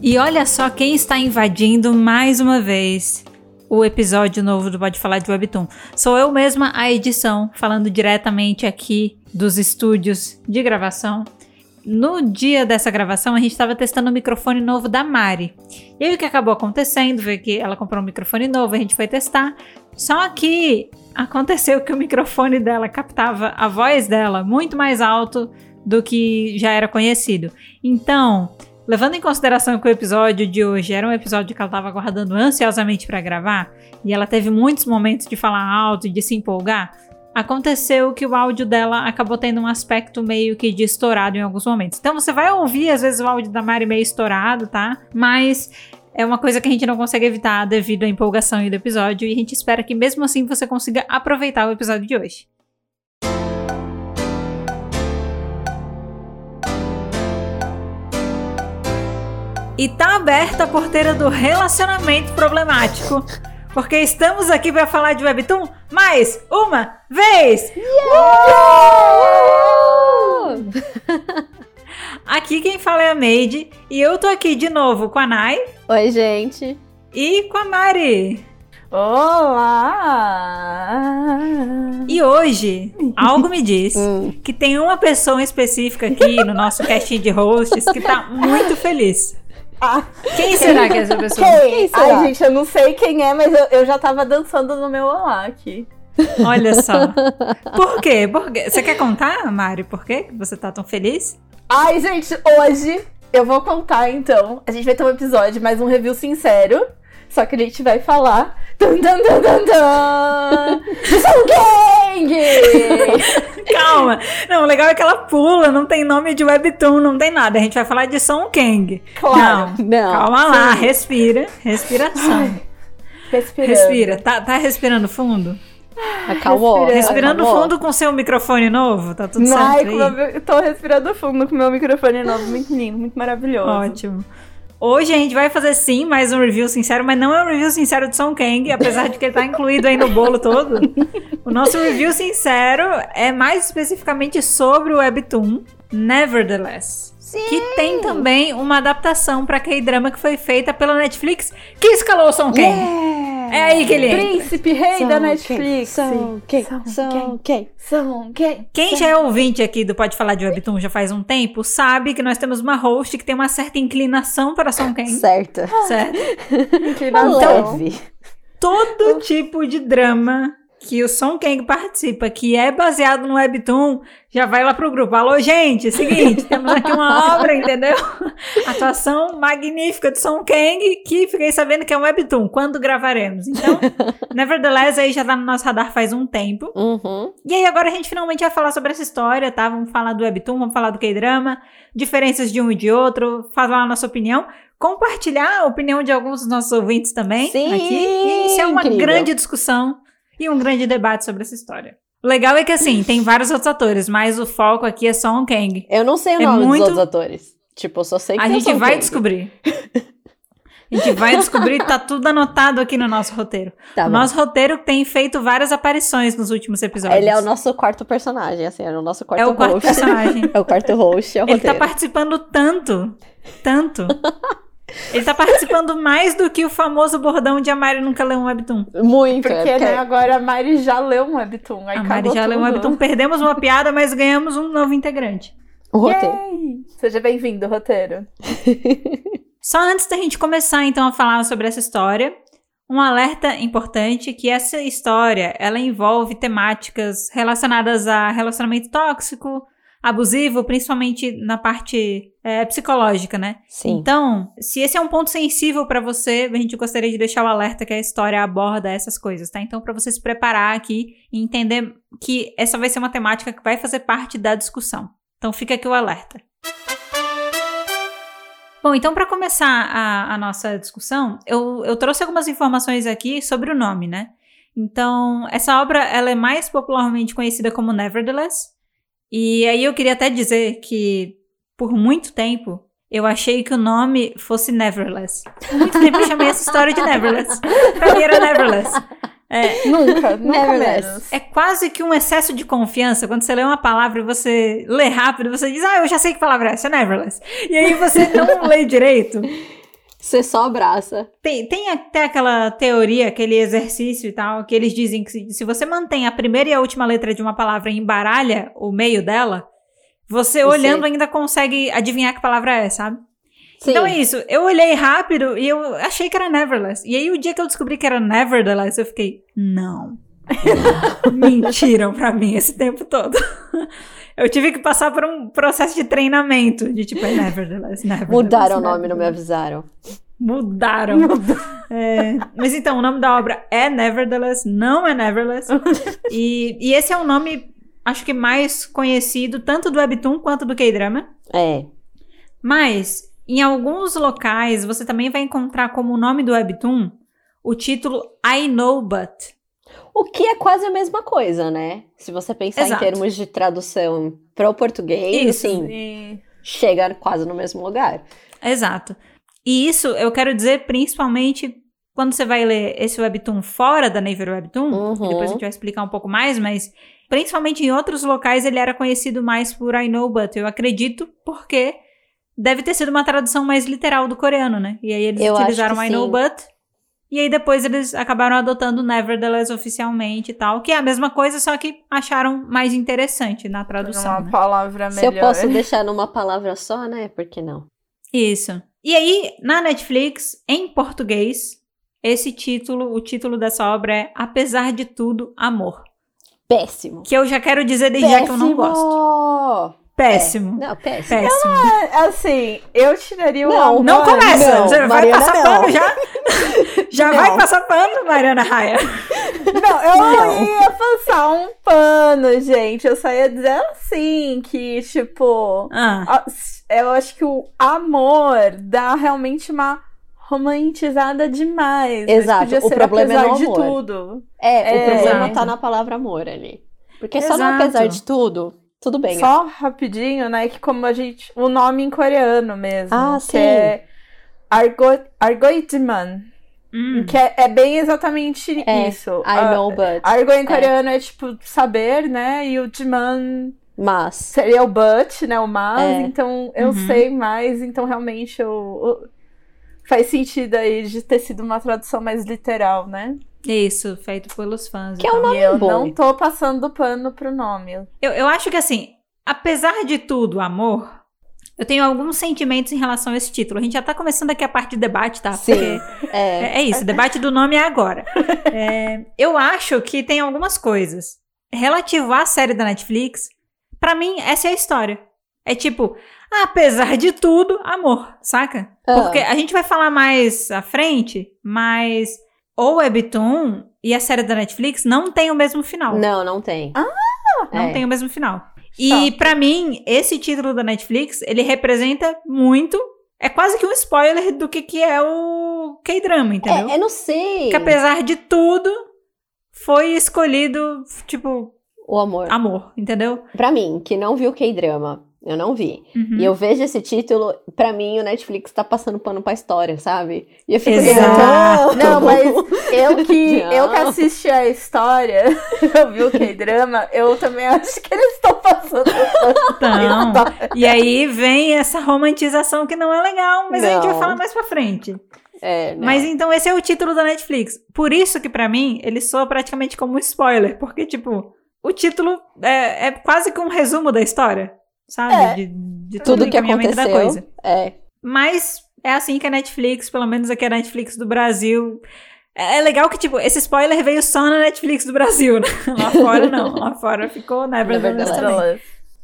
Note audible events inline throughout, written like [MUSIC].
E olha só quem está invadindo mais uma vez o episódio novo do Pode Falar de Webtoon. Sou eu mesma a edição, falando diretamente aqui dos estúdios de gravação. No dia dessa gravação, a gente estava testando o microfone novo da Mari. E aí o que acabou acontecendo foi que ela comprou um microfone novo, a gente foi testar. Só que aconteceu que o microfone dela captava a voz dela muito mais alto do que já era conhecido. Então, levando em consideração que o episódio de hoje era um episódio que ela estava aguardando ansiosamente para gravar, e ela teve muitos momentos de falar alto e de se empolgar, aconteceu que o áudio dela acabou tendo um aspecto meio que de estourado em alguns momentos. Então você vai ouvir às vezes o áudio da Mari meio estourado, tá? Mas é uma coisa que a gente não consegue evitar devido à empolgação do episódio e a gente espera que mesmo assim você consiga aproveitar o episódio de hoje. E tá aberta a porteira do relacionamento problemático. Porque estamos aqui para falar de Webtoon mais uma vez! aqui quem fala é a Made e eu tô aqui de novo com a Nai. Oi, gente. E com a Mari. Olá! E hoje, algo me diz [LAUGHS] que tem uma pessoa específica aqui no nosso casting de hosts que tá muito feliz. Ah, Quem será que é essa pessoa? quem? Quem será? Ai, gente, eu não sei quem é, mas eu, eu já tava dançando no meu olá aqui. Olha só. Por quê? Por quê? Você quer contar, Mari, por quê que você tá tão feliz? Ai, gente, hoje eu vou contar então. A gente vai ter um episódio, mais um review sincero. Só que a gente vai falar. Dun, dun, dun, dun, dun, Gang! [LAUGHS] Calma. Não, o legal é que ela pula, não tem nome de webtoon, não tem nada. A gente vai falar de Song Kang. Claro. Não, Não. calma lá, respira. Respiração. Respirando. Respira. Tá, tá respirando fundo? Acalmou. Respirando. Acalmou. fundo com seu microfone novo? Tá tudo Ai, certo aí? meu, eu tô respirando fundo com meu microfone novo, muito lindo, muito maravilhoso. Ótimo. Hoje a gente vai fazer sim mais um review sincero, mas não é um review sincero de Song Kang, apesar de que ele tá incluído aí no bolo todo. O nosso review sincero é mais especificamente sobre o Webtoon, Nevertheless. Sim. Que tem também uma adaptação pra K-drama que foi feita pela Netflix, que escalou o Song Kang. Yeah. É aí que ele. Príncipe rei da Netflix. São quem? São São quem? São quem? Quem já é ouvinte aqui do Pode Falar de Webtoon já faz um tempo, sabe que nós temos uma host que tem uma certa inclinação para Song Kang. Certo. Certo? [LAUGHS] Inclinação. Leve. todo tipo de drama que o Song Kang participa, que é baseado no Webtoon, já vai lá pro grupo. Alô, gente, seguinte, [LAUGHS] temos aqui uma obra, entendeu? Atuação magnífica de Song Kang, que fiquei sabendo que é um Webtoon. Quando gravaremos? Então, [LAUGHS] Nevertheless, aí já tá no nosso radar faz um tempo. Uhum. E aí agora a gente finalmente vai falar sobre essa história, tá? Vamos falar do Webtoon, vamos falar do K-drama, diferenças de um e de outro, falar a nossa opinião, compartilhar a opinião de alguns dos nossos ouvintes também Sim, aqui. E isso é uma incrível. grande discussão e um grande debate sobre essa história. O legal é que assim, tem vários outros atores, mas o foco aqui é Song Kang. Eu não sei o É nome muito- dos outros atores. Tipo, eu só sei que A gente vai Kang. descobrir. [LAUGHS] A gente vai descobrir, tá tudo anotado aqui no nosso roteiro. Tá o nosso roteiro tem feito várias aparições nos últimos episódios. Ele é o nosso quarto personagem, assim, é o nosso quarto É o quarto host. personagem. [LAUGHS] é o quarto host, é o Ele tá roteiro. participando tanto, tanto. [LAUGHS] Ele tá participando mais do que o famoso bordão de a Mari nunca leu um webtoon. Muito, é, Porque, porque- né, agora a Mari já leu um webtoon. Aí A Mari já leu um tudo. webtoon, perdemos uma piada, mas ganhamos um novo integrante. o roteiro. Yay! Seja bem-vindo, roteiro. [LAUGHS] Só antes da gente começar então a falar sobre essa história, um alerta importante que essa história, ela envolve temáticas relacionadas a relacionamento tóxico, abusivo, principalmente na parte é, psicológica, né? Sim. Então, se esse é um ponto sensível pra você, a gente gostaria de deixar o alerta que a história aborda essas coisas, tá? Então, pra você se preparar aqui e entender que essa vai ser uma temática que vai fazer parte da discussão. Então, fica aqui o alerta. Bom, então, para começar a, a nossa discussão, eu, eu trouxe algumas informações aqui sobre o nome, né? Então, essa obra ela é mais popularmente conhecida como Nevertheless. E aí eu queria até dizer que, por muito tempo, eu achei que o nome fosse Neverless. Por muito tempo eu chamei essa história de Neverless. Pra mim era Neverless. É, Nunca, nunca Nevertheless. menos. é quase que um excesso de confiança. Quando você lê uma palavra e você lê rápido, você diz, ah, eu já sei que palavra é essa, é Neverless. E aí você não lê direito. Você só abraça. Tem, tem até aquela teoria, aquele exercício e tal, que eles dizem que se, se você mantém a primeira e a última letra de uma palavra e embaralha o meio dela, você Sim. olhando ainda consegue adivinhar que palavra é, sabe? Sim. Então é isso. Eu olhei rápido e eu achei que era Neverless. E aí o dia que eu descobri que era Nevertheless, eu fiquei, não. [LAUGHS] Mentiram pra mim esse tempo todo. Eu tive que passar por um processo de treinamento, de tipo, é Nevertheless, Nevertheless. Mudaram o nome, não me avisaram. Mudaram. É, mas então, o nome da obra é Nevertheless, não é Neverless. e, e esse é o nome, acho que mais conhecido, tanto do Webtoon quanto do K-Drama. É. Mas, em alguns locais, você também vai encontrar como nome do Webtoon o título I Know But. O que é quase a mesma coisa, né? Se você pensar Exato. em termos de tradução para o português, Isso. assim, E- chega quase no mesmo lugar. Exato. E isso eu quero dizer principalmente quando você vai ler esse Webtoon fora da Naver Webtoon, Uhum. depois a gente vai explicar um pouco mais, mas principalmente em outros locais ele era conhecido mais por I Know But. Eu acredito porque deve ter sido uma tradução mais literal do coreano, né? E aí eles Eu utilizaram I Know sim. But. E aí depois eles acabaram adotando Nevertheless oficialmente e tal, que é a mesma coisa, só que acharam mais interessante na tradução. uma né? palavra Se eu melhor. posso deixar numa palavra só, né? Por que não? Isso. E aí, na Netflix, em português, esse título, o título dessa obra é Apesar de Tudo, Amor. Péssimo. Que eu já quero dizer desde já que eu não gosto. Péssimo. Não, péssimo. Péssimo. Assim, eu tiraria o Não. Não começa! não, Você vai Mariana, passar não. pano já? [LAUGHS] Já Não. vai passar pano, Mariana Raia. Não, eu não ia passar um pano, gente. Eu só ia dizer assim, que, tipo... Ah, Eu acho que o amor dá realmente uma romantizada demais. Exato, podia o ser problema é apesar no de amor. tudo. É, o É. problema tá na palavra amor ali. Porque só no Exato. apesar de tudo, tudo bem. Só rapidinho, né? Que como a gente. O nome em coreano mesmo. Ah, que sim. é Argo, Argoitman. hum. Que é, é bem exatamente É, isso. I Ah, know, but. Argo em coreano é tipo saber, né? E o Jiman Mas. seria o but, né? O mas. É. Então eu Uhum. sei mais. Então realmente eu, eu- faz sentido aí de ter sido uma tradução mais literal, né? Isso, feito pelos fãs. Que e é um tal. nome e eu bom. não tô passando pano pro nome. Eu, eu acho que assim, apesar de tudo, amor, eu tenho alguns sentimentos em relação a esse título. A gente já tá começando aqui a parte de debate, tá? Sim. Porque É. É, é isso, o debate do nome é agora. [LAUGHS] É, eu acho que tem algumas coisas. Relativo à série da Netflix, pra mim, essa é a história. É tipo, apesar de tudo, amor, saca? Ah. Porque a gente vai falar mais à frente, mas o Webtoon e a série da Netflix não tem o mesmo final. Não, não tem. Não É. tem o mesmo final. E pra mim, esse título da Netflix, ele representa muito. É quase que um spoiler do que, que é o K-drama, entendeu? É, eu não sei. que apesar de tudo, foi escolhido, tipo, O amor. amor, entendeu? Pra mim, que não viu K-drama, eu não vi. Uhum. E eu vejo esse título, pra mim o Netflix tá passando pano pra história, sabe? E eu fico Exato. pensando, Não, mas eu [LAUGHS] que, Não. eu que assisti a história, [LAUGHS] eu vi o K-drama, eu também acho que eles estão passando Então, pano. e aí vem essa romantização que não é legal, mas a gente vai Não. falar mais pra frente. É, não. Mas então esse é o título da Netflix. Por isso que pra mim ele soa praticamente como um spoiler, porque tipo, o título é, é quase que um resumo da história, sabe? É. De, de tudo o que aconteceu. coisa. É. Mas é assim que a Netflix, pelo menos aqui a Netflix do Brasil. É é legal que, tipo, esse spoiler veio só na Netflix do Brasil, né? [LAUGHS] Lá fora não. Lá fora ficou Nevertheless Nevertheless. também.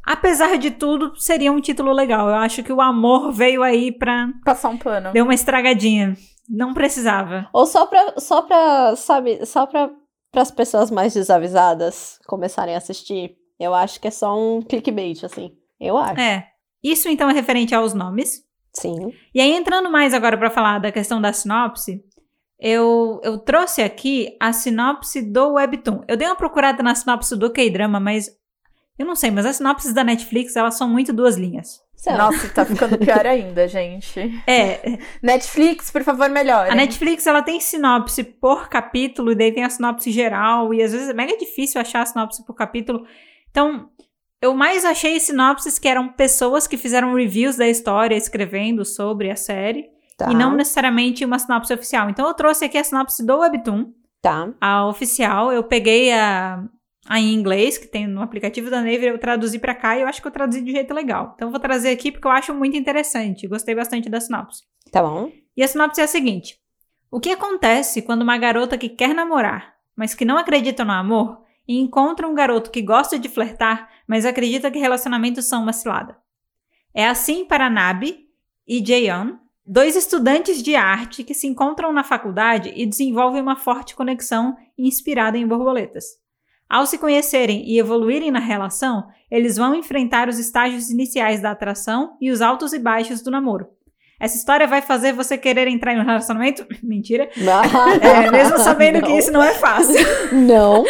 Apesar de tudo, seria um título legal. Eu acho que o amor veio aí pra. Passar um pano. Deu uma estragadinha. Não precisava. Ou só pra, só pra sabe, só pra as pessoas mais desavisadas começarem a assistir. Eu acho que é só um clickbait, assim. Eu acho. É. Isso então é referente aos nomes. Sim. E aí, entrando mais agora pra falar da questão da sinopse, eu, eu trouxe aqui a sinopse do Webtoon. Eu dei uma procurada na sinopse do K-drama, mas eu não sei, mas as sinopses da Netflix, elas são muito duas linhas. Nossa, tá ficando pior ainda, gente. É, Netflix, por favor, melhore. a Netflix, ela tem sinopse por capítulo, e daí tem a sinopse geral, e às vezes é mega difícil achar a sinopse por capítulo. Então, eu mais achei sinopses que eram pessoas que fizeram reviews da história, escrevendo sobre a série. Tá. e não necessariamente uma sinopse oficial. Então eu trouxe aqui a sinopse do Webtoon, Tá. a oficial. Eu peguei a, a em inglês, que tem no aplicativo da Naver, eu traduzi pra cá e eu acho que eu traduzi de jeito legal. Então eu vou trazer aqui porque eu acho muito interessante. Gostei bastante da sinopse. Tá bom. E a sinopse é a seguinte: O que acontece quando uma garota que quer namorar, mas que não acredita no amor, e encontra um garoto que gosta de flertar, mas acredita que relacionamentos são uma cilada? É assim para Nabi e Jaeon, dois estudantes de arte que se encontram na faculdade e desenvolvem uma forte conexão inspirada em borboletas. Ao se conhecerem e evoluírem na relação, eles vão enfrentar os estágios iniciais da atração e os altos e baixos do namoro. Essa história vai fazer você querer entrar em um relacionamento? [LAUGHS] Mentira. É, mesmo sabendo que Não. isso não é fácil. Não.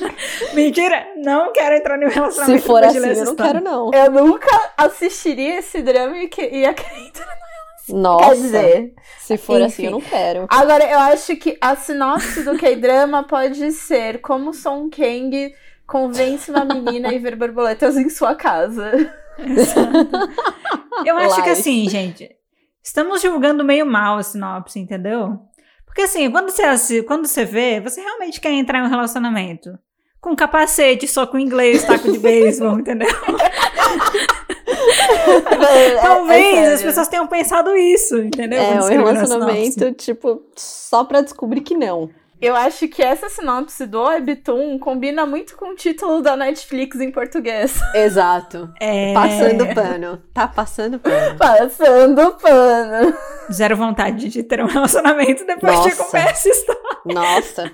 [LAUGHS] Mentira, não quero entrar em um Se relacionamento for depois de assim, eu não história. quero, não. Eu nunca assistiria esse drama e que- ia acreditar. Nossa. Quer dizer. se for enfim. assim, eu não quero. Agora, eu acho que a sinopse do K-drama pode ser como Song Kang convence uma menina a ver borboletas em sua casa. Eu acho que Lies. assim, gente, estamos julgando meio mal a sinopse, entendeu? Porque assim, quando você, quando você vê, você realmente quer entrar em um relacionamento. Com capacete, soco inglês, taco de beisebol, [LAUGHS] entendeu? Talvez É as pessoas tenham pensado isso, entendeu? É, um relacionamento, tipo, só pra descobrir que não. Eu acho que essa sinopse do Webtoon combina muito com o título da Netflix em português. [LAUGHS] Exato. É, Passando pano. Tá passando pano. Passando pano. Zero vontade de ter um relacionamento depois de Nossa. comer essa história. Nossa.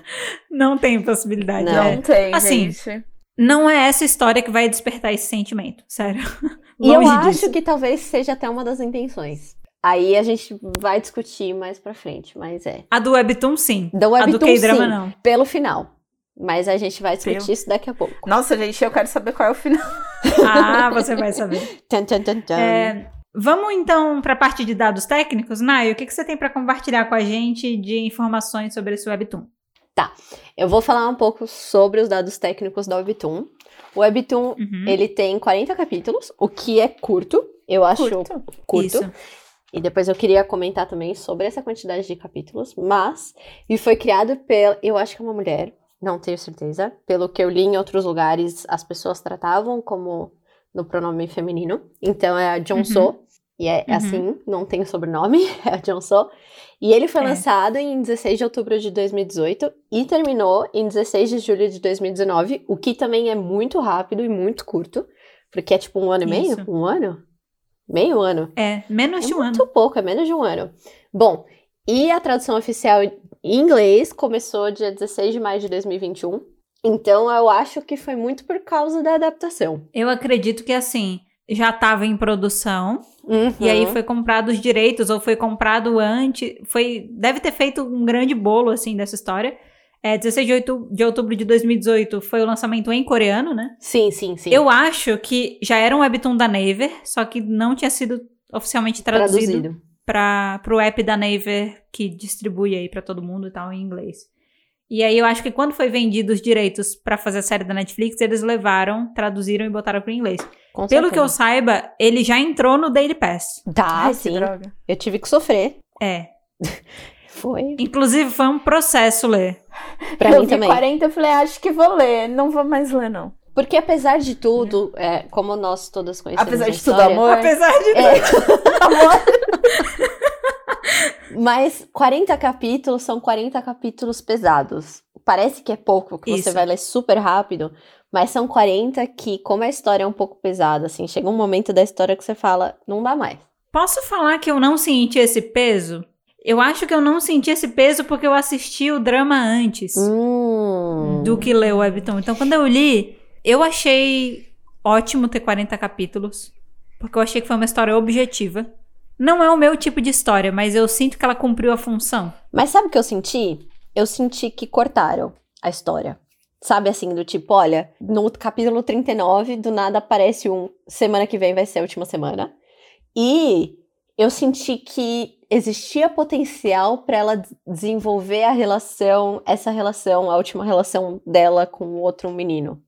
Não tem possibilidade. Não. é. Não tem, Assim, gente. Não é essa história que vai despertar esse sentimento, sério. E eu acho disso. que talvez seja até uma das intenções. Aí a gente vai discutir mais pra frente, mas é. A do Webtoon, sim. Da a do Webtoon, K-drama, sim, não. pelo final. Mas a gente vai discutir Pelo- isso daqui a pouco. Nossa, gente, eu quero saber qual é o final. [LAUGHS] Ah, você vai saber. Tan, tan, tan. É, vamos então para a parte de dados técnicos. Nai, o que, que você tem para compartilhar com a gente de informações sobre esse Webtoon? Eu vou falar um pouco sobre os dados técnicos da Webtoon. O Webtoon, Uhum. ele tem 40 capítulos, o que é curto. Eu acho Curto. curto. Isso. E depois eu queria comentar também sobre essa quantidade de capítulos, mas e foi criado pela, eu acho que é uma mulher, não tenho certeza. Pelo que eu li em outros lugares, as pessoas tratavam como no pronome feminino. Então é a Jonso, e é Uhum. assim, não tem sobrenome, [LAUGHS] é a Jonso. E ele foi É. lançado em 16 de outubro de 2018 e terminou em 16 de julho de 2019, o que também é muito rápido e muito curto, porque é tipo um ano e meio, Isso. um ano, meio ano. É, menos de É um ano. muito pouco, é menos de um ano. Bom, e a tradução oficial em inglês começou dia 16 de maio de 2021. Então eu acho que foi muito por causa da adaptação. Eu acredito que assim, já estava em produção e Uhum. aí foi comprado os direitos ou foi comprado antes, foi deve ter feito um grande bolo assim dessa história. É, 16 de outubro, de outubro de 2018 foi o lançamento em coreano, né? Sim, sim, sim. Eu acho que já era um webtoon da Naver, só que não tinha sido oficialmente traduzido, para pro app da Naver que distribui aí pra todo mundo e tal em inglês. E aí eu acho que quando foi vendido os direitos pra fazer a série da Netflix, eles levaram, traduziram e botaram pro inglês. Com Pelo que eu certeza. saiba, ele já entrou no Daily Pass. Tá, Ai, que sim. droga. Eu tive que sofrer. É. [LAUGHS] Foi. Inclusive foi um processo ler. Pra eu mim vi também. 40 eu falei, acho que vou ler. Não vou mais ler, não. Porque apesar de tudo, é, como nós todas conhecemos Apesar a de tudo, história, amor. Apesar de É, [LAUGHS] Amor. [LAUGHS] mas 40 capítulos são 40 capítulos pesados. Parece que é pouco, que você Isso. vai ler super rápido, mas são 40 que, como a história é um pouco pesada, assim, chega um momento da história que você fala, não dá mais. Posso falar que eu não senti esse peso? Eu acho que eu não senti esse peso porque eu assisti o drama antes. Hum. do que ler o Webtoon. Então, quando eu li, eu achei ótimo ter 40 capítulos, porque eu achei que foi uma história objetiva. Não é o meu tipo de história, mas eu sinto que ela cumpriu a função. Mas sabe o que eu senti? Eu senti que cortaram a história. Sabe assim, do tipo, olha, no capítulo 39, do nada aparece um semana que vem vai ser a última semana. E eu senti que existia potencial para ela des- desenvolver a relação, essa relação, a última relação dela com o outro menino.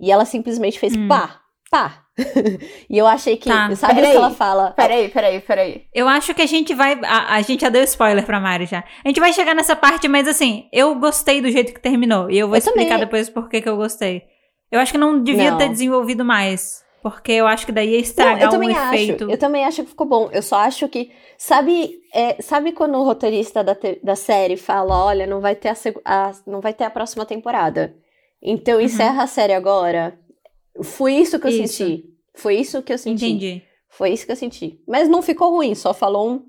E ela simplesmente fez Hum. pá, pá. [LAUGHS] e eu achei que. Tá. Sabe o que ela fala? Peraí, peraí, peraí. Eu acho que a gente vai. A, a gente já deu spoiler pra Mari já. A gente vai chegar nessa parte, mas assim, eu gostei do jeito que terminou. E eu vou Eu explicar também. depois por que que eu gostei. Eu acho que não devia Não. ter desenvolvido mais. Porque eu acho que daí ia Não, estragar eu o também efeito. acho. Eu também acho que ficou bom. Eu só acho que. Sabe, é, sabe quando o roteirista da, te- da série fala: olha, não vai ter a, a- não vai ter a próxima temporada. Então encerra a série agora. Foi isso que eu Isso. senti. Foi isso que eu senti. Entendi. Foi isso que eu senti. Mas não ficou ruim, só falou um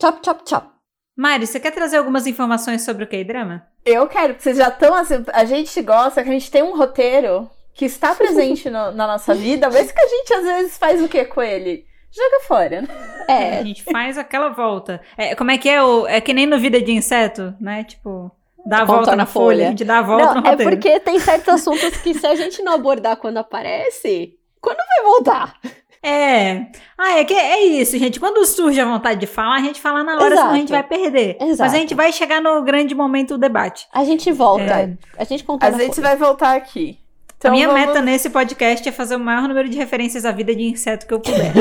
chop, chop, chop. Mari, você quer trazer algumas informações sobre o K-drama? Eu quero, porque vocês já estão assim. A gente gosta que a gente tem um roteiro que está presente no- na nossa vida, mas que a gente às vezes faz o que com ele? Joga fora, né? A É, gente faz aquela volta. É, como é que é? O, é que nem no Vida de Inseto, né? Tipo, dá a volta Contorna na a folha. folha. A gente dá a volta não, no é roteiro. porque tem certos assuntos que se a gente não abordar quando aparece, quando vai voltar? É. Ah, é que é isso, gente. Quando surge a vontade de falar, a gente fala na hora, senão a gente vai Exato. perder. Mas Exato. a gente vai chegar no grande momento do debate. A gente volta. É. A gente contorna A gente folha. vai voltar aqui. Então a minha vamos- meta nesse podcast é fazer o maior número de referências à vida de inseto que eu puder. [LAUGHS]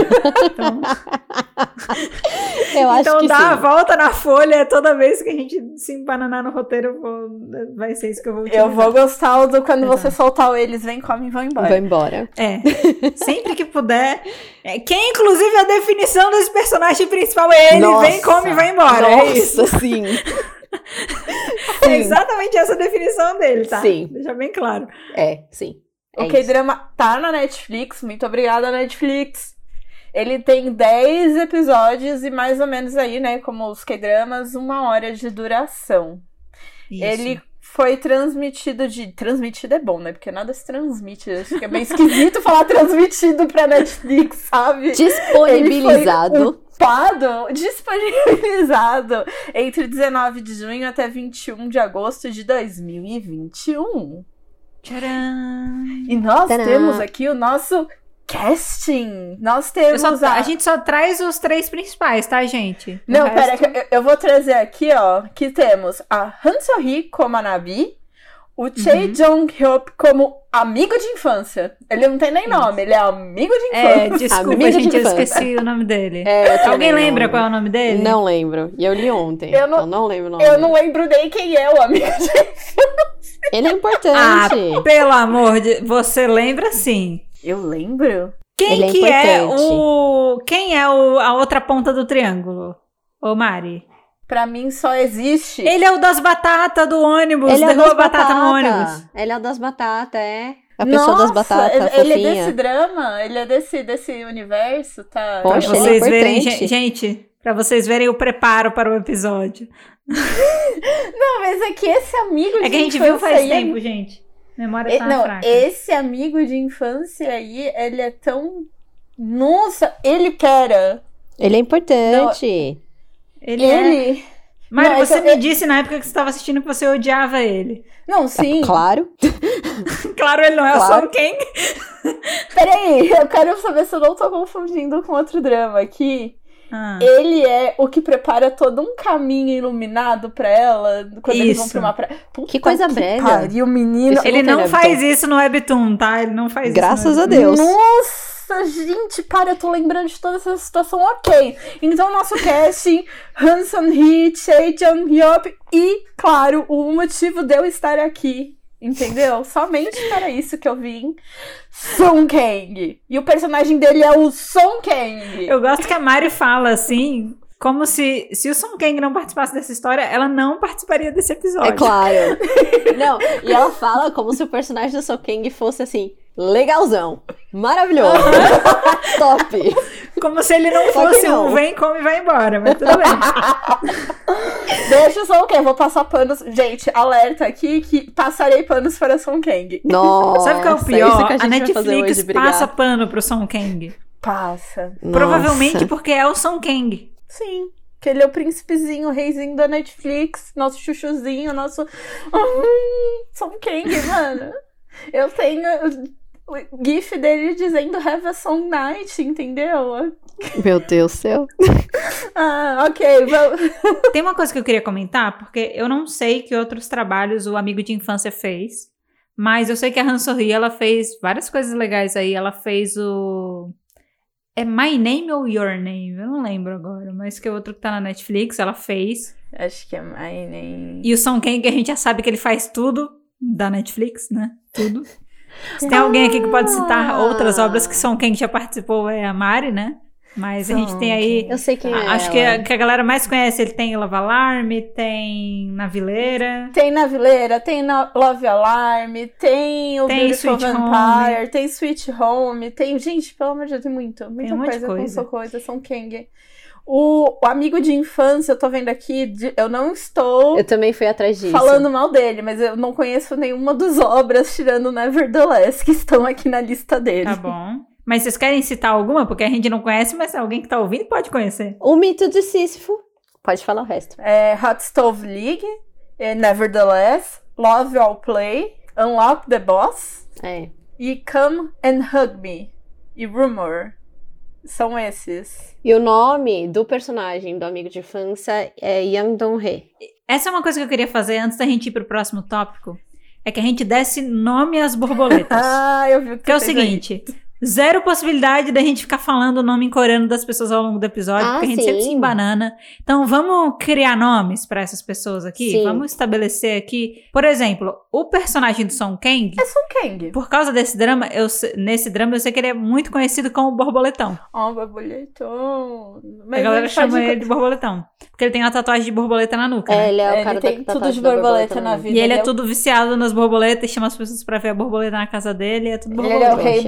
Então, Eu acho então que dar a sim. volta na folha toda vez que a gente se embananar no roteiro, vou- vai ser isso que eu vou utilizar. Eu vou gostar do quando Exato. você soltar o eles, vem, come e vão embora. Vai embora. É. Sempre que puder. É, que é inclusive a definição desse personagem principal. É ele Nossa. vem, come e vai embora. É isso. Nossa, sim. [LAUGHS] [LAUGHS] É exatamente essa definição dele, tá? Sim. Deixa bem claro. É, sim. É o. K-drama tá na Netflix, muito obrigada, Netflix. Ele tem 10 episódios e mais ou menos aí, né, como os K-dramas, uma hora de duração. Isso. Ele foi transmitido de. Transmitido é bom, né? Porque nada se transmite. Acho que é bem esquisito [LAUGHS] falar transmitido pra Netflix, sabe? Disponibilizado. Upado, [LAUGHS] disponibilizado entre 19 de junho até 21 de agosto de 2021. Tcharam! E nós Tadã. temos aqui o nosso casting. Nós temos só- a... a gente só traz os três principais, tá, gente? O Não, resto- pera, que eu, eu vou trazer aqui, ó, que temos a Han So-hee como a Nabi, o Choi Uhum. Jong-hyuk como amigo de infância. Ele não tem nem nome, ele é amigo de É, infância. [LAUGHS] desculpa, Amigo de gente, eu infância. esqueci o nome dele. É, eu Alguém não lembra lembro. qual é o nome dele? Não lembro. E eu li ontem. Eu não- então não lembro o nome. Eu não lembro nem quem é o amigo de Ele é Ah, importante. pelo amor de... Você lembra sim. Eu lembro? Quem Ele é que é importante. o... Quem é o... a outra ponta do triângulo? Ô, Mari. Pra mim só existe. Ele é o das batatas do ônibus. Ele é o derruba das a batata no ônibus. Ele é o das batatas, é. A pessoa Nossa, das batatas, ele, ele é fofinha. desse drama? Ele é desse, desse universo? Tá. Pra Poxa, ele é vocês verem, importante. gen- gente, pra vocês verem o preparo para o episódio. [LAUGHS] Não, mas é que esse amigo de É que a gente viu faz aí é- tempo, gente. Memória tá não, fraca. esse amigo de infância aí, ele é tão. Nossa, ele que era. Ele é importante. Ele, é... Ele. Mário, Não, você então, me é- disse na época que você estava assistindo que você odiava ele. Não, sim. [LAUGHS] Claro. [LAUGHS] Claro, ele não é Claro. o Son Kang. Peraí, eu quero saber se eu não tô confundindo com outro drama aqui. Ah, Ele é o que prepara todo um caminho iluminado pra ela quando eles vão Isso. pra uma praia. Puta Que coisa brega. Pariu, menino. Isso ele não não tem faz Webtoon. isso no Webtoon, tá? Ele não faz Graças isso. a no Webtoon. Deus. Nossa, gente, para, eu tô lembrando de toda essa situação. Ok. Então, nosso casting, Hanson Hee, Choi Jung-hyuk e, claro, o motivo de eu estar aqui. Entendeu? Somente para isso que eu vim. Song Kang. E o personagem dele é o Song Kang. Eu gosto que a Mari fala assim, como se, se o Son Kang não participasse dessa história, ela não participaria desse episódio. É claro. [LAUGHS] Não, e ela fala como se o personagem do Sokeng fosse assim, legalzão, maravilhoso, [LAUGHS] top. Como se ele não fosse não. um vem, come e vai embora, mas tudo bem. [LAUGHS] Deixa só o quê? Vou passar panos. Gente, alerta aqui que passarei panos para Song Kang. Nossa, Sabe o que é o pior? que a, a, Netflix hoje, passa pano pro Son Kang. Passa. Provavelmente Nossa. porque é o Son Kang. Sim. Que ele é o príncipezinho, o reizinho da Netflix, nosso chuchuzinho, nosso. Hum, Song Kang, mano. Eu tenho GIF dele dizendo Have a Song Night, entendeu? Meu Deus do céu. [LAUGHS] Ah, ok. Vamos... [LAUGHS] Tem uma coisa que eu queria comentar, porque eu não sei que outros trabalhos o amigo de infância fez, Mas eu sei que a Han Sorri, ela fez várias coisas legais aí. Ela fez o... É My Name ou Your Name? Eu não lembro agora. Mas que é outro que tá na Netflix, ela fez. Acho que é My Name. E o Song Kang, que a gente já sabe que ele faz tudo da Netflix, né? Tudo. [LAUGHS] Se tem alguém aqui que pode citar Ah. outras obras que Song Kang já participou, é a Mari, né? Mas a gente tem aí... Eu sei quem é. Acho que a, que a galera mais conhece, ele tem Lava Alarme, tem Navileira... Tem Navileira, tem Na- Love Alarm, tem o Tem Beautiful Sweet Vampire, tem Sweet Home, tem. Gente, pelo amor de Deus, tem muito. Muita um monte de coisa com coisa. sua coisa, São Kang. O, o amigo de infância, eu tô vendo aqui, de- eu não estou Eu também fui atrás disso. falando mal dele, mas eu não conheço nenhuma das obras, tirando Nevertheless, que estão aqui na lista dele. Tá bom. Mas vocês querem citar alguma? Porque a gente não conhece, mas alguém que tá ouvindo pode conhecer. O mito de Sísifo. Pode falar o resto. É, Hot Stove League, é, Nevertheless, Love All Play, Unlock the Boss É. e Come and Hug Me e Rumor. São esses. E o nome do personagem do amigo de infância é Yang Dong-hee. Essa é uma coisa que eu queria fazer antes da gente ir pro próximo tópico. É que a gente desse nome às borboletas. [LAUGHS] Ah, eu vi o que Que é o fez aí. Zero possibilidade da gente ficar falando o nome em coreano das pessoas ao longo do episódio, Ah, porque a gente sempre sim. se embanana. Então vamos criar nomes pra essas pessoas aqui? Sim. Vamos estabelecer aqui. Por exemplo, o personagem do Song Kang. É Song Kang. Por causa desse drama, eu, se- nesse drama eu sei que ele é muito conhecido como Borboletão. Ó, borboletão. a galera ele chama pode- ele de Borboletão. Porque ele tem uma tatuagem de borboleta na nuca. É, né? ele é o Ele cara tem da tudo de da borboleta na vida. E ele é Ele é o- tudo viciado nas borboletas, chama as pessoas pra ver a borboleta na casa dele, é tudo Ele borboleta. é o rei Poxa.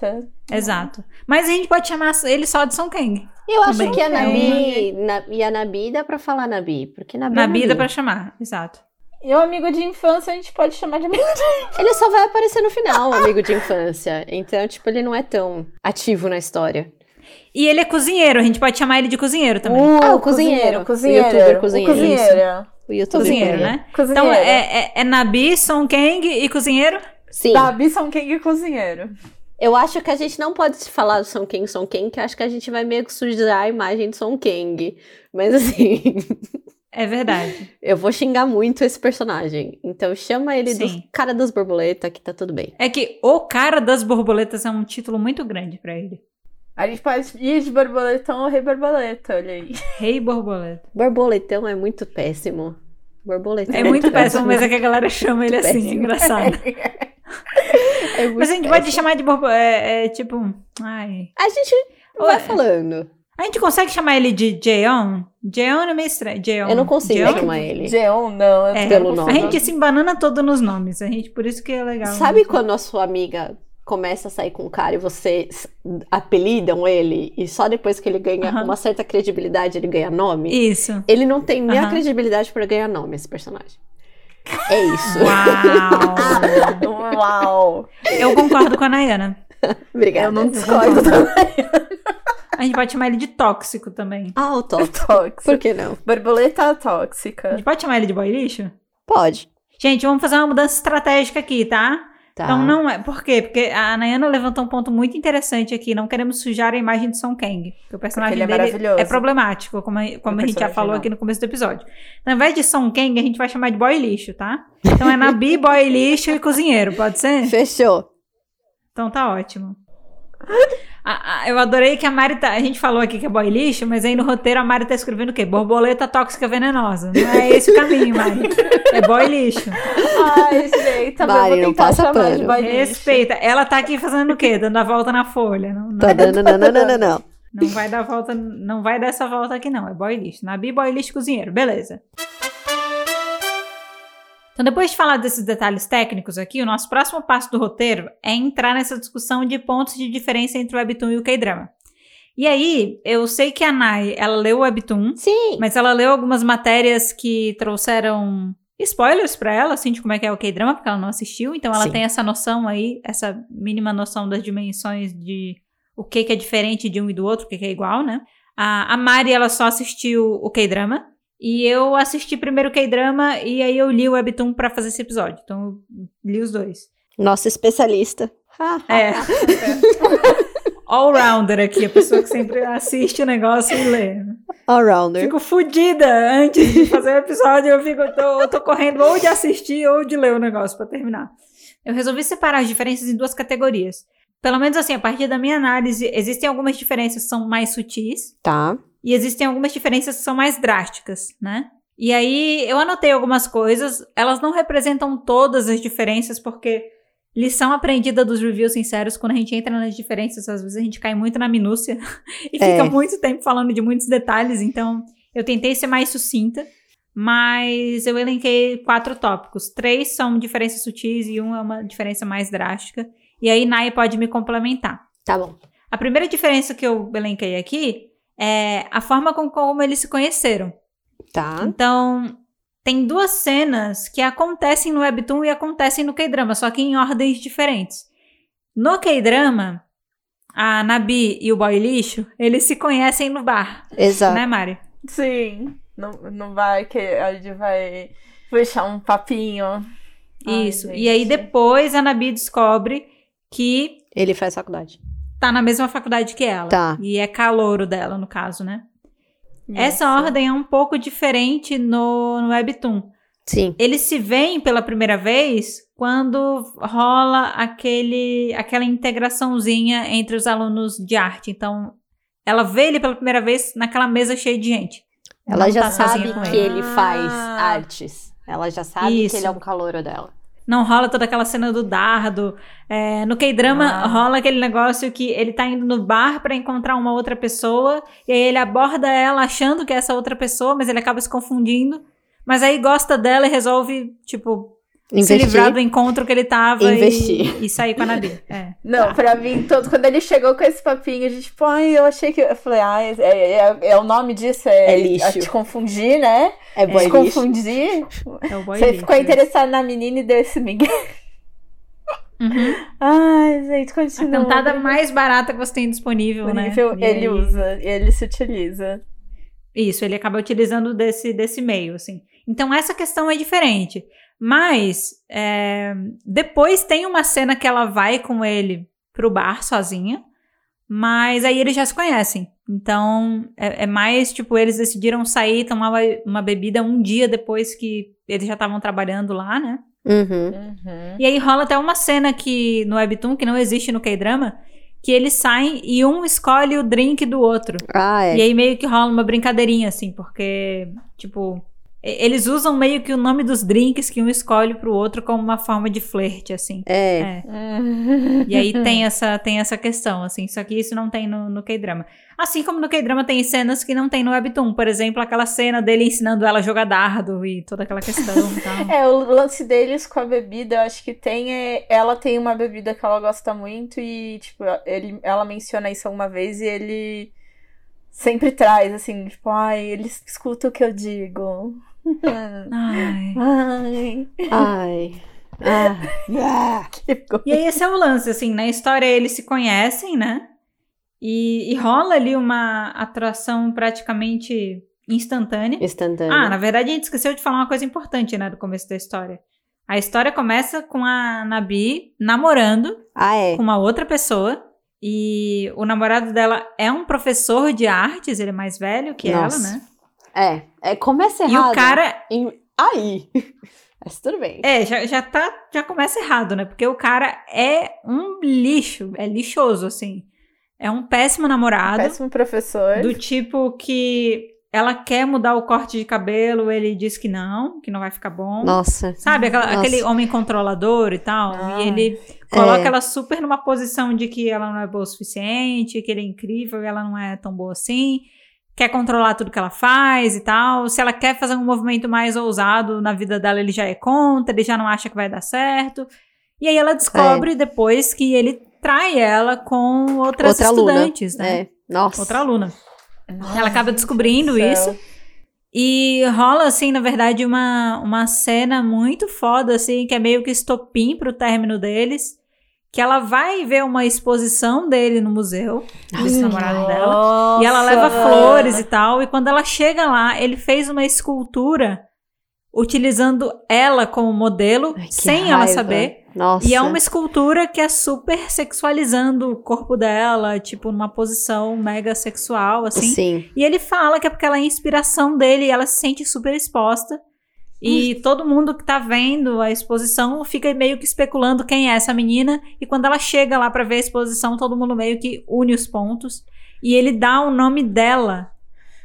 Borboleta. Exato. Mas a gente pode chamar ele só de Song Kang. Eu acho Também. que a É. Nabi. Na, e a Nabi dá pra falar Nabi. Porque Nabi. Na é Nabi. pra chamar, exato. E o amigo de infância a gente pode chamar de amigo de Ele só vai aparecer no final, o amigo de infância. Então, tipo, ele não é tão ativo na história. E ele é cozinheiro, a gente pode chamar ele de cozinheiro também. Ah, o cozinheiro. cozinheiro. O youtuber O cozinheiro. cozinheiro. O YouTube cozinheiro, cozinha. né? Cozinheiro. Então é, é, é Nabi, Song Kang e cozinheiro? Sim. Dabi Song Kang e cozinheiro. Eu acho que a gente não pode falar do Song Kang, Song Kang, que eu acho que a gente vai meio que sujar a imagem do Song Kang. Mas [LAUGHS] assim, É verdade. eu vou xingar muito esse personagem. Então chama ele do Sim. cara das borboletas, que tá tudo bem. É que o cara das borboletas é um título muito grande pra ele. A gente pode ir de borboletão ou rei borboleta, olha aí. Rei borboleta. Borboletão é muito péssimo. Borboletão É muito péssimo, mas é que a galera chama ele assim, é Péssimo. engraçado. [LAUGHS] É muito Mas a gente pode péssimo. chamar de borboleta. É, é tipo. Ai. A gente vai falando. A gente consegue chamar ele de Jeon? Jeon é meio estranho. Jeon. Eu não consigo Jeon? chamar ele. Jeon, não. É, pelo nome. A gente se embanana todo nos nomes. A gente, por isso que é legal. Sabe quando a sua amiga começa a sair com um cara e você s- apelidam ele e só depois que ele ganha uma certa credibilidade ele ganha nome? Isso. Ele não tem nem a credibilidade pra ganhar nome, esse personagem. É isso. Uau! [LAUGHS] Uau. Eu concordo com a Nayana. [LAUGHS] Obrigada. Eu não discordo também. A gente pode chamar ele de tóxico também. Ah, o. Tóxico. [LAUGHS] Por que não? Borboleta A tóxica. gente pode chamar ele de boy lixo? Pode. Gente, vamos fazer uma mudança estratégica aqui, tá? Tá. Então não é. Por quê? Porque a Nayana levantou um ponto muito interessante aqui. Não queremos sujar a imagem de Song Kang. Porque o personagem Porque ele é dele é problemático, como, a- como a gente já falou não. aqui no começo do episódio. Então, ao invés de Song Kang, a gente vai chamar de boy lixo, tá? Então é Nabi, [LAUGHS] boy lixo e cozinheiro, pode ser? Fechou. Então tá ótimo. A- a- eu adorei que a Mari tá. A gente falou aqui que é boy lixo, mas aí no roteiro a Mari tá escrevendo o quê? Borboleta tóxica venenosa. Não é esse o caminho, Mari. É boy lixo. Ai, gente, tá bom, Mari, vou tentar chamar de boy lixo. Respeita. Ela tá aqui fazendo o quê? Dando a volta na folha. Não, não, Tá dando, não, não, não, não, não. não vai dar volta, não vai dar essa volta aqui, não. É boy lixo. Nabi, boy lixo, cozinheiro. Beleza. Então, depois de falar desses detalhes técnicos aqui, o nosso próximo passo do roteiro é entrar nessa discussão de pontos de diferença entre o Webtoon e o K-Drama. E aí, eu sei que a Nai, ela leu o Webtoon, Sim. mas ela leu algumas matérias que trouxeram spoilers pra ela, assim, de como é que é o K-drama, porque ela não assistiu. Então ela Sim. tem essa noção aí, essa mínima noção das dimensões de o que, que é diferente de um e do outro, o que, que é igual, né? A, a Mari, ela só assistiu o K-drama. E eu assisti primeiro o K-drama e aí eu li o Webtoon pra fazer esse episódio. Então eu li os dois. Nossa especialista. É. [LAUGHS] All-rounder aqui, a pessoa que sempre assiste o negócio e lê. Allrounder. Fico fodida antes de fazer o episódio. Eu fico, tô, eu tô correndo ou de assistir ou de ler o negócio pra terminar. eu resolvi separar as diferenças em duas categorias. Pelo menos assim, a partir da minha análise, existem algumas diferenças que são mais sutis Tá. E existem algumas diferenças que são mais drásticas, né? E aí eu anotei algumas coisas, elas não representam todas as diferenças, porque lição aprendida dos reviews sinceros, quando a gente entra nas diferenças, às vezes a gente cai muito na minúcia [LAUGHS] e É. fica muito tempo falando de muitos detalhes, então eu tentei ser mais sucinta, mas eu elenquei quatro tópicos. Três são diferenças sutis e um é uma diferença mais drástica. E aí Nai pode me complementar. Tá bom. A primeira diferença que eu elenquei aqui é a forma com como eles se conheceram. Tá. Então, tem duas cenas que acontecem no Webtoon e acontecem no K-drama, só que em ordens diferentes. No K-drama, a Nabi e o boy lixo, eles se conhecem no bar, Exato. né, Mari? Sim. Não, não vai que a gente vai puxar um papinho. Ai, Isso. gente. e aí depois a Nabi descobre que Ele faz faculdade. Tá na mesma faculdade que ela. Tá. E é calouro dela, no caso, né? Essa Isso. ordem é um pouco diferente no, no Webtoon. Sim. Eles se veem pela primeira vez quando rola aquele, aquela integraçãozinha entre os alunos de arte. Então, ela vê ele pela primeira vez naquela mesa cheia de gente. Ela Não já tá sabe que ele faz Ah. artes. Ela já sabe Isso. que ele é um calouro dela. Não rola toda aquela cena do dardo. É, no K-drama Ah. rola aquele negócio que ele tá indo no bar pra encontrar uma outra pessoa e aí ele aborda ela achando que é essa outra pessoa, mas ele acaba se confundindo. Mas aí gosta dela e resolve, tipo, se Investir. livrar do encontro que ele tava Investir. E, e sair com a Nabi. [LAUGHS] É. Não, pra mim, todo, quando ele chegou com esse papinho, a gente, tipo, ai, eu achei que. Eu falei, ah, é, é, é o nome disso, é, É lixo. a te confundir, né? É boy te lixo. confundir. É o boy Você lixo, ficou é. interessado na menina e deu esse migué. Uhum. [LAUGHS] Ai, gente, A continua. cantada mais barata que você tem disponível, né? Nível, E ele usa, ele se utiliza. Isso, ele acaba utilizando desse, desse meio, assim. Então, essa questão é diferente. Mas, é, depois tem uma cena que ela vai com ele pro bar sozinha, mas aí eles já se conhecem. Então, é, é mais, tipo, eles decidiram sair, tomar uma, bebida um dia depois que eles já estavam trabalhando lá, né? Uhum. Uhum. E aí rola até uma cena que no Webtoon, que não existe no K-drama, que eles saem e um escolhe o drink do outro. Ah, é. E aí meio que rola uma brincadeirinha, assim, porque, tipo, eles usam meio que o nome dos drinks que um escolhe pro outro como uma forma de flerte, assim. É. É. Uhum. E aí tem essa, tem essa questão, assim, só que isso não tem no, no K-drama. Assim como no K-drama tem cenas que não tem no Webtoon, por exemplo, aquela cena dele ensinando ela a jogar dardo e toda aquela questão [LAUGHS] e tal. É, o lance deles com a bebida, eu acho que tem. É, ela tem uma bebida que ela gosta muito e, tipo, ele, ela menciona isso alguma vez e ele sempre traz, assim, tipo, ai, ele escuta o que eu digo. Ai. Ai, Ai. Ah. E aí esse é o lance, assim, na história eles se conhecem, né? E, e rola ali uma atração praticamente instantânea. Instantâneo. Ah, na verdade a gente esqueceu de falar uma coisa importante, né, do começo da história. A história começa com a Nabi namorando Ah, é. com uma outra pessoa. E o namorado dela é um professor de artes, ele é mais velho que Nossa. ela, né? É. é. Começa E errado. o cara em- Aí. [LAUGHS] Mas tudo bem. É, já, já tá, já começa errado, né? Porque o cara é um lixo, é lixoso, assim. É um péssimo namorado, Péssimo professor. do tipo que ela quer mudar o corte de cabelo, ele diz que não, que não vai ficar bom. Nossa. Sabe, aquela- Nossa. aquele homem controlador e tal. Ah, e ele coloca É. ela super numa posição de que ela não é boa o suficiente, que ele é incrível e ela não é tão boa assim. Quer controlar tudo que ela faz e tal. Se ela quer fazer um movimento mais ousado na vida dela, ele já é contra, ele já não acha que vai dar certo. E aí ela descobre É. depois que ele trai ela com outras Outra aluna. estudantes, né? É. Nossa. Outra aluna. Nossa, Ela acaba descobrindo isso. E rola, assim, na verdade, uma, uma cena muito foda, assim, que é meio que estopim pro término deles. Que ela vai ver uma exposição dele no museu, desse namorado dela. E ela leva flores e tal. E quando ela chega lá, ele fez uma escultura utilizando ela como modelo, Ai, sem ela raiva. saber. Nossa. E é uma escultura que é super sexualizando o corpo dela, tipo, numa posição mega sexual, assim. Sim. E ele fala que é porque ela é inspiração dele e ela se sente super exposta. E todo mundo que tá vendo a exposição fica meio que especulando quem é essa menina. E quando ela chega lá pra ver a exposição, todo mundo meio que une os pontos. E ele dá o nome dela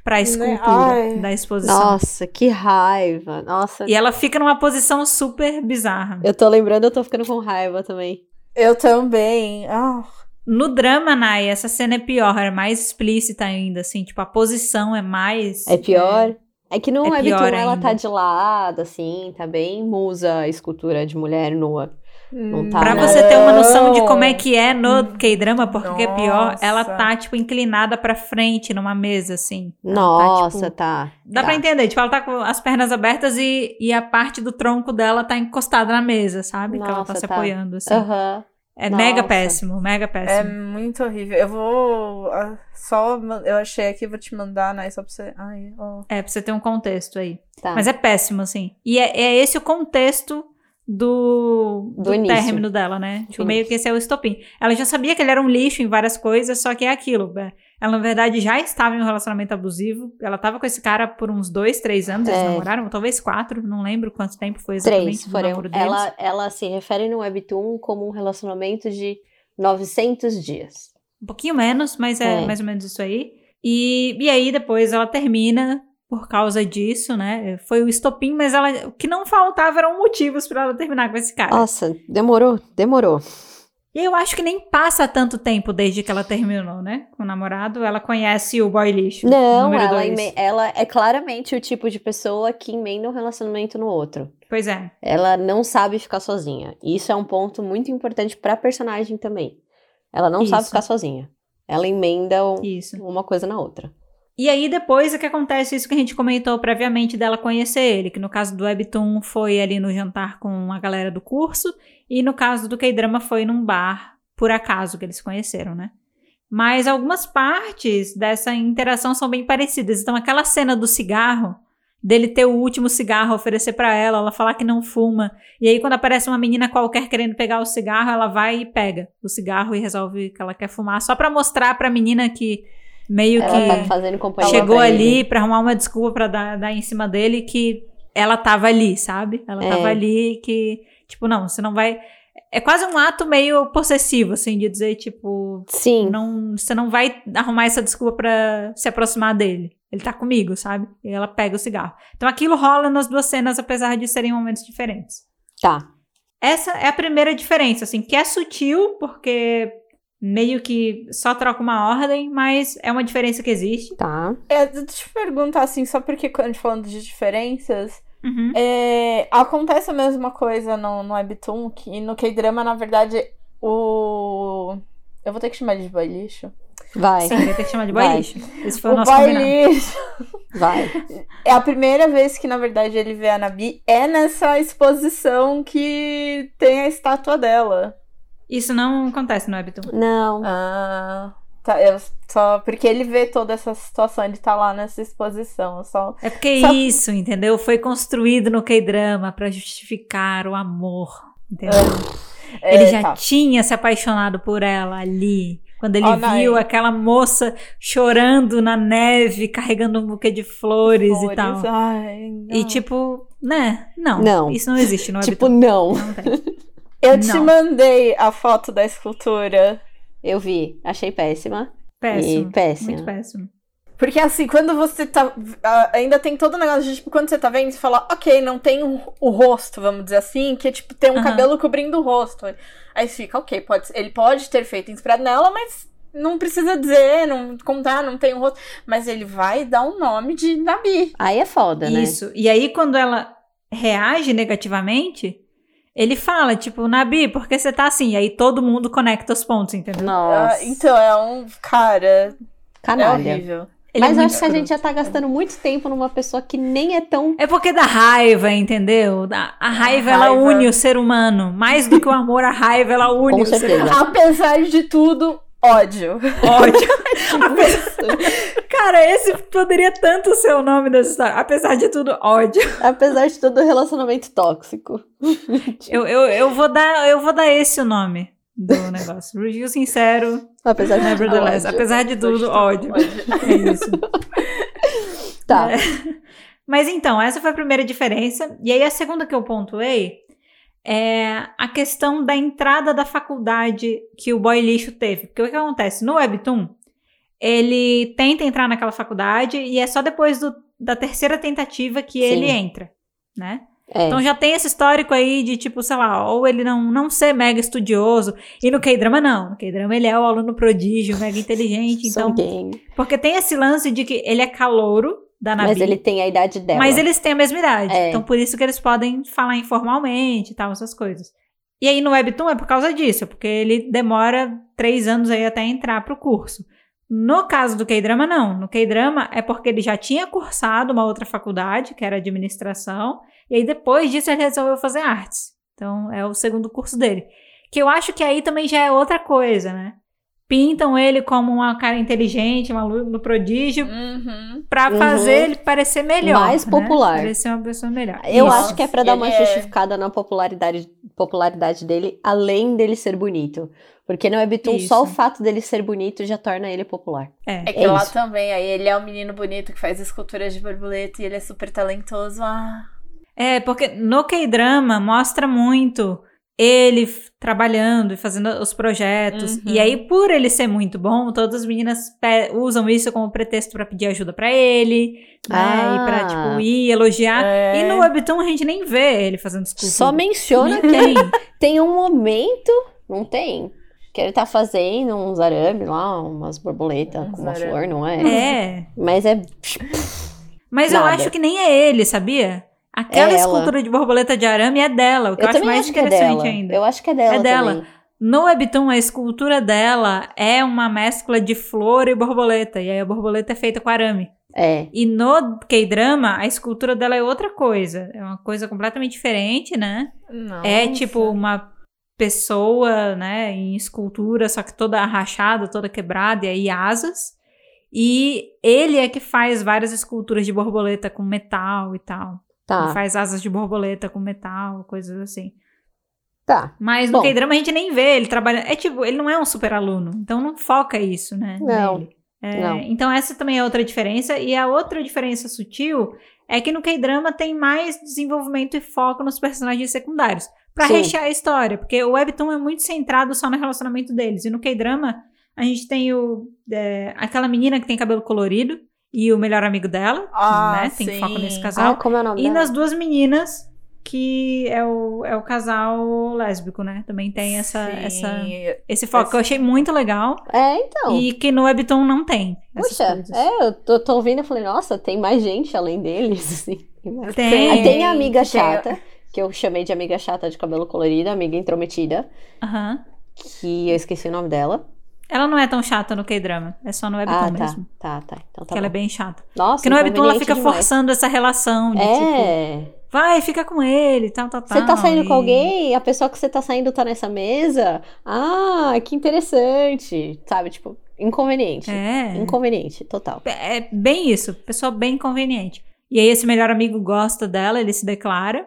pra escultura Ai. da exposição. Nossa, que raiva. Nossa. E ela fica numa posição super bizarra. Eu tô lembrando, eu tô ficando com raiva também. Eu também. Ah, No drama, Nai, essa cena é pior, é mais explícita ainda, assim, tipo, a posição é mais. É pior? É que no É Webtoon pior ela tá de lado, assim, tá bem musa a escultura de mulher nua. Não tá, Pra né? você ter uma noção de Não. como é que é no K-drama, porque é pior, Nossa. ela tá, tipo, inclinada pra frente numa mesa, assim. Ela tá, Nossa, tipo, tá. Dá tá. pra entender, tipo, ela tá com as pernas abertas e, e a parte do tronco dela tá encostada na mesa, sabe? que ela tá Nossa, se tá. apoiando, assim. Aham. É mega Nossa. péssimo, mega é péssimo. muito horrível. Eu vou. ah, Só. Eu achei aqui, vou te mandar, né? Só pra você. Ai, ó. É, pra você ter um contexto aí. Tá. Mas é péssimo, assim. E é, é esse o contexto do, Do do, término dela, né? Tipo, meio que esse é o estopim. Ela já sabia que ele era um lixo em várias coisas, só que é aquilo. né? Ela, na verdade, já estava em um relacionamento abusivo. Ela tava com esse cara por uns dois, três anos. Eles É. namoraram, talvez quatro, não lembro quanto tempo foi exatamente Três foram. Ela, ela se refere no Webtoon como um relacionamento de 900 dias. Um pouquinho menos, mas é, É. mais ou menos isso aí. E, e aí depois ela termina por causa disso, né? Foi o estopim, mas ela, o que não faltava eram motivos pra ela terminar com esse cara. Nossa, demorou, demorou. E eu acho que nem passa tanto tempo desde que ela terminou, né? Com o namorado. Ela conhece o boy lixo. Não, ela, ela é claramente o tipo de pessoa que emenda um relacionamento no outro. Pois é. Ela não sabe ficar sozinha. E isso é um ponto muito importante pra personagem também. Ela não sabe Isso. ficar sozinha. Ela emenda um- Isso. uma coisa na outra. E aí depois é que acontece isso que a gente comentou previamente dela conhecer ele, que no caso do Webtoon foi ali no jantar com a galera do curso, e no caso do K-drama foi num bar, por acaso que eles se conheceram, né? Mas algumas partes dessa interação são bem parecidas. Então aquela cena do cigarro, dele ter o último cigarro, oferecer pra ela, ela falar que não fuma, e aí quando aparece uma menina qualquer querendo pegar o cigarro, ela vai e pega o cigarro e resolve que ela quer fumar, só pra mostrar pra menina que meio Ela que tá fazendo companhia chegou pra ali pra arrumar uma desculpa pra dar, dar em cima dele que ela tava ali, sabe? Ela É. tava ali que, tipo, não, você não vai. É quase um ato meio possessivo, assim, de dizer, tipo, Sim. não, você não vai arrumar essa desculpa pra se aproximar dele. Ele tá comigo, sabe? E ela pega o cigarro. Então aquilo rola nas duas cenas, apesar de serem momentos diferentes. Tá. Essa é a primeira diferença, assim, que é sutil, porque meio que só troca uma ordem, mas é uma diferença que existe. Tá. É, deixa eu perguntar assim, só porque quando a gente falando de diferenças, Uhum. é, acontece a mesma coisa no, no Webtoon, que no K-drama, na verdade, o. Eu vou ter que chamar ele de boy lixo. Vai. Sim, vai ter que chamar de boy Vai. lixo. Esse foi o, O nosso boy combinado. lixo. Vai. É a primeira vez que, na verdade, ele vê a Nabi é nessa exposição que tem a estátua dela. Isso não acontece no Webtoon. Não. Ah. Tá, eu só. Porque ele vê toda essa situação, ele tá lá nessa exposição. Só. É porque Só- isso, entendeu? Foi construído no K-drama pra justificar o amor, entendeu? É, ele já tá. tinha se apaixonado por ela ali. Quando ele Nai. viu aquela moça chorando na neve, carregando um buquê de flores, e tal. Ai, E não. tipo, né? Não. Não. Isso não existe no [LAUGHS] Tipo, não. Não tem. Eu te não. mandei a foto da escultura. Eu vi. Achei péssima. Péssimo. E péssima. Muito péssimo. Porque assim, quando você tá. Ainda tem todo o negócio de, tipo, quando você tá vendo, você fala, ok, não tem o, o rosto, vamos dizer assim, que é tipo, tem um Aham. cabelo cobrindo o rosto. Aí você fica, ok, pode, ele pode ter feito inspirado nela, mas não precisa dizer, não contar, não tem o rosto. Mas ele vai dar um nome de Nabi. Aí é foda, né? Isso. E aí, quando ela reage negativamente, ele fala, tipo, Nabi, por que você tá assim? E aí todo mundo conecta os pontos, entendeu? Nossa. Ah, então é um. Cara, é Canalha. horrível. Ele Mas é acho que a gente já tá gastando muito tempo numa pessoa que nem é tão. É porque dá raiva, entendeu? A, a raiva, ela raiva. une o ser humano. Mais do que o amor, a raiva, ela une Com o ser certeza. humano. Apesar de tudo, ódio. Ódio. [LAUGHS] Cara, esse poderia tanto ser o nome dessa história. Apesar de tudo, ódio. Apesar de todo relacionamento tóxico. [LAUGHS] Eu, eu, eu, vou dar, eu vou dar esse o nome do negócio. Review sincero, Apesar de tudo. nevertheless. ódio. Apesar de tudo, ódio. [LAUGHS] É isso. Tá. É. Mas então, essa foi a primeira diferença. E aí a segunda que eu pontuei é a questão da entrada da faculdade que o boy lixo teve. Porque o que acontece? No Webtoon, ele tenta entrar naquela faculdade e é só depois do, da terceira tentativa que Sim. ele entra, né? É. Então já tem esse histórico aí de, tipo, sei lá, ou ele não, não ser mega estudioso. E no K-drama, não. No K-drama ele é o aluno prodígio, mega inteligente. Então, porque tem esse lance de que ele é calouro da Nabi. Mas ele tem a idade dela. Mas eles têm a mesma idade. É. Então, por isso que eles podem falar informalmente e tal, essas coisas. E aí, no Webtoon é por causa disso, porque ele demora três anos aí até entrar pro curso. No caso do K-Drama, não. No K-Drama é porque ele já tinha cursado uma outra faculdade, que era administração, e aí depois disso ele resolveu fazer artes. Então, é o segundo curso dele. Que eu acho que aí também já é outra coisa, né? Pintam ele como uma cara inteligente, um aluno prodígio, Uhum. Pra Uhum. fazer ele parecer melhor. Mais né? popular. Parecer uma pessoa melhor. Eu Nossa, acho que é pra dar ele uma é- justificada na popularidade, popularidade dele, além dele ser bonito. Porque no Webtoon, Isso. só o fato dele ser bonito já torna ele popular. É. É que É lá isso. também, aí ele é um menino bonito que faz esculturas de borboleta e ele é super talentoso. Ah, É, porque no K-drama mostra muito ele trabalhando e fazendo os projetos. Uhum. E aí, por ele ser muito bom, todas as meninas usam isso como pretexto pra pedir ajuda pra ele, né? Ah. E pra, tipo, ir elogiar. É. E no Webtoon a gente nem vê ele fazendo escultura. Só menciona Nem que tem. um momento, não tem? Que ele tá fazendo uns arames lá, umas borboletas Uns com uma arame. flor, não é? É. Mas é. Mas eu Nada. acho que nem é ele, sabia? Aquela É escultura de borboleta de arame é dela, o que eu, Eu, acho mais acho que é interessante dela. ainda. Eu acho que é dela. É dela. também. No Webtoon, a escultura dela é uma mescla de flor e borboleta. E aí a borboleta é feita com arame. É. E no K-drama, a escultura dela é outra coisa. É uma coisa completamente diferente, né? É nossa. tipo uma pessoa, né, em escultura, só que toda rachada, toda quebrada, e aí asas. E ele é que faz várias esculturas de borboleta com metal e tal. Ele Tá. faz asas de borboleta com metal, coisas assim. Tá. Mas no. K-drama a gente nem vê ele trabalhando. É tipo, ele não é um super aluno, então não foca isso, né? Não. É, Não. Então essa também é outra diferença. E a outra diferença sutil é que no K-drama tem mais desenvolvimento e foco nos personagens secundários. Pra Sim. rechear a história, porque o Webtoon é muito centrado só no relacionamento deles. E no K-drama a gente tem o, é, aquela menina que tem cabelo colorido e o melhor amigo dela, que, Ah, né? Tem sim. foco nesse Ah, casal. como é o nome E dela? nas duas meninas, que é o, é o casal lésbico, né? Também tem essa, Sim. essa, esse foco que eu achei muito legal. É, então. E que no Webtoon não tem. Puxa, é, eu tô, tô ouvindo e falei, nossa, tem mais gente além deles, [LAUGHS] assim. Tem Tem. Tem a amiga tem- chata, que eu chamei de amiga chata de cabelo colorido, amiga intrometida, Aham. que eu esqueci o nome dela. Ela não é tão chata no K-drama. É só no Webtoon ah, tá, mesmo. tá, tá. Então tá que ela é bom. bem chata. Nossa, Porque no Webtoon ela inconveniente fica demais. forçando essa relação de tipo, É, vai, fica com ele, tal, tal, tal. você tá saindo com e- alguém, a pessoa que você tá saindo tá nessa mesa. Ah, que interessante. Sabe, tipo, inconveniente. É. Inconveniente, total. É bem isso, pessoa bem conveniente. E aí esse melhor amigo gosta dela, ele se declara.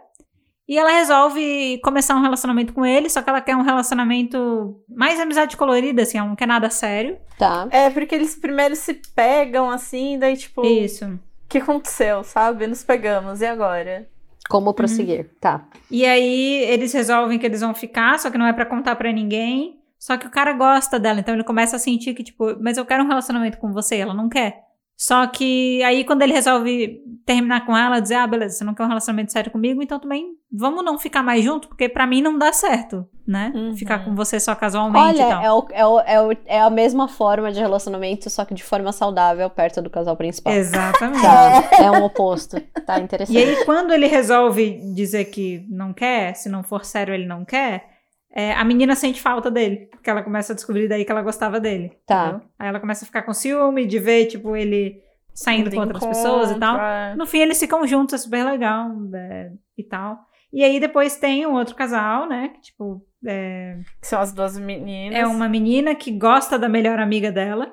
E ela resolve começar um relacionamento com ele, só que ela quer um relacionamento mais amizade colorida, assim, ela não quer nada sério. Tá. É, porque eles primeiro se pegam assim, daí tipo, o Isso. que aconteceu, sabe? Nos pegamos, e agora? Como prosseguir? Tá. E aí eles resolvem que eles vão ficar, só que não é pra contar pra ninguém. Só que o cara gosta dela, então ele começa a sentir que, tipo, mas eu quero um relacionamento com você, ela não quer. Só que aí quando ele resolve terminar com ela, dizer, ah, beleza, você não quer um relacionamento sério comigo, então também vamos não ficar mais junto, porque pra mim não dá certo, né? Uhum. Ficar com você só casualmente Olha, e tal. é, o- é, o- é, o- é a mesma forma de relacionamento, só que de forma saudável, perto do casal principal. Exatamente. Tá, é um oposto. Tá interessante. E aí, quando ele resolve dizer que não quer, se não for sério, ele não quer, é, a menina sente falta dele. Porque ela começa a descobrir daí que ela gostava dele. Tá. entendeu? Aí ela começa a ficar com ciúme de ver, tipo, ele saindo com outras pessoas e tal. Encontro, No fim, eles ficam juntos, é super legal é, e tal. E aí, depois tem um outro casal, né? Que, tipo, é, Que são as duas meninas. é uma menina que gosta da melhor amiga dela.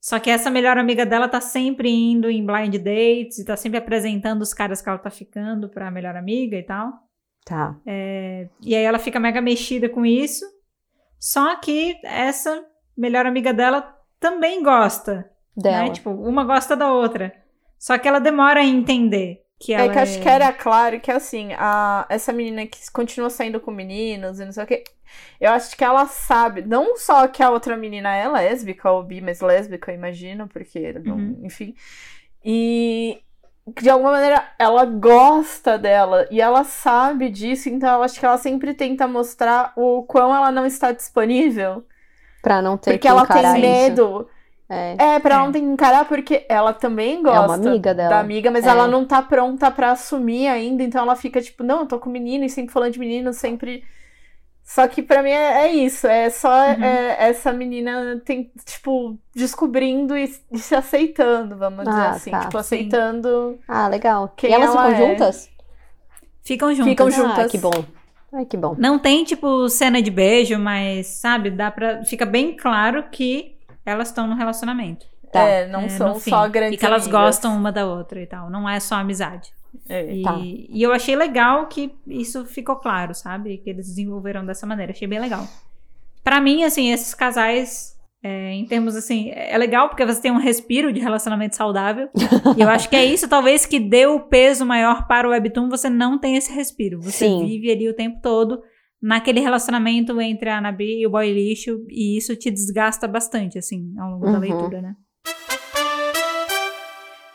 Só que essa melhor amiga dela tá sempre indo em blind dates e tá sempre apresentando os caras que ela tá ficando pra melhor amiga e tal. Tá. E aí ela fica mega mexida com isso. Só que essa melhor amiga dela também gosta, Dela. né? Tipo, uma gosta da outra. Só que ela demora a entender. Que ela É que acho que era claro que, assim, a, essa menina que continua saindo com meninos e não sei o quê. Eu acho que ela sabe, não só que a outra menina é lésbica ou bi, mas lésbica, eu imagino, porque, não- Uhum. enfim. E de alguma maneira ela gosta dela e ela sabe disso, então eu acho que ela sempre tenta mostrar o quão ela não está disponível. Pra não ter Porque que ela tem encarar isso. medo. É. É, pra ela É. não ter que encarar, porque ela também gosta uma amiga dela. da amiga, mas É. ela não tá pronta pra assumir ainda, então ela fica tipo, não, eu tô com menino e sempre falando de menino, sempre. Só que pra mim é, é isso, é só Uhum. é, essa menina tem, tipo, descobrindo e, e se aceitando, vamos dizer Ah, assim. tá, tipo, sim. Ah, aceitando. legal. Quem e elas ela ficam é. juntas? Ficam juntas. Ficam Ah, juntas. que bom. Ai, que bom. Não tem, tipo, cena de beijo, mas, sabe, dá pra. Fica bem claro que elas estão no relacionamento. Tá. É, não é, são só grandes E que elas amigas. gostam uma da outra e tal. Não é só amizade. É. E, Tá. e eu achei legal que isso ficou claro, sabe? Que eles desenvolveram dessa maneira. Achei bem legal. Pra mim, assim, esses casais, é, em termos assim, é legal porque você tem um respiro de relacionamento saudável. [LAUGHS] e eu acho que é isso, talvez, que deu o peso maior para o Webtoon. Você não tem esse respiro. Você Sim. vive ali o tempo todo naquele relacionamento entre a Anabi e o boy lixo. E isso te desgasta bastante, assim, ao longo da Uhum. leitura, né?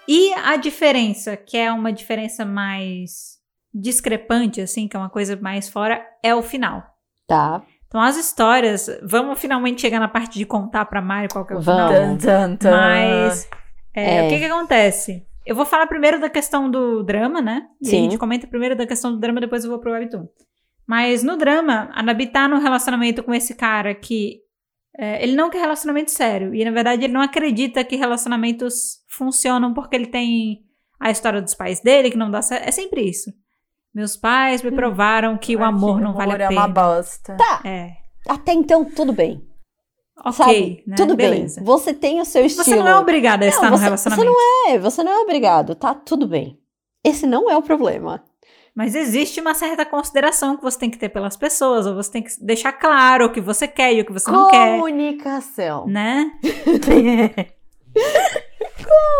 E a diferença, que é uma diferença mais discrepante, assim, que é uma coisa mais fora, é o final. Tá. Então, as histórias, vamos finalmente chegar na parte de contar pra Mari qual que é o final. Vamos. Tan. Mas, é, É. o que que acontece? Eu vou falar primeiro da questão do drama, né? E aí a Sim. gente comenta primeiro da questão do drama, depois eu vou pro webtoon. Mas no drama, a Nabi tá num relacionamento com esse cara que é, ele não quer relacionamento sério. E na verdade ele não acredita que relacionamentos funcionam porque ele tem a história dos pais dele que não dá certo. É sempre isso. Meus pais me provaram que o amor que não vale a é uma pena. bosta. Tá. É. Até então, tudo bem. Ok, sabe? né? Tudo Beleza. bem. Você tem o seu estilo. Você não é obrigada a Não, estar no você- relacionamento. Você não é, você não é obrigado. Tá tudo bem. Esse não é o problema. Mas existe uma certa consideração que você tem que ter pelas pessoas, ou você tem que deixar claro o que você quer e o que você não quer, Comunicação. né? [LAUGHS] [LAUGHS]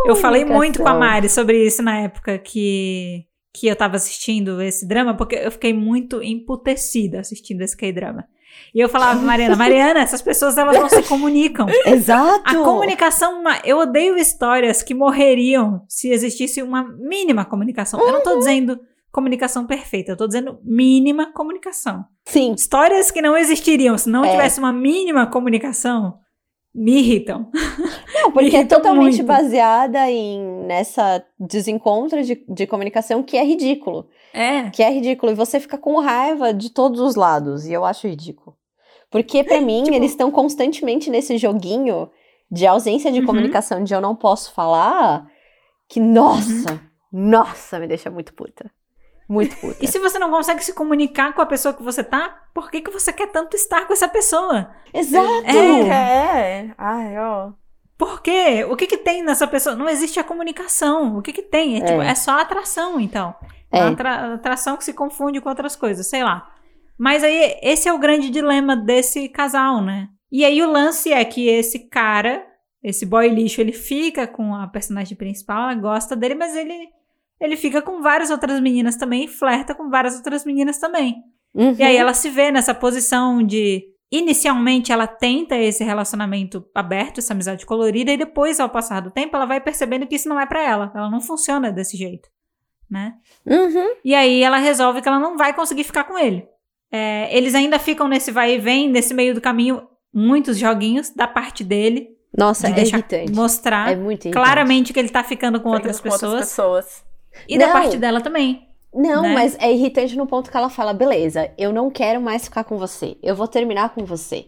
Eu falei muito com a. Mari sobre isso na época que, que eu tava assistindo esse drama, porque eu fiquei muito emputecida assistindo esse K-drama. E eu falava, Mariana, Mariana, essas pessoas elas não se comunicam. [LAUGHS] Exato. A comunicação, eu odeio histórias que morreriam se existisse uma mínima comunicação. Eu não tô dizendo comunicação perfeita, eu tô dizendo mínima comunicação. Sim. Histórias que não existiriam se não É. tivesse uma mínima comunicação me irritam. Não, [LAUGHS] porque é irritam totalmente muito. baseada em nessa desencontro de, de comunicação que é ridículo. É. Que é ridículo. E você fica com raiva de todos os lados. E eu acho ridículo. Porque, pra [LAUGHS] mim, Tipo- eles estão constantemente nesse joguinho de ausência de Uhum. comunicação, de eu não posso falar, que, nossa, nossa, me deixa muito puta. Muito [LAUGHS] puta. E se você não consegue se comunicar com a pessoa que você tá, por que, que você quer tanto estar com essa pessoa? Exato! É. É. Ai, ó. Por quê? O que que tem nessa pessoa? Não existe a comunicação. O que que tem? É, tipo, É. é só atração, então. É. Uma atra- atração que se confunde com outras coisas, sei lá. Mas aí, esse é o grande dilema desse casal, né? E aí o lance é que esse cara, esse boy lixo, ele fica com a personagem principal, ela gosta dele, mas ele, ele fica com várias outras meninas também e flerta com várias outras meninas também. Uhum. E aí ela se vê nessa posição de. Inicialmente ela tenta esse relacionamento aberto, essa amizade colorida, e depois, ao passar do tempo, ela vai percebendo que isso não é pra ela. Ela não funciona desse jeito, né? Uhum. E aí ela resolve que ela não vai conseguir ficar com ele. É, eles ainda ficam nesse vai e vem, nesse meio do caminho, muitos joguinhos da parte dele, Nossa, de é irritante. mostrar É muito irritante. claramente que ele tá ficando com outras Ficando com pessoas. pessoas. E da Não. parte dela também. Não, né? mas é irritante no ponto que ela fala: beleza, eu não quero mais ficar com você, eu vou terminar com você.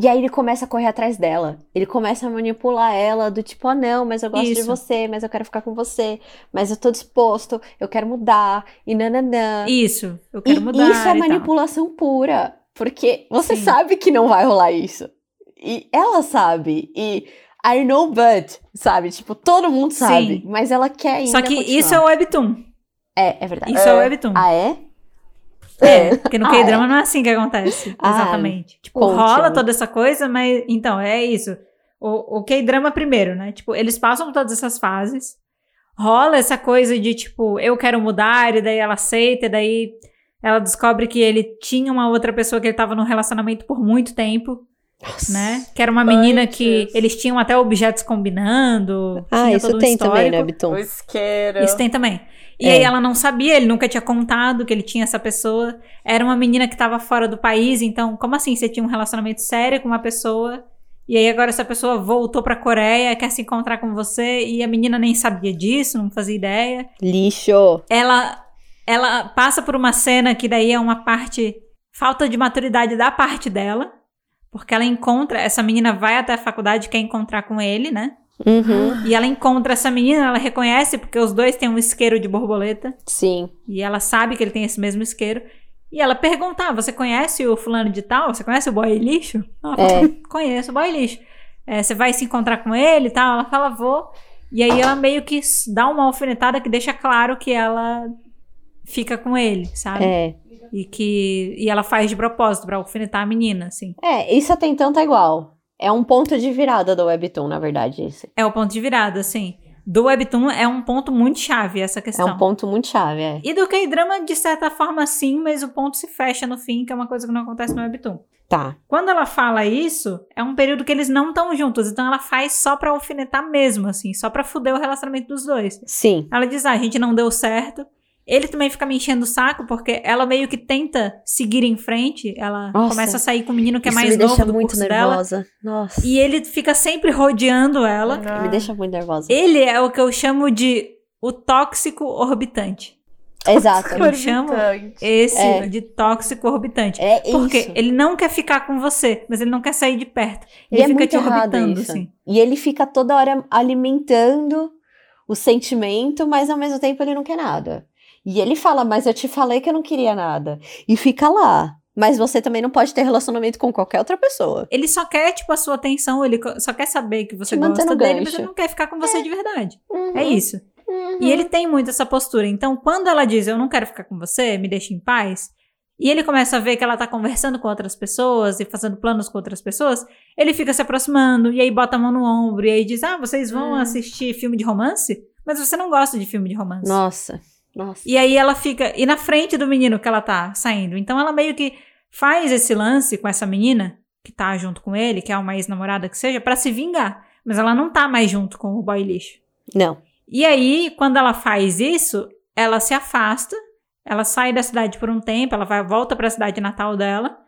E aí ele começa a correr atrás dela. Ele começa a manipular ela, do tipo, ah, não, mas eu gosto de Isso. você, mas eu quero ficar com você, mas eu tô disposto, eu quero mudar, e nananã. Isso, eu quero e mudar. isso é e tal. manipulação pura. Porque você Sim. sabe que não vai rolar isso. E ela sabe. E I know but, sabe? Tipo, todo mundo sabe. Sim. Mas ela quer ainda Só que continuar. isso é o Webtoon. É, é verdade. Isso é, É. o Webtoon. Ah, é? É, porque no Ah, K-drama não é assim que acontece. Ah, exatamente. Tipo, conte, rola amor. toda essa coisa, mas. Então, é isso. O, o K-drama primeiro, né? Tipo, eles passam por todas essas fases. rola essa coisa de tipo, eu quero mudar, e daí ela aceita, e daí ela descobre que ele tinha uma outra pessoa que ele tava num relacionamento por muito tempo, Nossa. né? Que era uma menina que eles tinham até objetos combinando. Ah, tinha isso todo um tem também, né. Biton? O isqueiro. Isso tem também. E É. aí ela não sabia, ele nunca tinha contado que ele tinha essa pessoa. Era uma menina que estava fora do país, então como assim você tinha um relacionamento sério com uma pessoa? E aí agora essa pessoa voltou pra Coreia, quer se encontrar com você e a menina nem sabia disso, não fazia ideia. Lixo. Ela ela passa por uma cena que daí é uma parte falta de maturidade da parte dela, porque ela encontra essa menina vai até a faculdade quer encontrar com ele, né? Uhum. E ela encontra essa menina, ela reconhece porque os dois têm um isqueiro de borboleta. Sim. E ela sabe que ele tem esse mesmo isqueiro. E ela pergunta: ah, você conhece o fulano de tal? Você conhece o boy lixo? Ela fala, É. conheço o boy lixo. É, você vai se encontrar com ele e tal? Ela fala, vou. E aí ela meio que dá uma alfinetada que deixa claro que ela fica com ele, sabe? É. E que e ela faz de propósito pra alfinetar a menina, assim. É, isso até então tá igual. É um ponto de virada do Webtoon, na verdade, isso. É o ponto de virada, assim. Do Webtoon é um ponto muito chave essa É questão. um ponto muito chave, é. E do K-drama, de certa forma, sim, mas o ponto se fecha no fim, que é uma coisa que não acontece no Webtoon. Tá. Quando ela fala isso, é um período que eles não estão juntos, então ela faz só pra alfinetar mesmo, assim, só pra fuder o relacionamento dos dois. Sim. Ela diz, ah, a gente não deu certo. Ele também fica me enchendo o saco, porque ela meio que tenta seguir em frente, ela Nossa. começa a sair com o menino que é Isso mais me novo deixa do muito curso dela, nervosa. Nossa. e ele fica sempre rodeando ela. Ah. Me deixa muito nervosa. Ele é o que eu chamo de o tóxico orbitante. Exato. Eu chamo. Esse É. de tóxico orbitante. É Porque isso. ele não quer ficar com você, mas ele não quer sair de perto. E Ele é fica muito te orbitando, isso. assim. E ele fica toda hora alimentando o sentimento, mas ao mesmo tempo ele não quer nada. E ele fala, mas eu te falei que eu não queria nada. E fica lá. Mas você também não pode ter relacionamento com qualquer outra pessoa. Ele só quer, tipo, a sua atenção, ele só quer saber que você gosta dele, mas gancho. ele não quer ficar com você de verdade. Uhum, É isso. uhum. E ele tem muito essa postura. Então, quando ela diz, eu não quero ficar com você, me deixa em paz, e ele começa a ver que ela tá conversando com outras pessoas e fazendo planos com outras pessoas, ele fica se aproximando, e aí bota a mão no ombro, e aí diz, ah, vocês vão Hum. assistir filme de romance? Mas você não gosta de filme de romance. Nossa. Nossa. E aí ela fica. E na frente do menino que ela tá saindo. Então ela meio que faz esse lance com essa menina que tá junto com ele, que é uma ex-namorada que seja, pra se vingar. Mas ela não tá mais junto com o boy lixo. Não. E aí, quando ela faz isso, ela se afasta, ela sai da cidade por um tempo, ela vai volta pra cidade natal dela.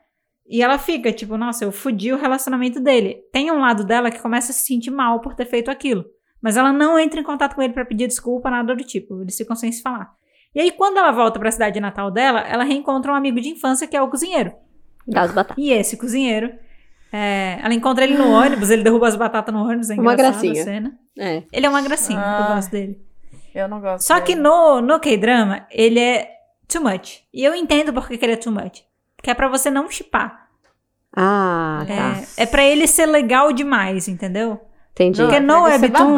E ela fica tipo, nossa, eu fudi o relacionamento dele. Tem um lado dela que começa a se sentir mal por ter feito aquilo. Mas ela não entra em contato com ele pra pedir desculpa, nada do tipo. Eles ficam sem se falar. E aí, quando ela volta pra cidade natal dela, ela reencontra um amigo de infância que é o cozinheiro. Gás batata. E esse cozinheiro, é, ela encontra ele no ônibus, ele derruba as batatas no ônibus, é Uma gracinha. a cena. É. Ele é uma gracinha, eu Ah. gosto dele. Eu não gosto Só que dele. no, no K-drama, ele é too much. E eu entendo por que que ele é too much. Que é pra você não chipar. Ah, tá. É, é pra ele ser legal demais, entendeu? Entendi. Porque no ser Webtoon-.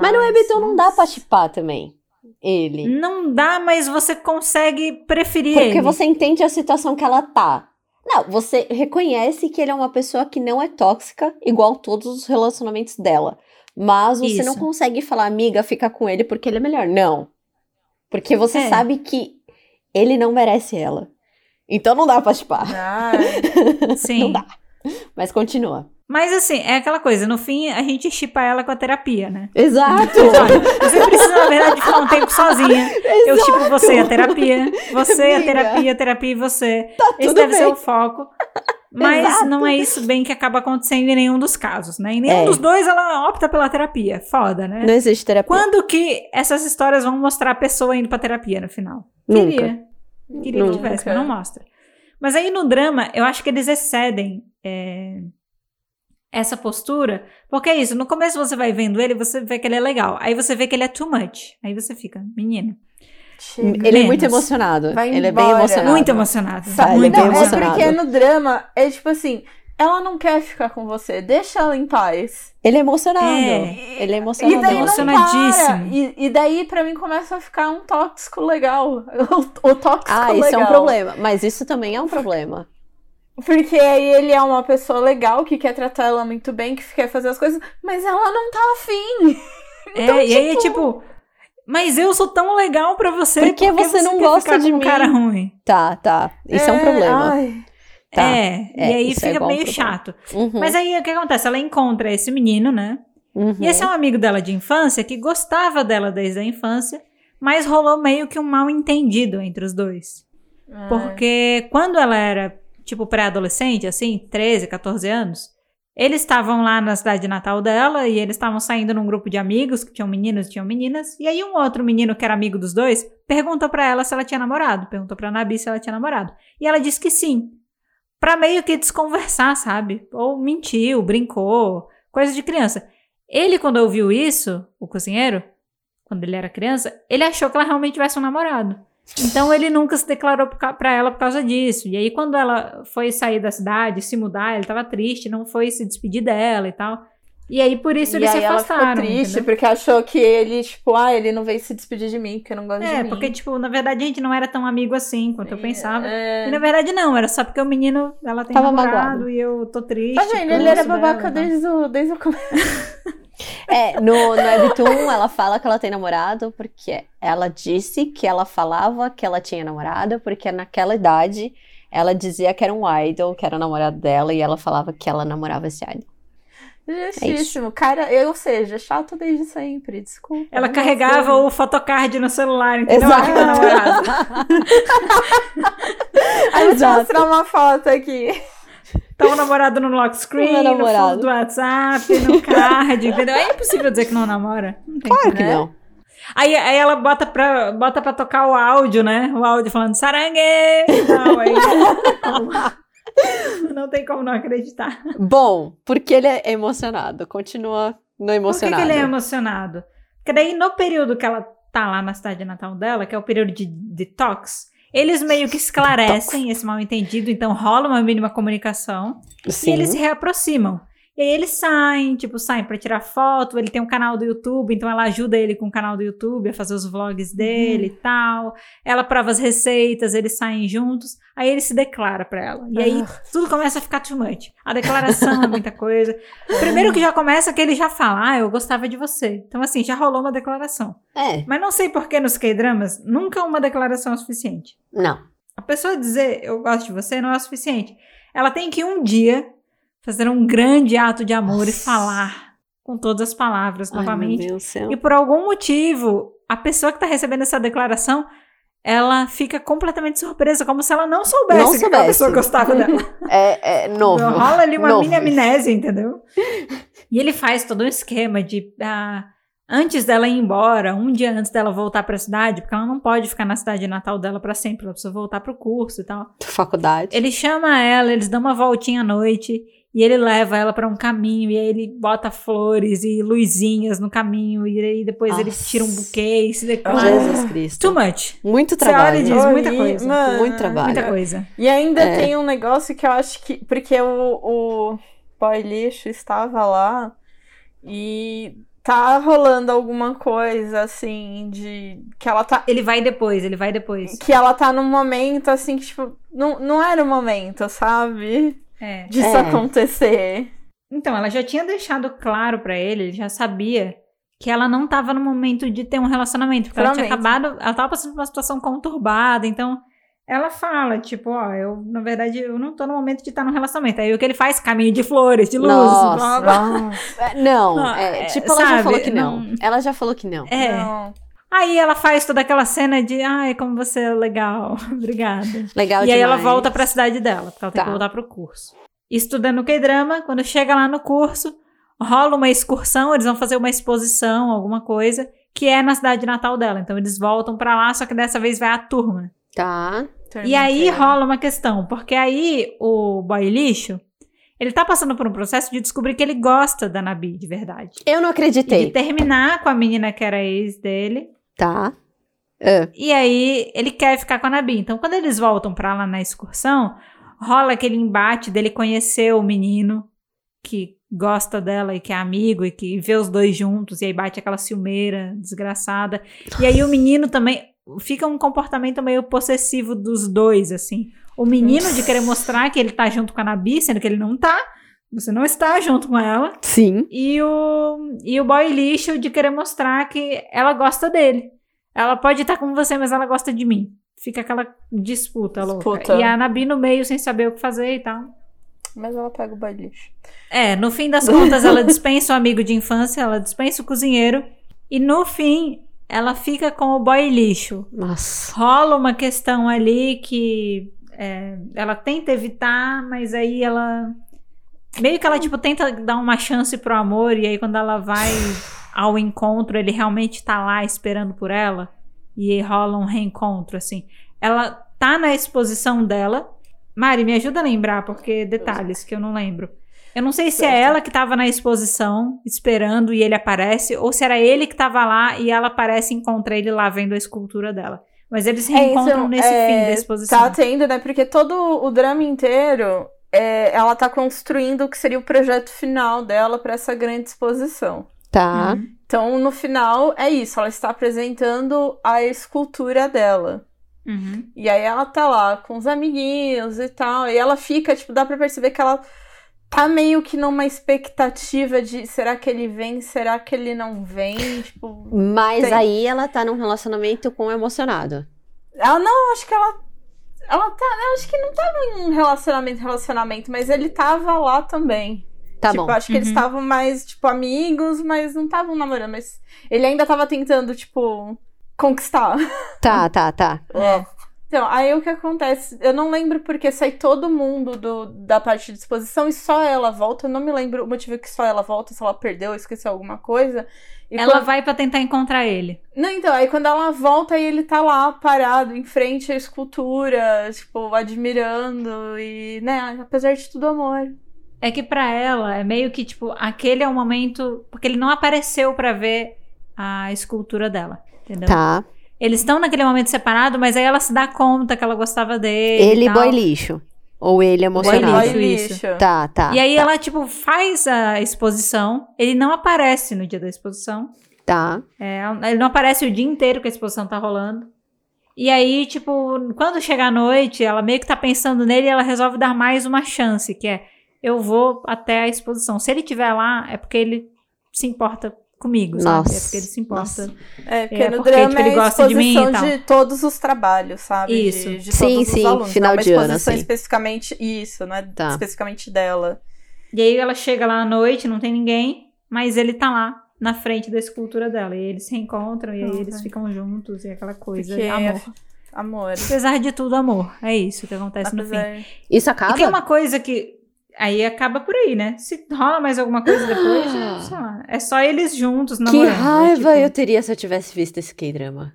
Mas no Webtoon não dá pra chipar também. Ele. Não dá, mas você consegue preferir Porque ele. você entende a situação que ela tá. Não, você reconhece que ele é uma pessoa que não é tóxica, igual todos os relacionamentos dela. Mas você não Isso. consegue falar, amiga, fica com ele porque ele é melhor. Não. Porque você É. sabe que ele não merece ela. Então não dá pra chipar. Ai, [LAUGHS] Sim. Não dá. Mas continua. Mas assim, é aquela coisa, no fim a gente chipa ela com a terapia, né? Exato! Olha, você precisa, na verdade, ficar um tempo sozinha. Eu chipo você e a terapia, você e a terapia, a terapia e você. Tá Esse deve ser bem. o foco. Mas Exato. não é isso bem que acaba acontecendo em nenhum dos casos, né? Em nenhum É. dos dois ela opta pela terapia. Foda, né? Não existe terapia. Quando que essas histórias vão mostrar a pessoa indo pra terapia no final? Nunca. Queria. Queria que Nunca. tivesse, mas não mostra. Mas aí no drama, eu acho que eles excedem é, essa postura. Porque é isso, no começo você vai vendo ele, você vê que ele é legal. Aí você vê que ele é too much. Aí você fica, menino, chega. Ele é muito Menos. emocionado. Vai ele é bem embora. emocionado. muito emocionado. Tá, é muito Não, é emocionado. porque no drama é tipo assim, ela não quer ficar com você, deixa ela em paz. Ele é emocionado. É. Ele é E emocionado. daí não Emocionadíssimo. para. E, e daí pra mim começa a ficar um tóxico legal. [LAUGHS] O, o tóxico Ah, legal. isso é um problema. Mas isso também é um problema. Porque aí ele é uma pessoa legal que quer tratar ela muito bem, que quer fazer as coisas, mas ela não tá afim. [LAUGHS] É, Então, e aí é tipo- tipo. Mas eu sou tão legal pra você. Por que você não quer gosta ficar de com um cara ruim. Tá, tá. Isso é, um problema. ai. Tá. É, É, e aí é fica um meio problema. chato. Uhum, Mas aí o que acontece? Ela encontra esse menino, né? uhum. E esse é um amigo dela de infância que gostava dela desde a infância, mas rolou meio que um mal entendido entre os dois. Ai. Porque quando ela era, tipo, pré-adolescente, assim, 13, 14 anos, eles estavam lá na cidade natal dela e eles estavam saindo num grupo de amigos que tinham meninos e tinham meninas. E aí um outro menino que era amigo dos dois perguntou pra ela se ela tinha namorado, perguntou pra Nabi se ela tinha namorado. E ela disse que sim. Pra meio que desconversar, sabe? Ou mentiu, brincou, coisa de criança. Ele, quando ouviu isso, o cozinheiro, quando ele era criança, ele achou que ela realmente tivesse um namorado. Então ele nunca se declarou pra ela por causa disso. E aí, quando ela foi sair da cidade, se mudar, ele tava triste, não foi se despedir dela e tal. E aí, por isso, e eles aí se ela afastaram. ficou triste entendeu? porque achou que ele, tipo, ah, ele não veio se despedir de mim porque não gosta de É, mim. porque, tipo, na verdade, a gente não era tão amigo assim quanto eu pensava. É. E na verdade, não, era só porque o menino, ela tem Tava namorado magoado. e eu tô triste. Tá eu Ele era gosto dela babaca e tal. desde o, desde o começo. [LAUGHS] É, no, no Webtoon ela fala que ela tem namorado porque ela disse que ela falava que ela tinha namorado porque naquela idade ela dizia que era um idol, que era o namorado dela e ela falava que ela namorava esse idol. Justíssimo. Cara, eu, ou seja, chato desde sempre, desculpa. Ela carregava sei. o photocard no celular, entendeu? Exato. Aí eu [LAUGHS] vou mostrar uma foto aqui. Tá o namorado no lock [LAUGHS] screen, no fundo do WhatsApp, no card, entendeu? É impossível dizer que não namora. Não tem Claro como. que né? não. Aí, aí ela bota pra, bota pra tocar o áudio, né? O áudio falando sarangue! Não, aí, [LAUGHS] [LAUGHS] não tem como não acreditar. Bom, porque ele é emocionado. Continua no Por que, emocionado. que ele é emocionado? Porque daí, no período que ela tá lá na cidade natal dela, que é o período de detox, eles meio que esclarecem esse mal entendido, então rola uma mínima comunicação. Sim. E eles se reaproximam. E aí eles saem, tipo, saem pra tirar foto. Ele tem um canal do YouTube, então ela ajuda ele com o canal do YouTube a fazer os vlogs dele e tal. Ela prova as receitas, eles saem juntos. Aí ele se declara pra ela. E aí tudo começa a ficar too much. A declaração é muita coisa. [LAUGHS] Primeiro que já começa que ele já fala, ah, eu gostava de você. Então, assim, já rolou uma declaração. É, Mas não sei por que nos K-dramas nunca uma declaração é o suficiente. não. A pessoa dizer eu gosto de você não é o suficiente. Ela tem que um dia fazer um grande ato de amor e Nossa. falar com todas as palavras Ai, meu novamente. Deus do céu. E por algum motivo, a pessoa que tá recebendo essa declaração, ela fica completamente surpresa, como se ela não soubesse, Não que a soubesse. pessoa gostava dela. [LAUGHS] É, é novo. Rola ali uma Novo. mini amnésia, entendeu? E ele faz todo um esquema de. ah, antes dela ir embora, um dia antes dela voltar pra cidade, porque ela não pode ficar na cidade natal dela pra sempre, ela precisa voltar pro curso e tal. Faculdade. Ele chama ela, eles dão uma voltinha à noite e ele leva ela pra um caminho e aí ele bota flores e luzinhas no caminho e aí depois ele Nossa. tira um buquê e se declara. Jesus Too Cristo. much. Muito Você olha trabalho. e diz muita Oi, coisa. mano. Muito trabalho. Muita coisa. E ainda É. tem um negócio que eu acho que. Porque o, o boy lixo estava lá e tá rolando alguma coisa assim de. Que ela tá. Ele vai depois, ele vai depois. Que ela tá num momento assim que, tipo, não, não era o momento, sabe? É. Disso É. acontecer. Então, ela já tinha deixado claro pra ele, ele já sabia que ela não tava no momento de ter um relacionamento, porque ela tinha Realmente. acabado, ela tava passando por uma situação conturbada, então ela fala, tipo, ó, eu, na verdade, eu não tô no momento de estar num relacionamento. Aí o que ele faz? Caminho de flores, de luzes, Nossa. blá, blá. [LAUGHS] É, Não, Não, é, tipo, ela já sabe, falou que não. não- Ela já falou que não. É. Não. Aí ela faz toda aquela cena de, ai, como você é legal, [LAUGHS] obrigada. Legal e aí ela demais. volta pra cidade dela, porque ela tem Tá. que voltar pro curso. Estudando K-drama, quando chega lá no curso, rola uma excursão, eles vão fazer uma exposição, alguma coisa, que é na cidade natal dela. Então eles voltam pra lá, só que dessa vez vai a turma. Tá. E aí rola uma questão, porque aí o boy lixo, ele tá passando por um processo de descobrir que ele gosta da Nabi, de verdade. Eu não E de acreditei. terminar com a menina que era ex dele. Tá. É. E aí ele quer ficar com a Nabi. Então, quando eles voltam pra lá na excursão, rola aquele embate dele conhecer o menino que gosta dela e que é amigo e que vê os dois juntos, e aí bate aquela ciumeira desgraçada. E aí o menino também fica um comportamento meio possessivo dos dois, assim. O menino de querer mostrar que ele tá junto com a Nabi, sendo que ele não tá. Você não está junto com ela. Sim. E o, e o boy lixo de querer mostrar que ela gosta dele. ela pode estar com você, mas ela gosta de mim. Fica aquela disputa, louca. Disputa. E a Nabi no meio sem saber o que fazer e tal. Mas ela pega o boy lixo. É, no fim das contas, ela dispensa o amigo de infância, ela dispensa o cozinheiro. E no fim, ela fica com o boy lixo. Nossa. Rola uma questão ali que é, ela tenta evitar, mas aí ela. Meio que ela, tipo, tenta dar uma chance pro amor, e aí quando ela vai ao encontro, ele realmente tá lá esperando por ela. E rola um reencontro, assim. Ela tá na exposição dela. Mari, me ajuda a lembrar, porque detalhes que eu não lembro. Eu não sei se é ela que tava na exposição, esperando, e ele aparece, ou se era ele que tava lá e ela aparece e encontra ele lá vendo a escultura dela. Mas eles se reencontram então, nesse é, fim da exposição. Tá tendo, né? Porque todo o drama inteiro, é, ela tá construindo o que seria o projeto final dela pra essa grande exposição. Tá. Uhum. Então, no final, é isso. Ela está apresentando a escultura dela. Uhum. E aí ela tá lá com os amiguinhos e tal. E ela fica, tipo, dá pra perceber que ela tá meio que numa expectativa de será que ele vem, será que ele não vem? Tipo. Mas Tem. aí ela tá num relacionamento com o emocionado. Ela não, acho que ela. Ela tá. Eu acho que não tava em um relacionamento, relacionamento, mas ele tava lá também. Tá tipo, bom. acho que eles Uhum. estavam mais, tipo, amigos, mas não estavam namorando. Mas ele ainda tava tentando, tipo, conquistar. Tá, tá, tá. [LAUGHS] É. Então, aí o que acontece? Eu não lembro porque sai todo mundo do, da parte de exposição e só ela volta. Eu não me lembro o motivo que só ela volta, se ela perdeu, esqueceu alguma coisa. E Ela quando- vai pra tentar encontrar ele. Não, então, aí quando ela volta e ele tá lá parado em frente à escultura, tipo, admirando e, né, apesar de tudo amor. É que pra ela é meio que tipo, aquele é o momento. Porque ele não apareceu pra ver a escultura dela. Entendeu? Tá. Eles estão naquele momento separado, mas aí ela se dá conta que ela gostava dele. Ele e tal. boy lixo. Ou ele emocionado. lixo. Boy isso. lixo. Tá, tá. E aí tá, ela, tipo, faz a exposição. Ele não aparece no dia da exposição. Tá. É, ele não aparece o dia inteiro que a exposição tá rolando. E aí, tipo, quando chega a noite, ela meio que tá pensando nele e ela resolve dar mais uma chance, que é eu vou até a exposição. Se ele estiver lá, é porque ele se importa comigo, sabe? É Nossa, porque ele se importa. nossa. É, porque É, no porque, drama tipo, ele é a gosta de mim e tal. de, todos os trabalhos, sabe? De- Isso. De, Sim, todos sim, os alunos. final é de ano, exposição assim. especificamente isso, não é Tá. especificamente dela. E aí ela chega lá à noite, não tem ninguém, mas ele tá lá na frente da escultura dela. E eles se reencontram e aí Uhum. eles ficam juntos e aquela coisa. Porque amor. Amor. Apesar de tudo, amor. É isso que acontece no fim. Apesar... Isso E acaba? tem uma coisa que. Aí acaba por aí, né? Se rola mais alguma coisa depois, né, sei lá. É só eles juntos Que namorando. raiva é, eu tipo, teria se eu tivesse visto esse K-drama.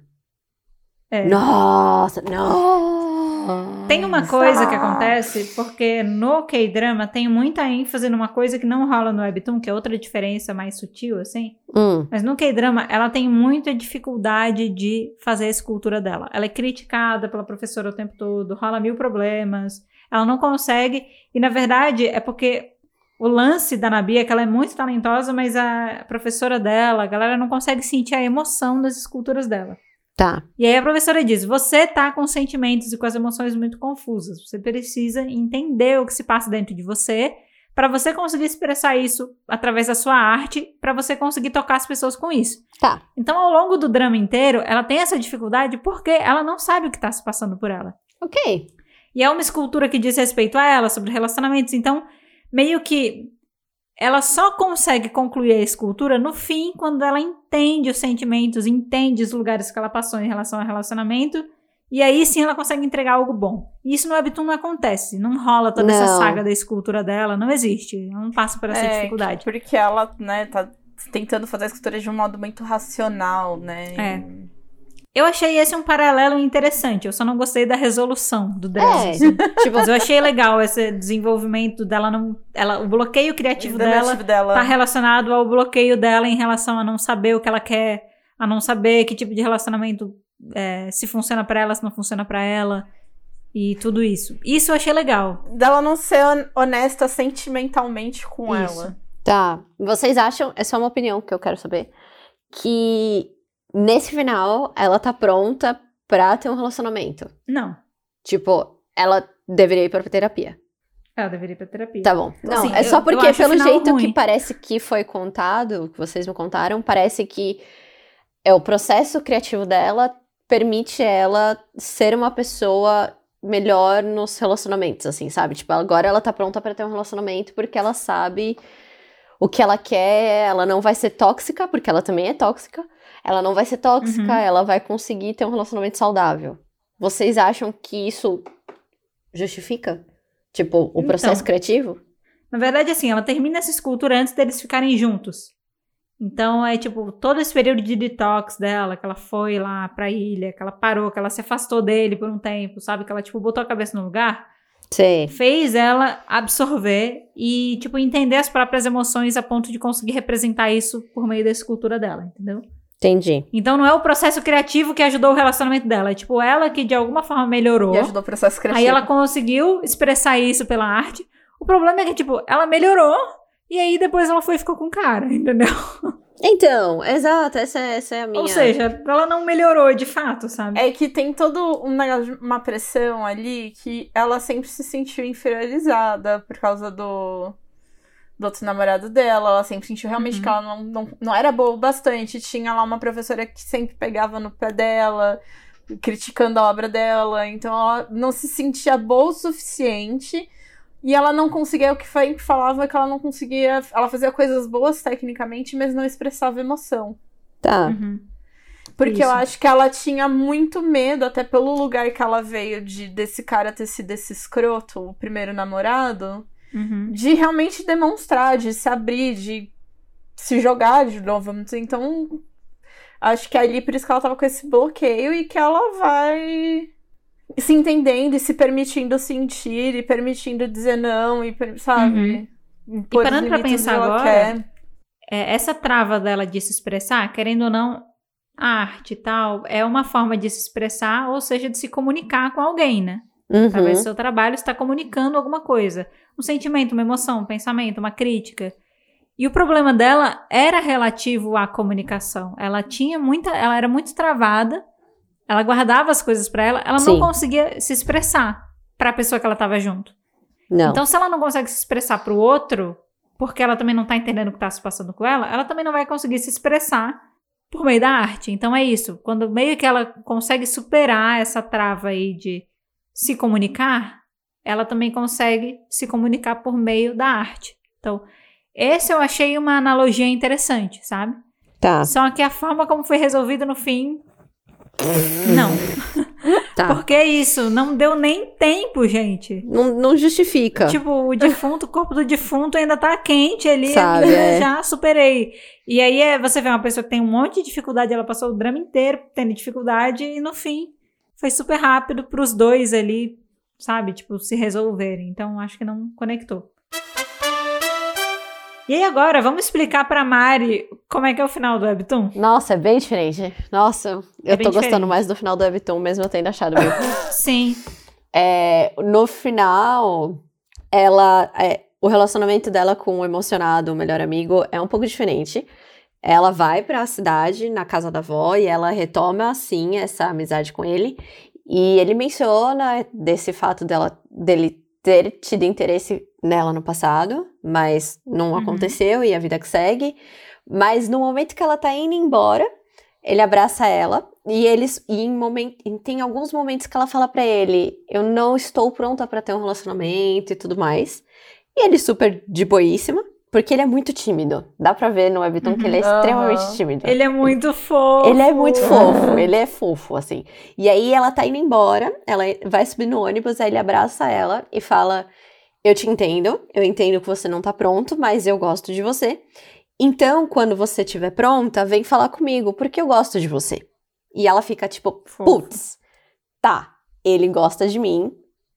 é. Nossa, não. Tem uma coisa que acontece, porque no K-drama tem muita ênfase numa coisa que não rola no Webtoon, que é outra diferença mais sutil, assim. Hum, Mas no K-drama, ela tem muita dificuldade de fazer a escultura dela. Ela é criticada pela professora o tempo todo, rola mil problemas. Ela não consegue. E na verdade, é porque o lance da Nabi é que ela é muito talentosa, mas a professora dela, a galera não consegue sentir a emoção das esculturas dela. tá. E aí a professora diz: você tá com sentimentos e com as emoções muito confusas. Você precisa entender o que se passa dentro de você para você conseguir expressar isso através da sua arte, para você conseguir tocar as pessoas com isso. Tá. Então, ao longo do drama inteiro, ela tem essa dificuldade porque ela não sabe o que tá se passando por ela. Ok. E é uma escultura que diz respeito a ela, sobre relacionamentos. Então, meio que ela só consegue concluir a escultura no fim, quando ela entende os sentimentos, entende os lugares que ela passou em relação ao relacionamento. E aí sim ela consegue entregar algo bom. E isso no Webtoon não acontece. Não rola toda essa Não. saga da escultura dela. Não existe. Não passa por essa É, dificuldade. Porque ela, né, tá tentando fazer a escultura de um modo muito racional, né? É. Eu achei esse um paralelo interessante. Eu só não gostei da resolução do drama. É, [LAUGHS] tipo, Mas eu achei legal esse desenvolvimento dela não. Ela, o bloqueio criativo dela Criativo dela. tá relacionado ao bloqueio dela em relação a não saber o que ela quer, a não saber que tipo de relacionamento é, se funciona pra ela, se não funciona pra ela. E tudo isso. Isso eu achei legal. Dela não ser hon- honesta sentimentalmente com Isso. ela. Tá. Vocês acham, é só uma opinião que eu quero saber, que nesse final ela tá pronta pra ter um relacionamento? Não. Tipo, ela deveria ir pra terapia. Ela deveria ir pra terapia. Tá bom. Não, Assim, é eu- só eu porque acho o pelo jeito ruim. que parece que foi contado, que vocês me contaram, parece que é o processo criativo dela permite ela ser uma pessoa melhor nos relacionamentos, assim, sabe? Tipo, agora ela tá pronta para ter um relacionamento porque ela sabe o que ela quer, ela não vai ser tóxica, porque ela também é tóxica. Ela não vai ser tóxica, Uhum. ela vai conseguir ter um relacionamento saudável. Vocês acham que isso justifica? Tipo, o Então. processo criativo? Na verdade, assim, ela termina essa escultura antes deles ficarem juntos. Então é tipo, todo esse período de detox dela, que ela foi lá pra ilha, que ela parou, que ela se afastou dele por um tempo, sabe? Que ela, tipo, botou a cabeça no lugar, Sei. fez ela absorver e, tipo, entender as próprias emoções a ponto de conseguir representar isso por meio da escultura dela, entendeu? Entendi. Então não é o processo criativo que ajudou o relacionamento dela, é tipo ela que de alguma forma melhorou. E ajudou o processo criativo. Aí ela conseguiu expressar isso pela arte. O problema é que, tipo, ela melhorou e aí depois ela foi e ficou com o cara, [LAUGHS] entendeu? Então, exato, essa, é- essa é a minha. Ou seja, ela não melhorou de fato, sabe? É que tem todo um negócio, uma pressão ali que ela sempre se sentiu inferiorizada por causa do, do outro namorado dela. Ela sempre sentiu realmente Uhum. que ela não, não, não era boa o bastante. Tinha lá uma professora que sempre pegava no pé dela, criticando a obra dela. Então ela não se sentia boa o suficiente. E ela não conseguia, o que sempre falava é que ela não conseguia. Ela fazia coisas boas tecnicamente, mas não expressava emoção. Tá. Uhum. Porque eu Isso. acho que ela tinha muito medo, até pelo lugar que ela veio de desse cara ter sido esse escroto, o primeiro namorado, Uhum. de realmente demonstrar, de se abrir, de se jogar de novo. Então, acho que ali por isso que ela tava com esse bloqueio e que ela vai se entendendo e se permitindo sentir e permitindo dizer não e sabe? Uhum. parando pra limites pensar agora. É, essa trava dela de se expressar, querendo ou não, a arte e tal, é uma forma de se expressar, ou seja, de se comunicar com alguém, né? Através do Uhum. seu trabalho, está comunicando alguma coisa. Um sentimento, uma emoção, um pensamento, uma crítica. E o problema dela era relativo à comunicação. Ela tinha muita. Ela era muito travada. Ela guardava as coisas pra ela. Ela Sim. não conseguia se expressar pra pessoa que ela tava junto. Não. Então, se ela não consegue se expressar pro outro, porque ela também não tá entendendo o que tá se passando com ela, ela também não vai conseguir se expressar por meio da arte. Então é isso. Quando meio que ela consegue superar essa trava aí de se comunicar, ela também consegue se comunicar por meio da arte. Então, esse eu achei uma analogia interessante, sabe? Tá, Só que a forma como foi resolvido no fim. Não. [LAUGHS] tá. Porque é isso, não deu nem tempo, gente. Não, não justifica. Tipo, o defunto, o corpo do defunto ainda tá quente ali, Sabe, é. [LAUGHS] já superei. E aí é, você vê uma pessoa que tem um monte de dificuldade, ela passou o drama inteiro tendo dificuldade e no fim foi super rápido pros dois ali, sabe? Tipo, se resolverem. Então acho que não conectou. E aí agora, vamos explicar pra Mari como é que é o final do Webtoon? Nossa, é bem diferente. Nossa, eu É bem tô gostando diferente. mais do final do Webtoon, mesmo eu tendo achado meio. [LAUGHS] Sim. É, no final, ela. é, o relacionamento dela com o emocionado, o melhor amigo, é um pouco diferente. Ela vai pra cidade, na casa da avó, e ela retoma, assim, essa amizade com ele. E ele menciona desse fato dela, dele ter tido interesse nela no passado, mas não Uhum. aconteceu e a vida que segue. Mas no momento que ela tá indo embora, ele abraça ela e eles e em momen- e tem alguns momentos que ela fala pra ele, eu não estou pronta pra ter um relacionamento e tudo mais. E ele super de boíssima, porque ele é muito tímido. Dá pra ver no Webtoon que ele é Uhum. extremamente tímido. Ele é muito fofo. Ele é muito fofo, ele é fofo, assim. E aí ela tá indo embora, ela vai subir no ônibus, aí ele abraça ela e fala: Eu te entendo, eu entendo que você não tá pronto, mas eu gosto de você. Então, quando você estiver pronta, vem falar comigo, porque eu gosto de você. E ela fica tipo, putz, tá, ele gosta de mim,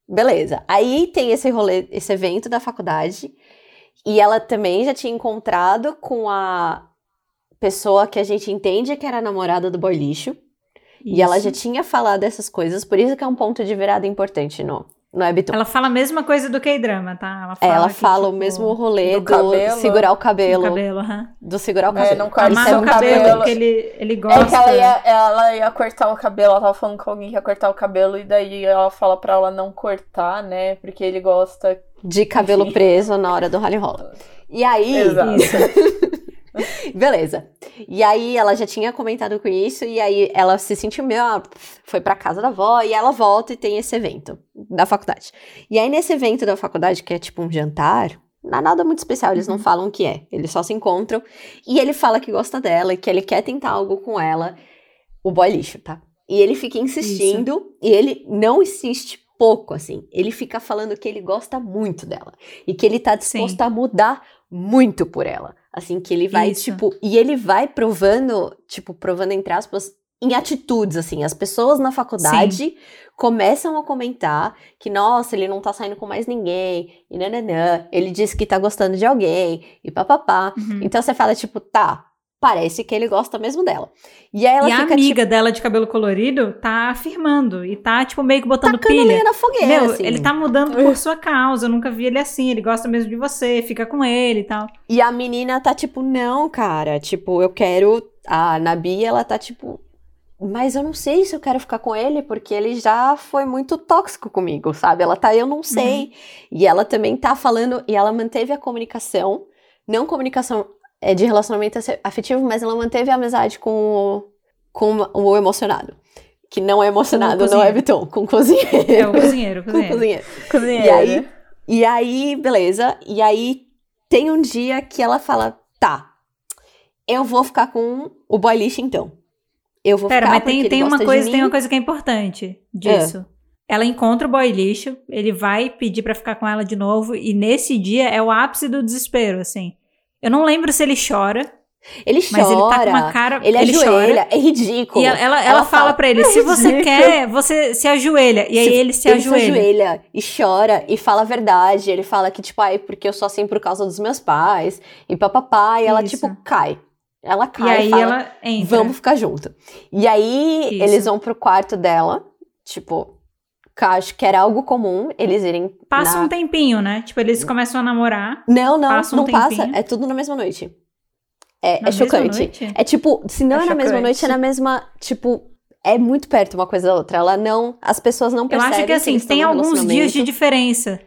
beleza. Aí tem esse rolê, esse evento da faculdade, e ela também já tinha encontrado com a pessoa que a gente entende que era a namorada do boy lixo. E ela já Isso. tinha falado essas coisas, por isso que é um ponto de virada importante no, no Webtoon. Ela fala a mesma coisa do K-drama, tá? Ela É, fala, ela que, fala o tipo, mesmo rolê do do, cabelo. segurar o do cabelo. cabelo, aham. Do segurar o É, cabelo. não corta Isso seu é Amar o cabelo, cabelo. porque ele, ele gosta. É que ela ia, ela ia cortar o cabelo, ela tava falando com alguém que ia cortar o cabelo, e daí ela fala pra ela não cortar, né? Porque ele gosta. De cabelo preso na hora do rally rola. E aí, Exato. [LAUGHS] Beleza. E aí ela já tinha comentado com isso, e aí ela se sentiu meio, ah, foi pra casa da avó, e ela volta e tem esse evento da faculdade. E aí nesse evento da faculdade, que é tipo um jantar, não é nada muito especial, eles não falam o que é, eles só se encontram, e ele fala que gosta dela, e que ele quer tentar algo com ela, o boy lixo, tá? E ele fica insistindo, isso. e ele não insiste pouco, assim. Ele fica falando que ele gosta muito dela. E que ele tá disposto Sim. a mudar muito por ela. Assim, que ele vai, Isso. tipo. E ele vai provando, tipo, provando entre aspas, em atitudes, assim. As pessoas na faculdade Sim. começam a comentar que, nossa, ele não tá saindo com mais ninguém, e nananã. Ele disse que tá gostando de alguém, e papapá. Uhum. Então você fala, tipo, tá, parece que ele gosta mesmo dela. E, aí ela e fica, a amiga tipo, dela de cabelo colorido tá afirmando e tá, tipo, meio que botando pilha. Lenha na fogueira, Meu, assim. ele tá mudando por [LAUGHS] sua causa, eu nunca vi ele assim, ele gosta mesmo de você, fica com ele e tal. E a menina tá tipo, não, cara, tipo, eu quero... A Nabi, ela tá tipo... Mas eu não sei se eu quero ficar com ele, porque ele já foi muito tóxico comigo, sabe? Ela tá, eu não sei. Uhum. E ela também tá falando, e ela manteve a comunicação, não comunicação é, de relacionamento afetivo, mas ela manteve a amizade com o, com o emocionado. Que não é emocionado, não é Viton, com o cozinheiro. É o cozinheiro, [LAUGHS] cozinheiro. com cozinheiro. cozinheiro. E aí, e aí, beleza. E aí tem um dia que ela fala: tá, eu vou ficar com o boy lixo então. Eu vou Pera, ficar mas tem, tem uma coisa, tem uma coisa que é importante disso. É. Ela encontra o boy lixo, ele vai pedir para ficar com ela de novo, e nesse dia é o ápice do desespero, assim. Eu não lembro se ele chora. Ele chora. Mas ele tá com uma cara. Ele, ele ajoelha, chora. é ridículo. E ela, ela, ela fala, fala pra ele: é se você quer, você se ajoelha. E aí se, ele se ele ajoelha. se ajoelha e chora e fala a verdade. Ele fala que, tipo, ai, porque eu sou assim por causa dos meus pais. E papapá. E ela, Isso. tipo, cai. Ela cai. E aí fala, ela entra. Vamos ficar junto. E aí Isso. eles vão pro quarto dela. Tipo, acho que era algo comum eles irem. Passa na... um tempinho, né? Tipo, eles começam a namorar. Não, não, passa um não tempinho. passa. É tudo na mesma noite. É, é chocante. É tipo, se não é, é na mesma noite, é na mesma. Tipo, é muito perto uma coisa da outra. Ela não. As pessoas não percebem. Eu acho que assim, tem alguns dias de diferença.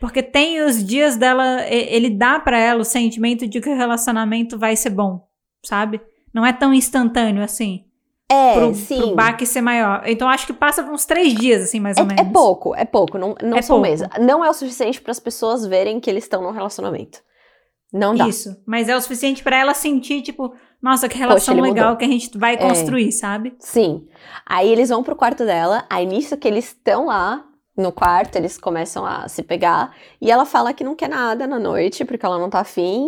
Porque tem os dias dela. Ele dá para ela o sentimento de que o relacionamento vai ser bom, sabe? Não é tão instantâneo assim. É, pro, sim. pro baque ser maior. Então acho que passa uns três dias, assim, mais ou é, menos. É pouco, é pouco. Não, não é são pouco. meses. Não é o suficiente para as pessoas verem que eles estão num relacionamento. Não dá. Isso. Mas é o suficiente para ela sentir, tipo, nossa, que relação Poxa, legal mudou. que a gente vai é. construir, é. sabe? Sim. Aí eles vão pro quarto dela, aí nisso que eles estão lá no quarto, eles começam a se pegar, e ela fala que não quer nada na noite, porque ela não tá afim.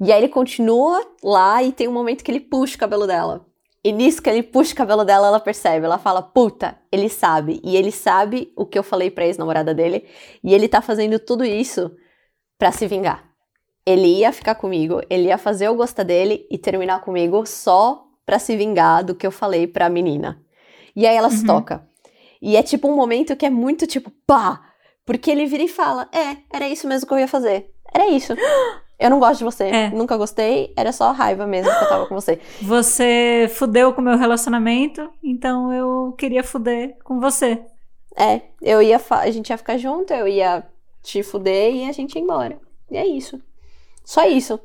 E aí ele continua lá e tem um momento que ele puxa o cabelo dela. E nisso que ele puxa o cabelo dela, ela percebe. Ela fala, puta, ele sabe. E ele sabe o que eu falei pra ex-namorada dele. E ele tá fazendo tudo isso para se vingar. Ele ia ficar comigo, ele ia fazer eu gostar dele e terminar comigo só pra se vingar do que eu falei pra menina. E aí ela uhum. se toca. E é tipo um momento que é muito tipo, pá! Porque ele vira e fala: É, era isso mesmo que eu ia fazer. Era isso. [GASPS] Eu não gosto de você. É. Nunca gostei. Era só raiva mesmo que eu tava com você. Você fudeu com o meu relacionamento, então eu queria fuder com você. É, eu ia. A gente ia ficar junto, eu ia te fuder e a gente ia embora. E é isso. Só isso.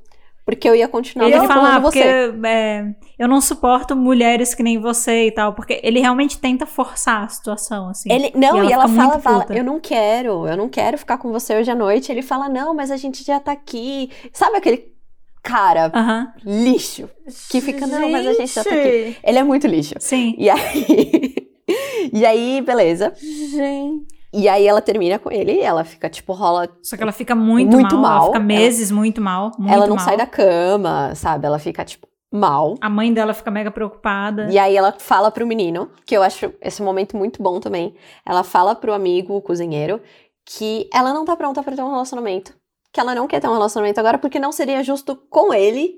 Porque eu ia continuar ele falar, você. Porque, é, eu não suporto mulheres que nem você e tal, porque ele realmente tenta forçar a situação, assim. Ele, não, e ela, e ela fala, fala, eu não quero, eu não quero ficar com você hoje à noite. Ele fala, não, mas a gente já tá aqui. Sabe aquele cara lixo que fica, não, mas a gente já tá aqui. Ele é muito lixo. Sim. E aí. [LAUGHS] e aí, beleza. Gente. E aí ela termina com ele, ela fica, tipo, rola. Só que ela fica muito, muito mal, mal. Ela fica meses ela, muito mal. Muito ela não mal. sai da cama, sabe? Ela fica, tipo, mal. A mãe dela fica mega preocupada. E aí ela fala pro menino, que eu acho esse momento muito bom também. Ela fala pro amigo, o cozinheiro, que ela não tá pronta para ter um relacionamento. Que ela não quer ter um relacionamento agora porque não seria justo com ele,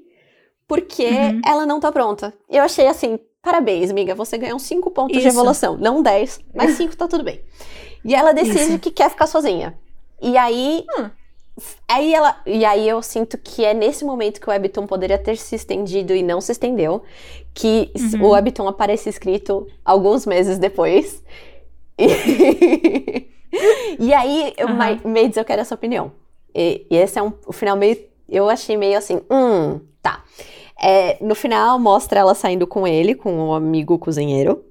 porque uhum. ela não tá pronta. Eu achei assim, parabéns, amiga, você ganhou 5 pontos Isso. de evolução. Não 10, mas 5 tá tudo bem. E ela decide Isso. que quer ficar sozinha. E aí. Hum. Aí ela. E aí eu sinto que é nesse momento que o Webtoon poderia ter se estendido e não se estendeu. Que uhum. o Webtoon aparece escrito alguns meses depois. E, [LAUGHS] e aí, uhum. Maids, eu quero essa opinião. E, e esse é um, o final meio. Eu achei meio assim, hum, tá. É, no final, mostra ela saindo com ele, com um amigo cozinheiro.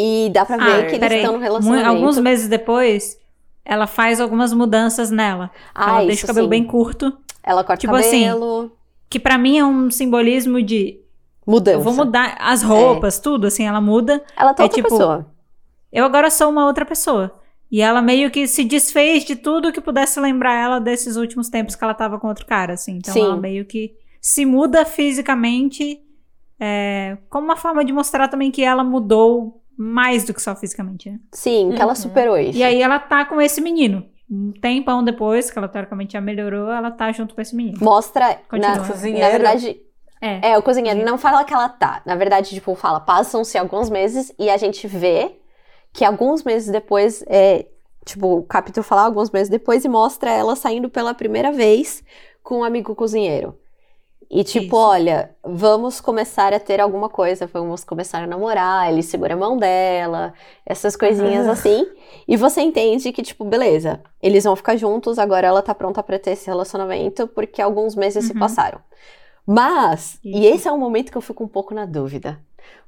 E dá pra ver Ah, que eles estão no relacionamento. Alguns meses depois, ela faz algumas mudanças nela. ah, ela deixa o cabelo sim. bem curto. Ela corta tipo o assim, cabelo. Que pra mim é um simbolismo de mudança. eu vou mudar as roupas, tudo, assim, ela muda. Ela tá É outra tipo, pessoa. Eu agora sou uma outra pessoa. E ela meio que se desfez de tudo que pudesse lembrar ela desses últimos tempos que ela tava com outro cara, assim. Então Sim. ela meio que se muda fisicamente é, como uma forma de mostrar também que ela mudou mais do que só fisicamente, né? Sim, que ela Uhum. superou isso. E aí ela tá com esse menino. Um tempão depois, que ela teoricamente já melhorou, ela tá junto com esse menino. Mostra. Continua. Na, Cozinheiro. na verdade, É. é, o cozinheiro não fala que ela tá. Na verdade, tipo, fala, passam-se alguns meses e a gente vê que alguns meses depois, é, tipo, o capítulo fala alguns meses depois e mostra ela saindo pela primeira vez com um amigo cozinheiro. E tipo, Isso. olha, vamos começar a ter alguma coisa, vamos começar a namorar, ele segura a mão dela, essas coisinhas Ah. [LAUGHS] assim. E você entende que, tipo, beleza, eles vão ficar juntos, agora ela tá pronta pra ter esse relacionamento, porque alguns meses se Uhum. passaram. Mas, e Isso. esse é um momento que eu fico um pouco na dúvida.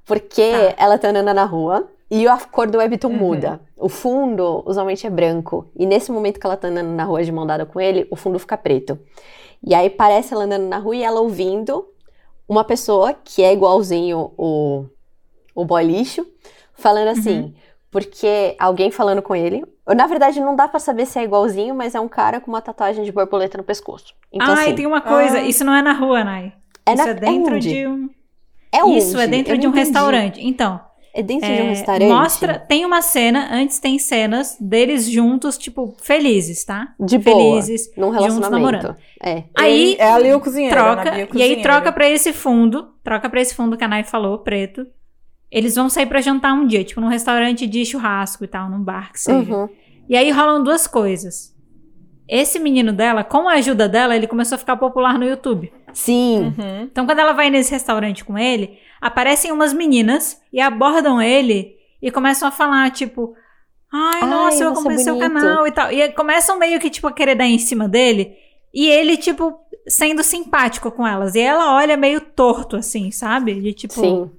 Porque Tá. ela tá andando na rua e a cor do webtoon Uhum. muda. O fundo usualmente é branco. E nesse momento que ela tá andando na rua de mão dada com ele, o fundo fica preto. E aí parece ela andando na rua e ela ouvindo uma pessoa que é igualzinho o, o boy lixo, falando assim. Uhum. Porque alguém falando com ele. Na verdade, não dá pra saber se é igualzinho, mas é um cara com uma tatuagem de borboleta no pescoço. Então, Ai, assim, tem uma coisa, Ah. isso não é na rua, Nai. é, isso na, é dentro onde? de um. É Isso é onde? dentro Eu de um entendi. restaurante. Então, É dentro de um É, restaurante? Mostra, tem uma cena, antes tem cenas deles juntos, tipo, felizes, tá? De boa. Felizes, Num juntos namorando. relacionamento. É. Aí é ali o cozinheiro. troca, Nabi, o e aí troca pra esse fundo, troca pra esse fundo que a Nai falou, preto. Eles vão sair pra jantar um dia, tipo, num restaurante de churrasco e tal, num bar que seja. Uhum. E aí rolam duas coisas. Esse menino dela, com a ajuda dela, ele começou a ficar popular no YouTube. Sim. Uhum. Então, quando ela vai nesse restaurante com ele, aparecem umas meninas e abordam ele e começam a falar, tipo, ai, Ai, nossa, eu você é acompanhei seu bonito." canal e tal. E começam meio que, tipo, a querer dar em cima dele. E ele, tipo, sendo simpático com elas. E ela olha meio torto, assim, sabe? De tipo, Sim.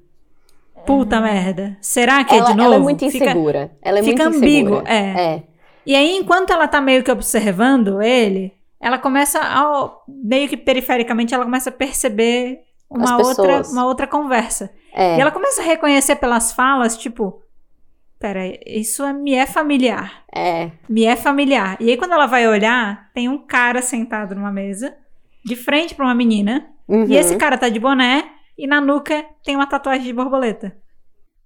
puta merda. Será que é Ela, de novo? ela é muito Fica- insegura. ela é fica muito ambíguo, insegura. é. É. E aí, enquanto ela tá meio que observando ele, ela começa a, meio que perifericamente, ela começa a perceber uma outra, uma outra conversa. É. E ela começa a reconhecer pelas falas, tipo, pera, isso é, me é familiar. É. Me é familiar. E aí, quando ela vai olhar, tem um cara sentado numa mesa, de frente pra uma menina, Uhum. e esse cara tá de boné, e na nuca tem uma tatuagem de borboleta.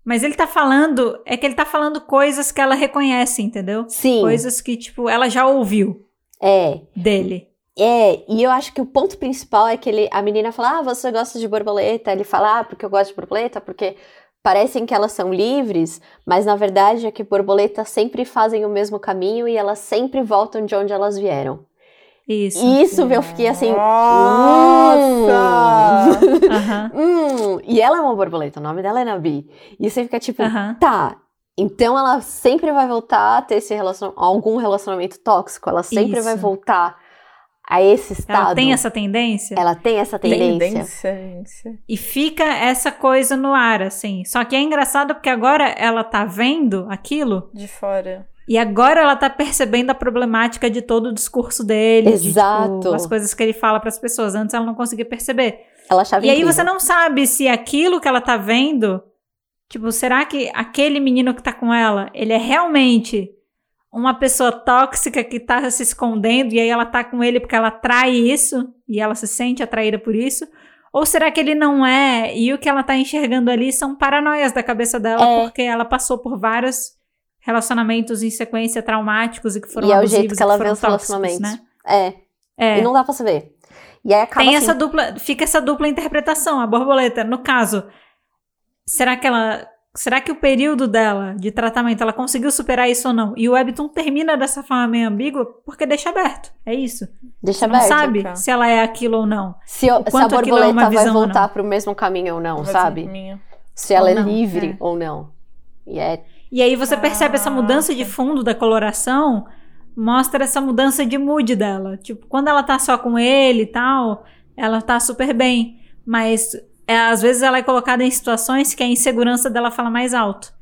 Mas ele tá falando, é que ele tá falando coisas que ela reconhece, entendeu? Sim. Coisas que, tipo, ela já ouviu É. dele. É, e eu acho que o ponto principal é que ele, a menina fala, ah, você gosta de borboleta? Ele fala, ah, porque eu gosto de borboleta, porque parecem que elas são livres, mas na verdade é que borboletas sempre fazem o mesmo caminho e elas sempre voltam de onde elas vieram. Isso. Isso eu fiquei assim. Nossa! Aham. Hum, e ela é uma borboleta, o nome dela é Nabi. E você fica tipo, Aham. tá. Então ela sempre vai voltar a ter esse relacion... algum relacionamento tóxico. Ela sempre vai Isso. voltar a esse estado. Ela tem essa tendência. Ela tem essa tendência. Tendência. E fica essa coisa no ar, assim. Só que é engraçado porque agora ela tá vendo aquilo De fora. e agora ela tá percebendo a problemática de todo o discurso dele. de, Exato. tipo, as coisas que ele fala pras pessoas. Antes ela não conseguia perceber. Ela achava E aí incrível. você não sabe se aquilo que ela tá vendo, tipo, será que aquele menino que tá com ela, ele é realmente uma pessoa tóxica que tá se escondendo e aí ela tá com ele porque ela atrai isso e ela se sente atraída por isso? Ou será que ele não é e o que ela tá enxergando ali são paranoias da cabeça dela É. porque ela passou por vários relacionamentos em sequência traumáticos e que foram E é o jeito que ela vê os relacionamentos. né? É, É. e não dá pra saber. E aí acaba Tem assim, essa dupla, fica essa dupla interpretação, a borboleta. No caso, será que ela, será que o período dela de tratamento, ela conseguiu superar isso ou não? E o Webtoon termina dessa forma meio ambígua porque deixa aberto. É isso. deixa Você não aberto. sabe cara. se ela é aquilo ou não. Se, eu- se a quanto aquilo é borboleta uma vai voltar não. pro mesmo caminho ou não, Mas sabe? Se ela Ou é não, livre é. ou não. E é E aí você percebe essa mudança de fundo da coloração, mostra essa mudança de mood dela. Tipo, quando ela tá só com ele e tal, ela tá super bem. mas é, às vezes ela é colocada em situações que a insegurança dela fala mais alto.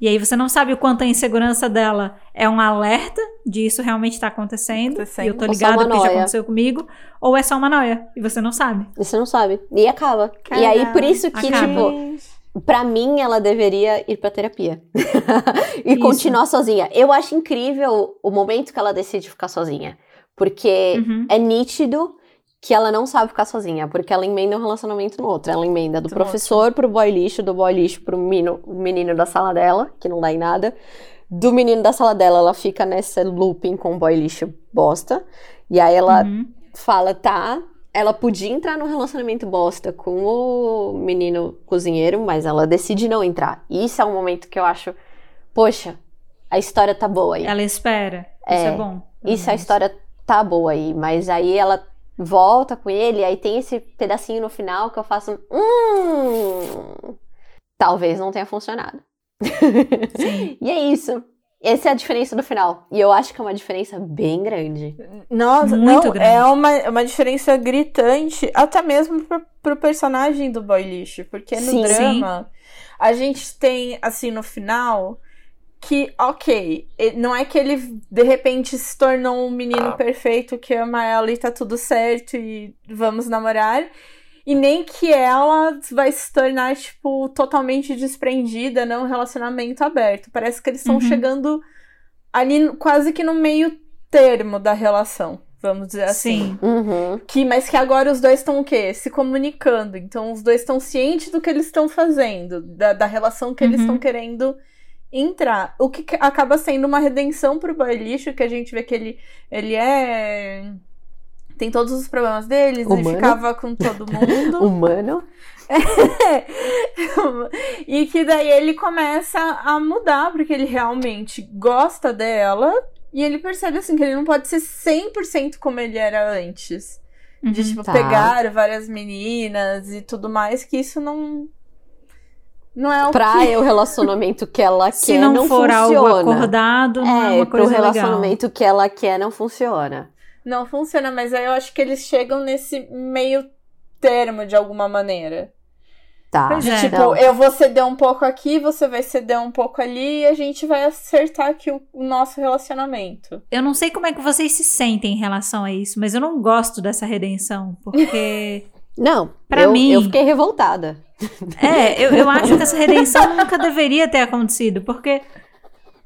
E aí você não sabe o quanto a insegurança dela é um alerta de isso realmente tá acontecendo. Acontecendo. E eu tô ligada uma porque já noia. aconteceu comigo. Ou é só uma noia. E você não sabe. E você não sabe. E acaba. E aí, por isso que, Acaba. tipo, pra mim, ela deveria ir pra terapia. [LAUGHS] e Isso. continuar sozinha. Eu acho incrível o momento que ela decide ficar sozinha. Porque Uhum. é nítido que ela não sabe ficar sozinha, porque ela emenda um relacionamento no outro. Ela emenda do Do professor pro boy lixo, do boy lixo pro menino, o menino da sala dela, que não dá em nada. Do menino da sala dela, ela fica nessa looping com o boy lixo bosta. E aí ela Uhum. fala, tá, ela podia entrar num relacionamento bosta com o menino cozinheiro, mas ela decide não entrar. E isso é um momento que eu acho, poxa, a história tá boa aí. Ela espera. Isso É. é bom. Isso a menos. história tá boa aí, mas aí ela volta com ele, aí tem esse pedacinho no final que eu faço, hum, talvez não tenha funcionado. Sim. [LAUGHS] E é isso. Essa é a diferença do final. E eu acho que é uma diferença bem grande. Nossa, Muito não, grande. é uma, é uma diferença gritante, até mesmo pro, pro personagem do boy lixo, porque no Sim. drama a gente tem, assim, no final, que, ok, não é que ele de repente se tornou um menino perfeito que ama ela e tá tudo certo e vamos namorar. E nem que ela vai se tornar, tipo, totalmente desprendida, não um relacionamento aberto. Parece que eles estão Uhum. chegando ali quase que no meio termo da relação, vamos dizer assim. Sim. Uhum. Que, mas que agora os dois estão o quê? Se comunicando. Então os dois estão cientes do que eles estão fazendo, da, da relação que eles Uhum. estão querendo entrar. O que acaba sendo uma redenção pro boy lixo, que a gente vê que ele, ele é. Tem todos os problemas deles, ele Humano. ficava com todo mundo. [LAUGHS] Humano. [LAUGHS] e que daí ele começa a mudar, porque ele realmente gosta dela. E ele percebe assim que ele não pode ser 100% como ele era antes. De, Uhum. tipo, Tá. pegar várias meninas e tudo mais, que isso não. Não é o Pra que. o relacionamento que ela [LAUGHS] Se quer, não, não for algo funciona. acordado, não é, É, uma pro coisa legal. relacionamento que ela quer, não funciona. Não funciona, mas aí eu acho que eles chegam nesse meio termo de alguma maneira. Tá. Pois De É, tipo, não. eu vou ceder um pouco aqui, você vai ceder um pouco ali e a gente vai acertar aqui o, o nosso relacionamento. Eu não sei como é que vocês se sentem em relação a isso, mas eu não gosto dessa redenção, porque [LAUGHS] Não, Pra eu, mim- eu fiquei revoltada. É, eu, eu acho que essa redenção nunca deveria ter acontecido, porque.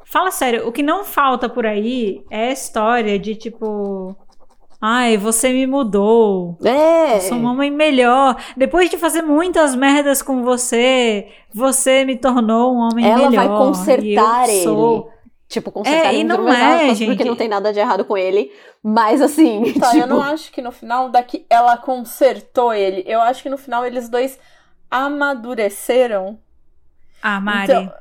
Fala sério, o que não falta por aí é a história de tipo. Ai, você me mudou. É. Eu sou uma mãe melhor. Depois de fazer muitas merdas com você, você me tornou um homem Ela melhor. vai consertar e eu sou... ele. Tipo, consertar É, e entre não é, gente. porque não tem nada de errado com ele. Mas assim, [LAUGHS] Tá, tipo, eu não acho que no final daqui ela consertou ele. Eu acho que no final eles dois amadureceram. Ah, Mari. Então-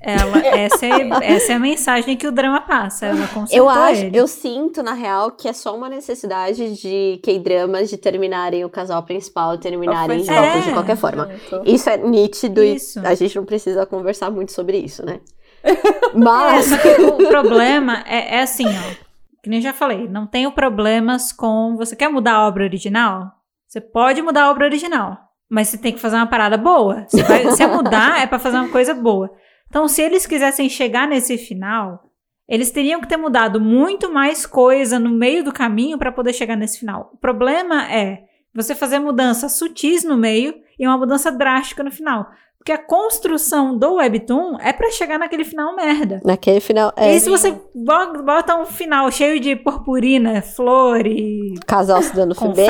Ela, [LAUGHS] essa, é, essa é a mensagem que o drama passa. Ela eu acho, ele. eu sinto, na real, que é só uma necessidade de K-dramas de terminarem o casal principal, terminarem juntos É. de qualquer forma. Isso é nítido Isso. e a gente não precisa conversar muito sobre isso, né? [LAUGHS] É, Mas. que o problema é, é assim, ó. Que nem eu já falei, não tenho problemas com. Você quer mudar a obra original? Você pode mudar a obra original. Mas você tem que fazer uma parada boa. Se, vai, se é mudar, é pra fazer uma coisa boa. Então, se eles quisessem chegar nesse final, eles teriam que ter mudado muito mais coisa no meio do caminho pra poder chegar nesse final. O problema é você fazer mudanças sutis no meio e uma mudança drástica no final. Porque a construção do Webtoon é pra chegar naquele final merda. Naquele final. É, E se você bo- bota um final cheio de purpurina, flor e casal se dando bem.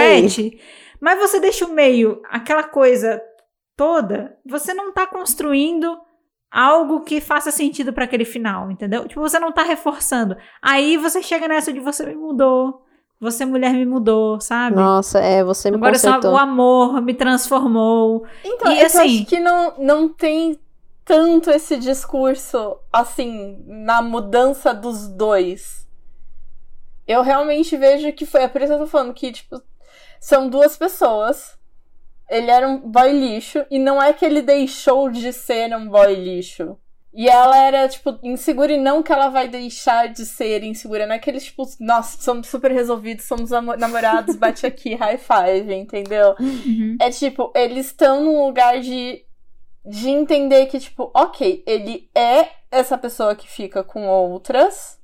Mas você deixa o meio, aquela coisa toda, você não tá construindo algo que faça sentido pra aquele final, entendeu? Tipo, você não tá reforçando. Aí você chega nessa de você me mudou, você mulher me mudou, sabe? Nossa, é, você me Agora só o amor me transformou. Então, E é que eu assim- acho que não, não tem tanto esse discurso, assim, na mudança dos dois. Eu realmente vejo que foi. É por isso que eu tô falando que, tipo, são duas pessoas. Ele era um boy lixo, e não é que ele deixou de ser um boy lixo. E ela era, tipo, insegura e não que ela vai deixar de ser insegura. Não é aqueles, tipo, nossa, somos super resolvidos, somos namorados, bate aqui, [LAUGHS] high five, entendeu? Uhum. É tipo, eles estão num lugar de, de entender que, tipo, ok, ele é essa pessoa que fica com outras.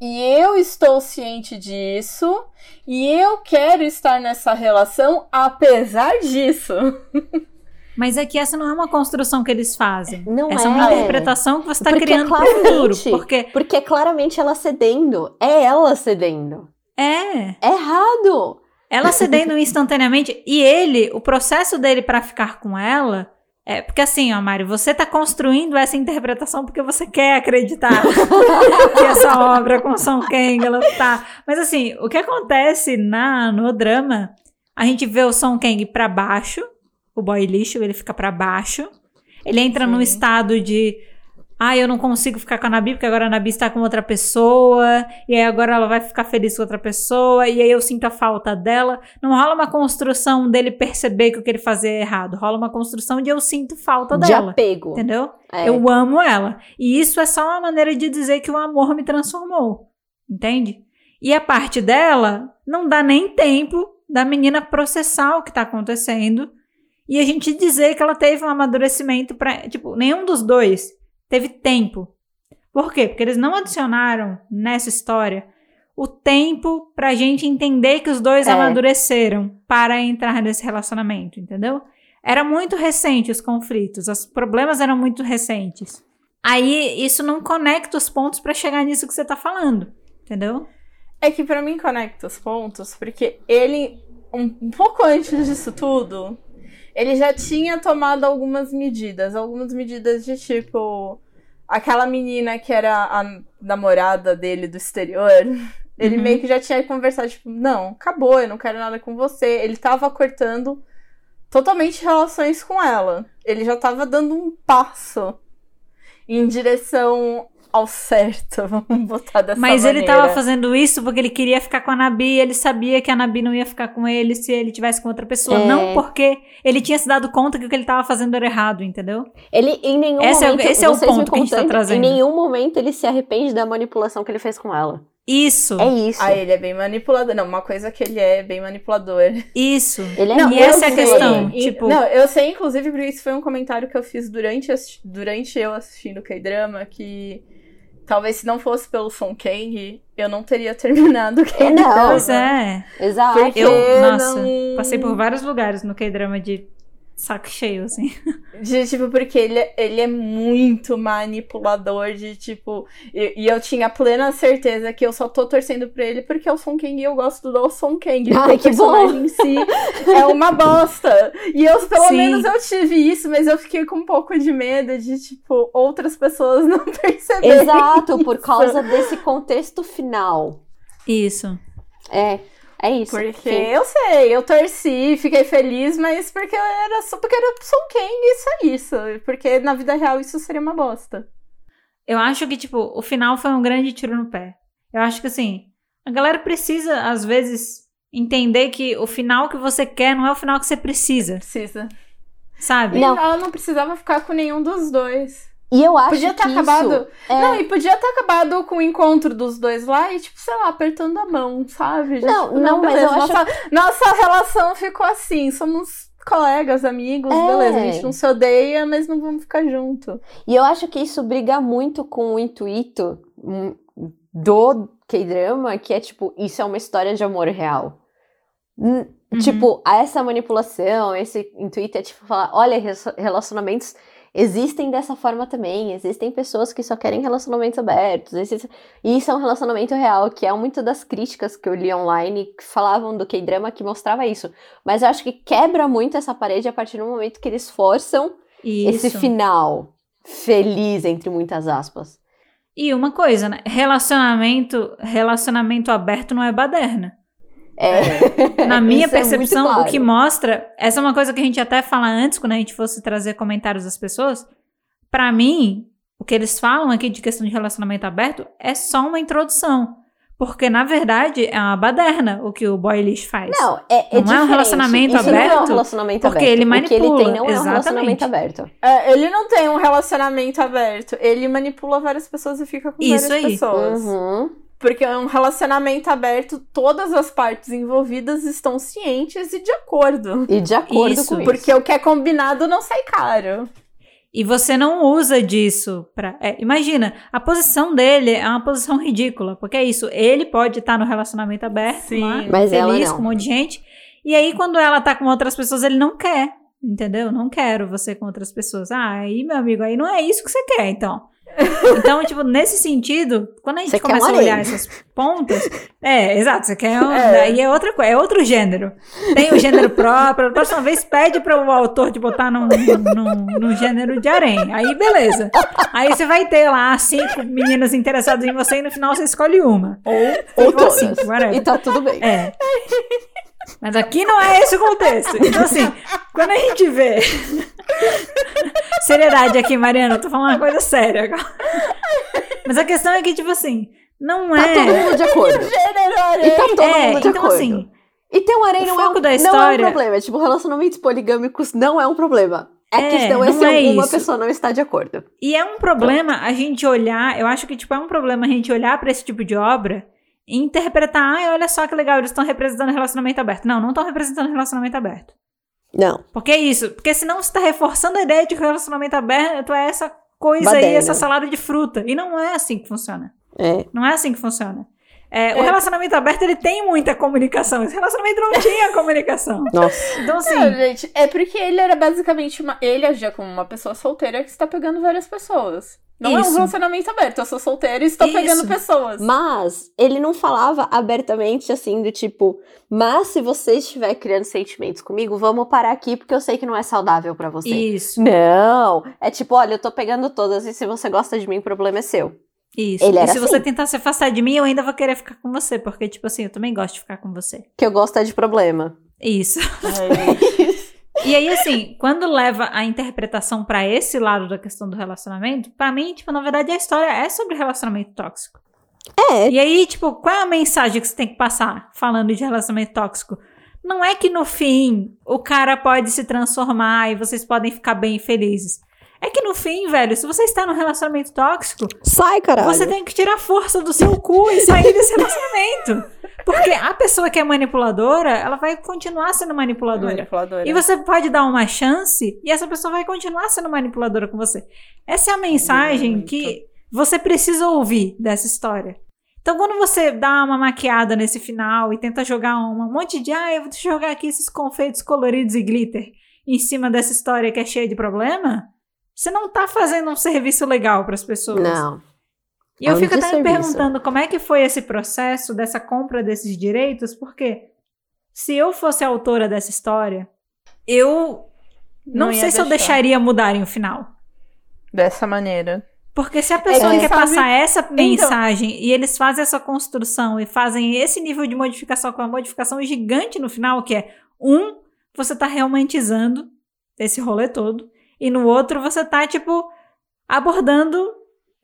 E eu estou ciente disso. E eu quero estar nessa relação apesar disso. [LAUGHS] Mas é que essa não é uma construção que eles fazem. Não essa é é. uma interpretação que você está criando pro claramente- futuro. Porque Porque é claramente ela cedendo. É ela cedendo. é. É errado. Ela cedendo [LAUGHS] instantaneamente. E ele, o processo dele pra ficar com ela. É, porque assim, ó, Mário, você tá construindo essa interpretação porque você quer acreditar [LAUGHS] que essa obra com Song Kang, ela tá. Mas assim, o que acontece na, no drama, a gente vê o Song Kang pra baixo, o boy lixo, ele fica pra baixo. Ele entra num Sim. estado de. Ah, eu não consigo ficar com a Nabi, porque agora a Nabi está com outra pessoa, e aí agora ela vai ficar feliz com outra pessoa, e aí eu sinto a falta dela. Não rola uma construção dele perceber que o que ele fazia é errado, rola uma construção de eu sinto falta De dela. apego. Entendeu? É. Eu amo ela. E isso é só uma maneira de dizer que o amor me transformou. Entende? E a parte dela não dá nem tempo da menina processar o que tá acontecendo e a gente dizer que ela teve um amadurecimento para, tipo, nenhum dos dois teve tempo. Por quê? Porque eles não adicionaram nessa história o tempo pra gente entender que os dois É. amadureceram para entrar nesse relacionamento, entendeu? Era muito recente os conflitos, os problemas eram muito recentes. Aí isso não conecta os pontos pra chegar nisso que você tá falando, entendeu? É que pra mim conecta os pontos, porque ele, um, um pouco antes disso tudo, ele já tinha tomado algumas medidas. Algumas medidas de tipo. Aquela menina que era a namorada dele do exterior. [LAUGHS] Ele Uhum. meio que já tinha conversado, tipo, não, acabou, eu não quero nada com você. Ele tava cortando totalmente relações com ela. Ele já tava dando um passo em direção ao certo, [LAUGHS] vamos botar dessa Mas maneira. ele tava fazendo isso porque ele queria ficar com a Nabi e ele sabia que a Nabi não ia ficar com ele se ele tivesse com outra pessoa. É. Não porque ele tinha se dado conta que o que ele tava fazendo era errado, entendeu? Ele, em nenhum Esse é momento, esse é o ponto que a gente tá trazendo. Em nenhum momento ele se arrepende da manipulação que ele fez com ela. Isso, É isso. Ah, ele é bem manipulador. Não, uma coisa que ele é bem manipulador. isso. Ele é Não, e essa é a questão, E- tipo- Não, eu sei, inclusive, porque isso foi um comentário que eu fiz durante, durante eu assistindo o K-drama, que talvez se não fosse pelo Song Kang, eu não teria [LAUGHS] terminado o K-drama. Não. Pois é. Exato. Porque Eu, nossa, não- passei por vários lugares no K-drama de saco cheio, assim. [LAUGHS] De, tipo, porque ele, é- ele é muito manipulador, de, tipo... E, e eu tinha plena certeza que eu só tô torcendo pra ele porque é o Song Kang e eu gosto do Song Kang. Ai, o que bom! em si é uma bosta. E eu, pelo Sim. menos, eu tive isso, mas eu fiquei com um pouco de medo de, tipo, outras pessoas [LAUGHS] não perceberem. Exato, por isso. causa desse contexto final. Isso. É, é isso. Porque Enfim. eu sei, eu torci, fiquei feliz, mas porque era só porque era Song Kang e isso é isso. Porque na vida real isso seria uma bosta. Eu acho que, tipo, o final foi um grande tiro no pé. Eu acho que, assim, a galera precisa, às vezes, entender que o final que você quer não é o final que você precisa, Precisa. sabe? Não. ela não precisava ficar com nenhum dos dois. E eu acho Podia ter que acabado. isso é- Não, e podia ter acabado com o encontro dos dois lá e, tipo, sei lá, apertando a mão, sabe? Já, Não, tipo, não, mas eu acho- nossa, nossa relação ficou assim. Somos colegas, amigos, É. beleza. A gente não se odeia, mas não vamos ficar junto. E eu acho que isso briga muito com o intuito hum, do K-drama, que é tipo, isso é uma história de amor real. Hum, Uhum. Tipo, essa manipulação, esse intuito é tipo falar, olha, relacionamentos existem dessa forma também. Existem pessoas que só querem relacionamentos abertos. existe- E isso é um relacionamento real, que é muito das críticas que eu li online que falavam do K-drama que mostrava isso. Mas eu acho que quebra muito essa parede a partir do momento que eles forçam Isso. esse final feliz, entre muitas aspas. E uma coisa, né? Relacionamento, relacionamento aberto não é baderna. É. Na minha é percepção, claro. o que mostra, essa é uma coisa que a gente até fala antes, quando a gente fosse trazer comentários das pessoas. Pra mim, o que eles falam aqui de questão de relacionamento aberto é só uma introdução. Porque, na verdade, é uma baderna o que o boy lixo faz. Não, é, é Não é um relacionamento Isso Não é um aberto, relacionamento porque aberto. ele O que ele manipula, tem não é um exatamente. relacionamento aberto. É, ele não tem um relacionamento aberto. Ele manipula várias pessoas e fica com Isso várias aí. pessoas. Uhum. Porque é um relacionamento aberto, todas as partes envolvidas estão cientes e de acordo. E de acordo Isso, com isso. Porque o que é combinado não sai caro. E você não usa disso pra. é, imagina, a posição dele é uma posição ridícula. Porque é isso, ele pode estar no relacionamento aberto, Sim. lá, Mas ela feliz não. com um monte de gente. E aí, quando ela tá com outras pessoas, ele não quer. Entendeu? Não quero você com outras pessoas. Ah, aí, meu amigo, aí não é isso que você quer, então. Então, tipo, nesse sentido, quando a gente Você começa a olhar essas pontas. É, exato, você quer um. É. Daí é outra coisa, é outro gênero. Tem o gênero próprio. A próxima vez pede para o autor te botar num, num, num gênero de harém. Aí, beleza. Aí você vai ter lá cinco meninas interessadas em você e no final você escolhe uma. Ou, Ou cinco, whatever. E tá tudo bem. É. Mas aqui não é esse o contexto. Então, assim, quando a gente vê. Seriedade aqui, Mariana, eu tô falando uma coisa séria agora. Mas a questão é que, tipo assim, não Tá todo é. mundo de acordo. [LAUGHS] Gênero E tá todo É, mundo de então, acordo. assim, E ter um harém o não, é um, da não é um história- problema. Tipo, relacionamentos poligâmicos não é um problema. É, que É, não é se é alguma isso. pessoa não está de acordo. E é um problema a gente olhar, eu acho que tipo é um problema a gente olhar pra esse tipo de obra interpretar, ai, olha só que legal, eles estão representando relacionamento aberto. Não, não estão representando relacionamento aberto. Não. Porque é isso, porque senão você tá reforçando a ideia de que o relacionamento aberto é essa coisa aí, essa salada de fruta. E não é assim que funciona. É. Não é assim que funciona. É, O É. relacionamento aberto, ele tem muita comunicação. Esse relacionamento não tinha [LAUGHS] comunicação. Nossa. Então, assim, Não, gente, é porque ele era basicamente uma. Ele agia como uma pessoa solteira que está pegando várias pessoas. Não é um Isso. relacionamento aberto. Eu sou solteira e estou Isso. pegando pessoas. Mas ele não falava abertamente assim, do tipo, mas se você estiver criando sentimentos comigo, vamos parar aqui porque eu sei que não é saudável pra você. isso, Não. É tipo, olha, eu tô pegando todas e se você gosta de mim, o problema é seu. Isso. Ele e se você assim. tentar se afastar de mim, eu ainda vou querer ficar com você. Porque, tipo assim, eu também gosto de ficar com você. Que eu gosto é de problema. Isso. Ai, [LAUGHS] E aí, assim, quando leva a interpretação pra esse lado da questão do relacionamento, pra mim, tipo, na verdade, a história é sobre relacionamento tóxico. É. E aí, tipo, qual é a mensagem que você tem que passar falando de relacionamento tóxico? Não é que no fim o cara pode se transformar e vocês podem ficar bem felizes. É que no fim, velho, se você está num relacionamento tóxico, Sai, caralho. você tem que tirar força do seu cu e sair desse relacionamento. Porque a pessoa que é manipuladora, ela vai continuar sendo manipuladora. manipuladora. E você pode dar uma chance e essa pessoa vai continuar sendo manipuladora com você. Essa é a mensagem Muito. que você precisa ouvir dessa história. Então, quando você dá uma maquiada nesse final e tenta jogar um monte de, ah, eu vou jogar aqui esses confeitos coloridos e glitter em cima dessa história que é cheia de problema, você não tá fazendo um serviço legal para as pessoas. Não. E eu É fico até me perguntando como é que foi esse processo dessa compra desses direitos, porque se eu fosse a autora dessa história, eu não, ia sei se eu deixar. deixaria mudarem o final. Dessa maneira. Porque se a pessoa que quer sabe- passar essa mensagem e eles fazem essa construção e fazem esse nível de modificação com uma modificação gigante no final, que é um, você tá romantizando esse rolê todo, e no outro você tá, tipo, abordando.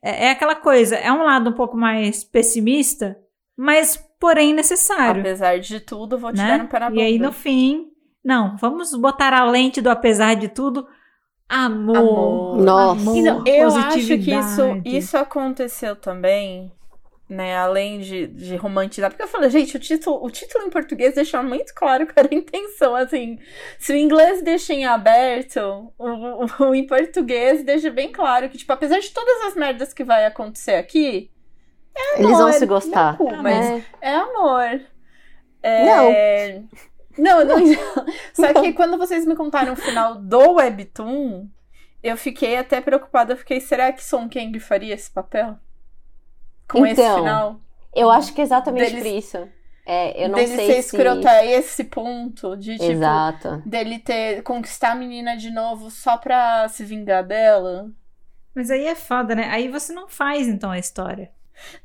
É, é aquela coisa, é um lado um pouco mais pessimista, mas porém necessário. Apesar de tudo, vou te né? dar um pé na E aí no fim, não, vamos botar a lente do apesar de tudo. Amor. Amor. Nossa. amor, eu acho que isso, isso aconteceu também, né? Além de, de romantizar. Porque eu falei, gente, o título, o título em português deixa muito claro [LAUGHS] qual era a intenção. Assim, se o inglês deixa em aberto, o, o- o em português deixa bem claro que, tipo, apesar de todas as merdas que vai acontecer aqui, Eles vão amor, se gostar. no cu, mas É. é amor. É... Não, não. [LAUGHS] Só que quando vocês me contaram o final do Webtoon, eu fiquei até preocupada. Eu fiquei, será que Son Kang faria esse papel? Com esse Então, final? Eu acho que é exatamente Deles- por isso. É, eu não dele sei ser se... escroto a esse ponto de, tipo, Exato. dele ter conquistar a menina de novo só pra se vingar dela. Mas aí é foda, né? Aí você não faz então a história.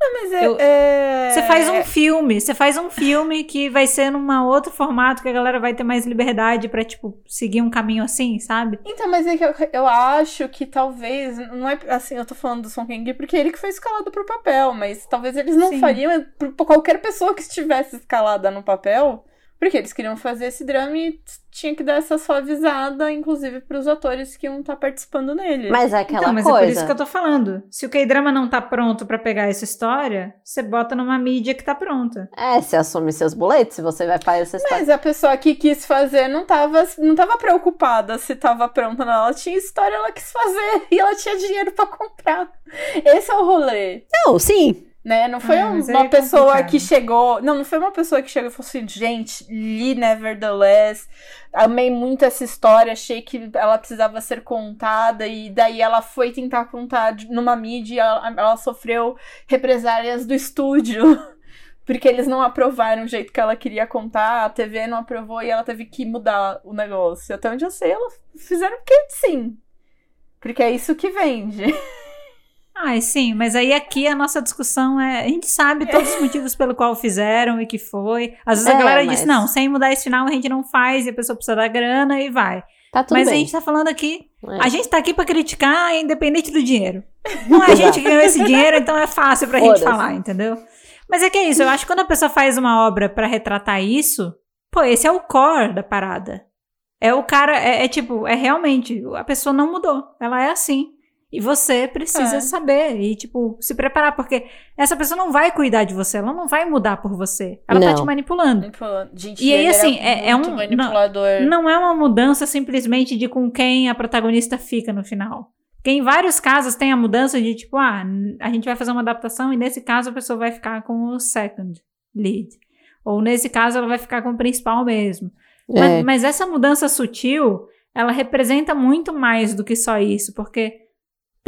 Não, mas é, Eu- é- Você faz um filme, você faz um filme que vai ser numa outro formato que a galera vai ter mais liberdade pra, tipo, seguir um caminho assim, sabe? Então, mas é que eu, eu acho que talvez, não é assim, eu tô falando do Song Kang porque ele que foi escalado pro papel, mas talvez eles não Sim. fariam por qualquer pessoa que estivesse escalada no papel, porque eles queriam fazer esse drama e tinha que dar essa suavizada, inclusive pros atores que iam estar participando nele. Mas é aquela então, mas é coisa. por isso que eu tô falando. Se o K-drama não tá pronto pra pegar essa história, você bota numa mídia que tá pronta. É, você assume seus boletos, você vai fazer essa história. Mas a pessoa que quis fazer não tava, não tava preocupada se tava pronta, não. Ela tinha história, ela quis fazer [LAUGHS] e ela tinha dinheiro pra comprar. Esse é o rolê. Não, sim. Né? Não foi Ah, um- uma é pessoa que chegou. Não, não foi uma pessoa que chegou e falou assim: gente, li Nevertheless, amei muito essa história, achei que ela precisava ser contada, e daí ela foi tentar contar numa mídia e ela, ela sofreu represálias do estúdio. [LAUGHS] Porque eles não aprovaram o jeito que ela queria contar, a TV não aprovou e ela teve que mudar o negócio. Até onde eu sei, elas fizeram porque sim. Porque é isso que vende. [LAUGHS] Ai, sim, mas aí aqui a nossa discussão é. A gente sabe [LAUGHS] todos os motivos pelo qual fizeram e que foi. Às vezes a É, galera mas- diz, não, sem mudar esse final a gente não faz e a pessoa precisa dar grana e vai. Tá tudo mas a bem. gente tá falando aqui. É. A gente tá aqui pra criticar independente do dinheiro. Não é a gente que ganhou esse dinheiro, então é fácil pra gente falar, entendeu? Mas é que é isso, eu acho que quando a pessoa faz uma obra pra retratar isso, pô, esse é o core da parada. É o cara, é, é tipo, é realmente, a pessoa não mudou, ela é assim. E você precisa É. saber e, tipo, se preparar, porque essa pessoa não vai cuidar de você, ela não vai mudar por você. Ela tá Não. te manipulando. Manipulando. Gente, E aí, assim, é- é um- manipulador. Não é uma mudança simplesmente de com quem a protagonista fica no final. Porque em vários casos tem a mudança de tipo, ah, a gente vai fazer uma adaptação e nesse caso a pessoa vai ficar com o second lead. Ou nesse caso ela vai ficar com o principal mesmo. É. Mas, mas essa mudança sutil, ela representa muito mais do que só isso, porque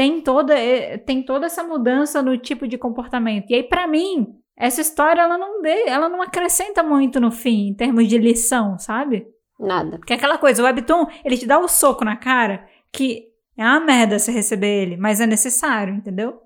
tem toda, eh, tem toda essa mudança no tipo de comportamento. E aí, pra mim, essa história ela não, dê, ela não acrescenta muito no fim, em termos de lição, sabe? Nada. Porque é aquela coisa, o Webtoon, ele te dá o soco na cara que é uma merda você receber ele, mas é necessário, entendeu?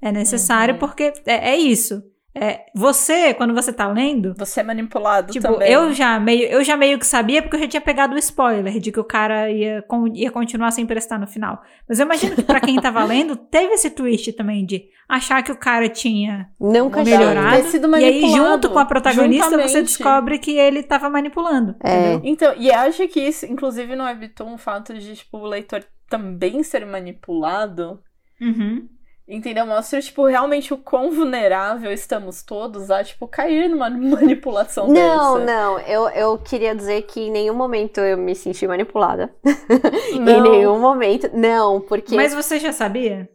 É necessário Uhum. porque é, é isso. É, você, quando você tá lendo, Você é manipulado tipo, também. eu já, meio, eu já meio que sabia porque eu já tinha pegado o spoiler de que o cara ia, ia continuar sem prestar no final. Mas eu imagino que pra quem tava lendo, [LAUGHS] teve esse twist também de achar que o cara tinha chega. melhorado. Sido E aí, manipulado, junto com a protagonista, você juntamente. descobre que ele tava manipulando. É. Então, e acho que isso, inclusive no Webtoon, o fato de, tipo, o leitor também ser manipulado, Uhum. Entendeu? Mostra, tipo, realmente o quão vulnerável estamos todos a, tipo, cair numa [LAUGHS] manipulação Não, dessa. não. Eu, eu queria dizer que em nenhum momento eu me senti manipulada. [LAUGHS] em nenhum momento. Não, porque. Mas você já sabia?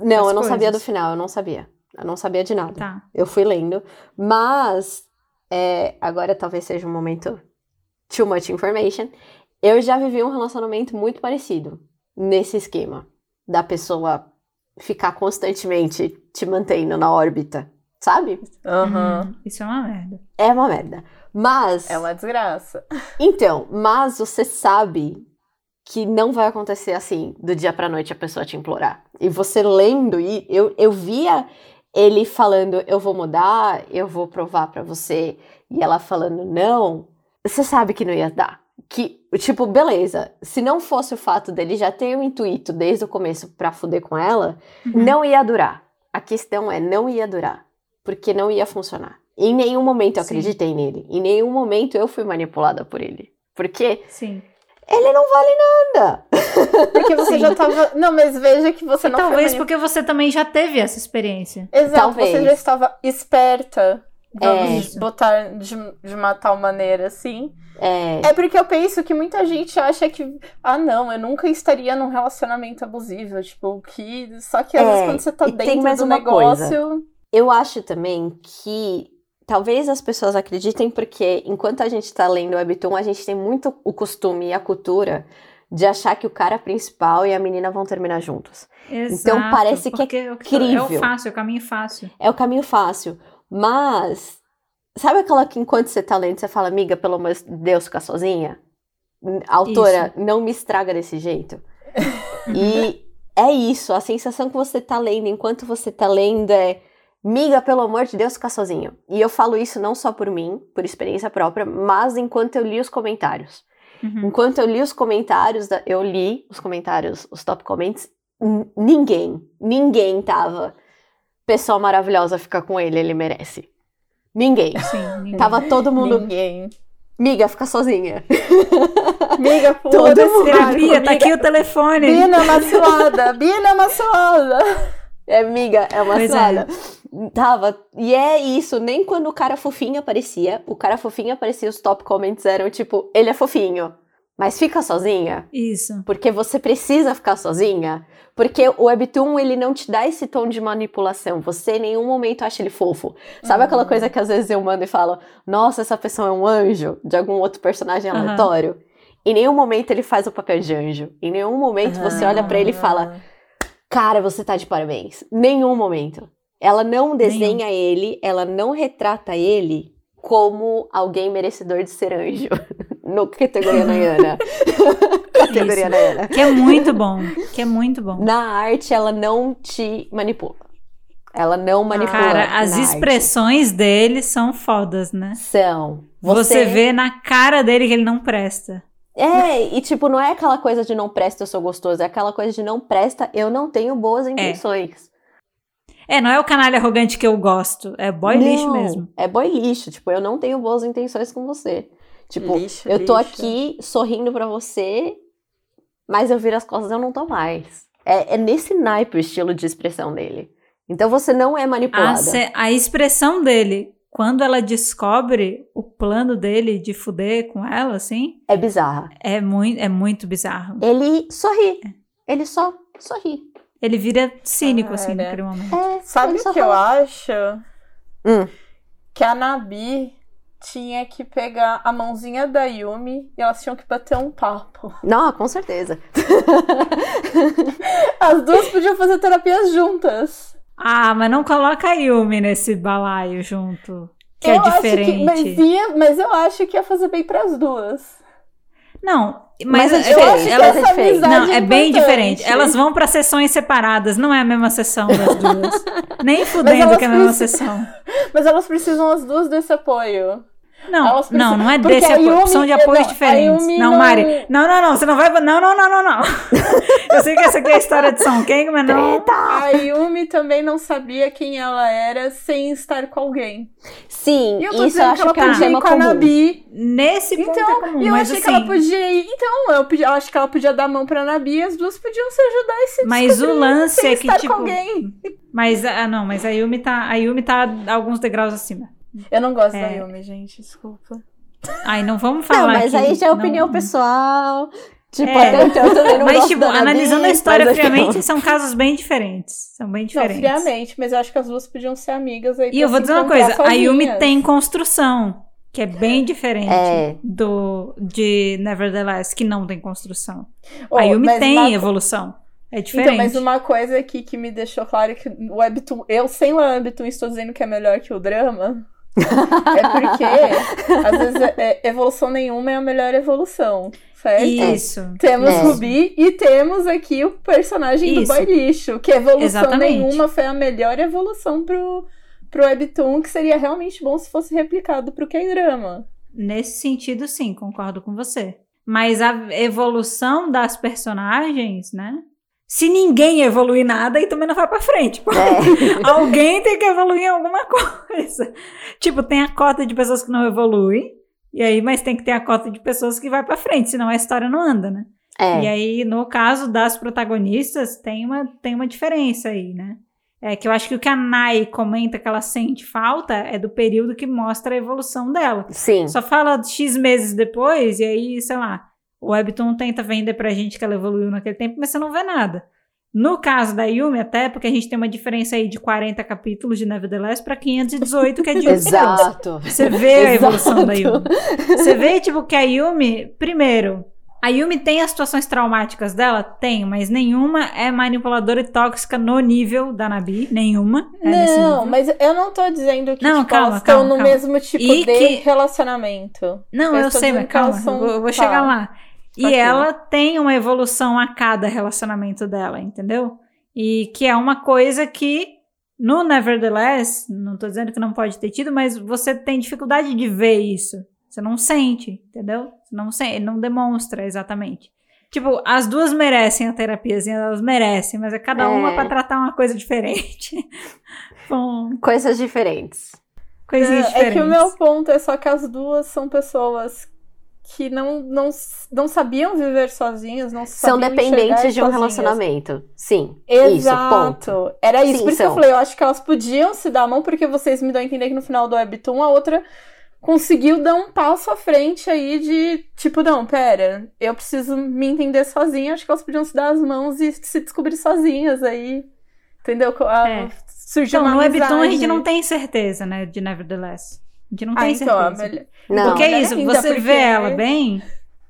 não, as eu não sabia do coisas? final, eu não sabia. Eu não sabia de nada. Tá. Eu fui lendo. Mas. é, agora talvez seja um momento. Too much information. Eu já vivi um relacionamento muito parecido nesse esquema. Da pessoa ficar constantemente te mantendo na órbita. Sabe? Uhum. Isso é uma merda. É uma merda. Mas. É uma desgraça. Então, mas você sabe que não vai acontecer assim, do dia pra noite a pessoa te implorar. E você lendo, e eu, eu via ele falando, eu vou mudar, eu vou provar pra você, e ela falando, não, você sabe que não ia dar. Que, tipo, beleza, se não fosse o fato dele já ter o intuito desde o começo pra fuder com ela, Uhum. não ia durar. A questão é, não ia durar. Porque não ia funcionar. Em nenhum momento eu Sim. acreditei nele. Em nenhum momento eu fui manipulada por ele. Porque Sim. ele não vale nada. [LAUGHS] Porque você Sim. já tava. Não, mas veja que você E não talvez foi manipulado. porque você também já teve essa experiência. Exato, Talvez. você já estava esperta. Vamos É. botar de, de uma tal maneira assim. É, É porque eu penso que muita gente acha que, ah, não, eu nunca estaria num relacionamento abusivo. Tipo, que. Só que às É, vezes quando você tá e dentro mais do negócio. eu acho também que talvez as pessoas acreditem porque enquanto a gente tá lendo o Webtoon, a gente tem muito o costume e a cultura de achar que o cara principal e a menina vão terminar juntos. Exato, Então, parece que é que É o fácil, é o caminho fácil. É o caminho fácil. Mas, sabe aquela que enquanto você tá lendo, você fala, amiga, pelo amor de Deus, fica sozinha? Autora, não me estraga desse jeito. e é isso, a sensação que você tá lendo, enquanto você tá lendo, é Miga, pelo amor de Deus, fica sozinho. E eu falo isso não só por mim, por experiência própria, mas enquanto eu li os comentários. Uhum. Enquanto eu li os comentários, da- eu li os comentários, os top comments, ninguém, ninguém tava. Pessoa maravilhosa, fica com ele, ele merece. Ninguém. Sim, ninguém. Tava todo mundo. Ninguém. Miga, fica sozinha. [LAUGHS] Miga, Todo mundo. Terapia, tá aqui o telefone. Bina macilada, Bina macilada. É, miga, é uma Pois é. cilada. Tava. E é isso, nem quando o cara fofinho aparecia, o cara fofinho aparecia, os top comments eram tipo, ele é fofinho, mas fica sozinha. Isso. Porque você precisa ficar sozinha. Porque o Webtoon, ele não te dá esse tom de manipulação. Você em nenhum momento acha ele fofo. Sabe aquela Uhum. coisa que às vezes eu mando e falo, nossa, essa pessoa é um anjo de algum outro personagem aleatório? Em nenhum momento ele faz o papel de anjo. Em nenhum momento você olha pra ele e fala, cara, você tá de parabéns. Nenhum momento. Ela não desenha ele, ela não retrata ele como alguém merecedor de ser anjo. [LAUGHS] No categoria Nayana. [LAUGHS] categoria. Nayana. Que é muito bom. Que é muito bom. Na arte, ela não te manipula. Ela não manipula. Cara, as na arte. expressões dele são fodas, né? são. Você... vê na cara dele que ele não presta. É, e tipo, não é aquela coisa de não presta, eu sou gostoso. É aquela coisa de não presta, eu não tenho boas intenções. É, não é o canalha arrogante que eu gosto. É boy lixo Não, mesmo. É boy lixo. Tipo, eu não tenho boas intenções com você. Tipo, Lixo, eu tô lixo. aqui sorrindo pra você, mas eu viro as costas e eu não tô mais. É, é nesse naipe o estilo de expressão dele. Então você não é A, manipulada. se- a expressão dele, quando ela descobre o plano dele de fuder com ela, assim, É bizarra. é muito, é muito bizarro. Ele sorri. Ele só sorri. Ele vira cínico, assim, naquele momento. É, Sabe o que eu acho? Hum. Que a Nabi tinha que pegar a mãozinha da Yumi e elas tinham que bater um papo. Não, com certeza. [LAUGHS] As duas podiam fazer terapias juntas. Ah, mas não coloca a Yumi nesse balaio junto. Que eu é acho diferente. mas, ia, mas eu acho que ia fazer bem pras duas. Não, mas, Mas é eu- diferente, elas- mas é diferente. Não, é bem importante. diferente. Elas vão pra sessões separadas, não é a mesma sessão das duas. [LAUGHS] Nem fudendo elas que é a mesma precisam- sessão. [LAUGHS] Mas elas precisam as duas desse apoio. Não, não, não é desse a apoio. Yumi- São de apoios diferentes. Yumi Não, Mari. Não, não, não. Você não vai. Não, não, não, não, não. [LAUGHS] Eu sei que essa aqui é a história de São Kang, mas não. A Yumi também não sabia quem ela era sem estar com alguém. Sim, E eu tô isso eu dizendo que acho ela que é podia ir com a. Nabi. Nesse ponto é Então, comum, e eu mas achei assim. que ela podia ir. Então, eu, podia, eu acho que ela podia dar a mão pra Nabi e as duas podiam se ajudar e se Mas o lance sem é que, estar tipo. com alguém. Mas, ah, não, mas a Yumi tá. A Yumi tá alguns degraus acima. Eu não gosto É. da Yumi, gente, desculpa. Ai, não vamos Não, falar. mas que aí já é não- opinião pessoal. Tipo, É. até então eu também não Mas, gosto tipo, analisando a história friamente, são casos bem diferentes. São bem Não, diferentes. friamente, mas eu acho que as duas podiam ser amigas aí E eu vou dizer uma coisa, a Yumi tem construção, que é bem diferente É. do de Nevertheless, que não tem construção. Oh, a Yumi tem uma- evolução. É diferente. Então, mas uma coisa aqui que me deixou claro que o Webtoon, eu sem o Webtoon estou dizendo que é melhor que o drama. É porque, às vezes, é- é- evolução nenhuma é a melhor evolução, certo? Isso. Temos É. Ruby e temos aqui o personagem Isso. do boy lixo, que evolução Exatamente. nenhuma foi a melhor evolução pro, pro Webtoon, que seria realmente bom se fosse replicado pro K-drama. Nesse sentido, sim, concordo com você. Mas a evolução das personagens, né? Se ninguém evoluir nada, aí também não vai pra frente. É. [LAUGHS] Alguém tem que evoluir em alguma coisa. Tipo, tem a cota de pessoas que não evoluem, e aí, mas tem que ter a cota de pessoas que vai pra frente, senão a história não anda, né? É. E aí, no caso das protagonistas, tem uma, tem uma diferença aí, né? É que eu acho que o que a Nai comenta que ela sente falta é do período que mostra a evolução dela. Sim. Só fala X meses depois, e aí, sei lá, o Webtoon tenta vender pra gente que ela evoluiu naquele tempo, mas você não vê nada. No caso da Yumi, até porque a gente tem uma diferença aí de 40 capítulos de Nevertheless pra 518, que é de [LAUGHS] 8 Exato. Você vê a evolução da Exato. Yumi. Você vê, tipo, que a Yumi, primeiro, a Yumi tem as situações traumáticas dela? Tem, mas nenhuma é manipuladora e tóxica no nível da Nabi. Nenhuma. É não, mas eu não tô dizendo que Não, tipo, calma, elas estão calma, no calma. mesmo tipo E de que- relacionamento. Não, Eu eu, sei, mas calma, são- eu vou, vou chegar lá. E Ok. ela tem uma evolução a cada relacionamento dela, entendeu? E que é uma coisa que No Nevertheless, não tô dizendo que não pode ter tido, mas você tem dificuldade de ver isso. Você não sente, entendeu? Você não sente, não demonstra exatamente. Tipo, as duas merecem a terapiazinha, elas merecem, mas é cada É. uma pra tratar uma coisa diferente. [LAUGHS] Com Coisas diferentes. coisinhas É, é diferentes. que o meu ponto é só que as duas são pessoas que não, não, não sabiam viver sozinhas, não São dependentes de um sozinhas. relacionamento. Sim. Exato. Isso, ponto. Era isso. Sim, Por isso que são. eu falei, eu acho que elas podiam se dar a mão, porque vocês me dão a entender que no final do Webtoon a outra conseguiu dar um passo à frente aí de tipo, não, pera, eu preciso me entender sozinha. Acho que elas podiam se dar as mãos e se descobrir sozinhas aí. Entendeu? A- É. Surgiu Então, uma no Webtoon a gente não tem certeza, né, de Nevertheless. A gente não Ah, tem então, é certeza. melhor. Não. Porque é isso, ainda, você porque- vê ela bem,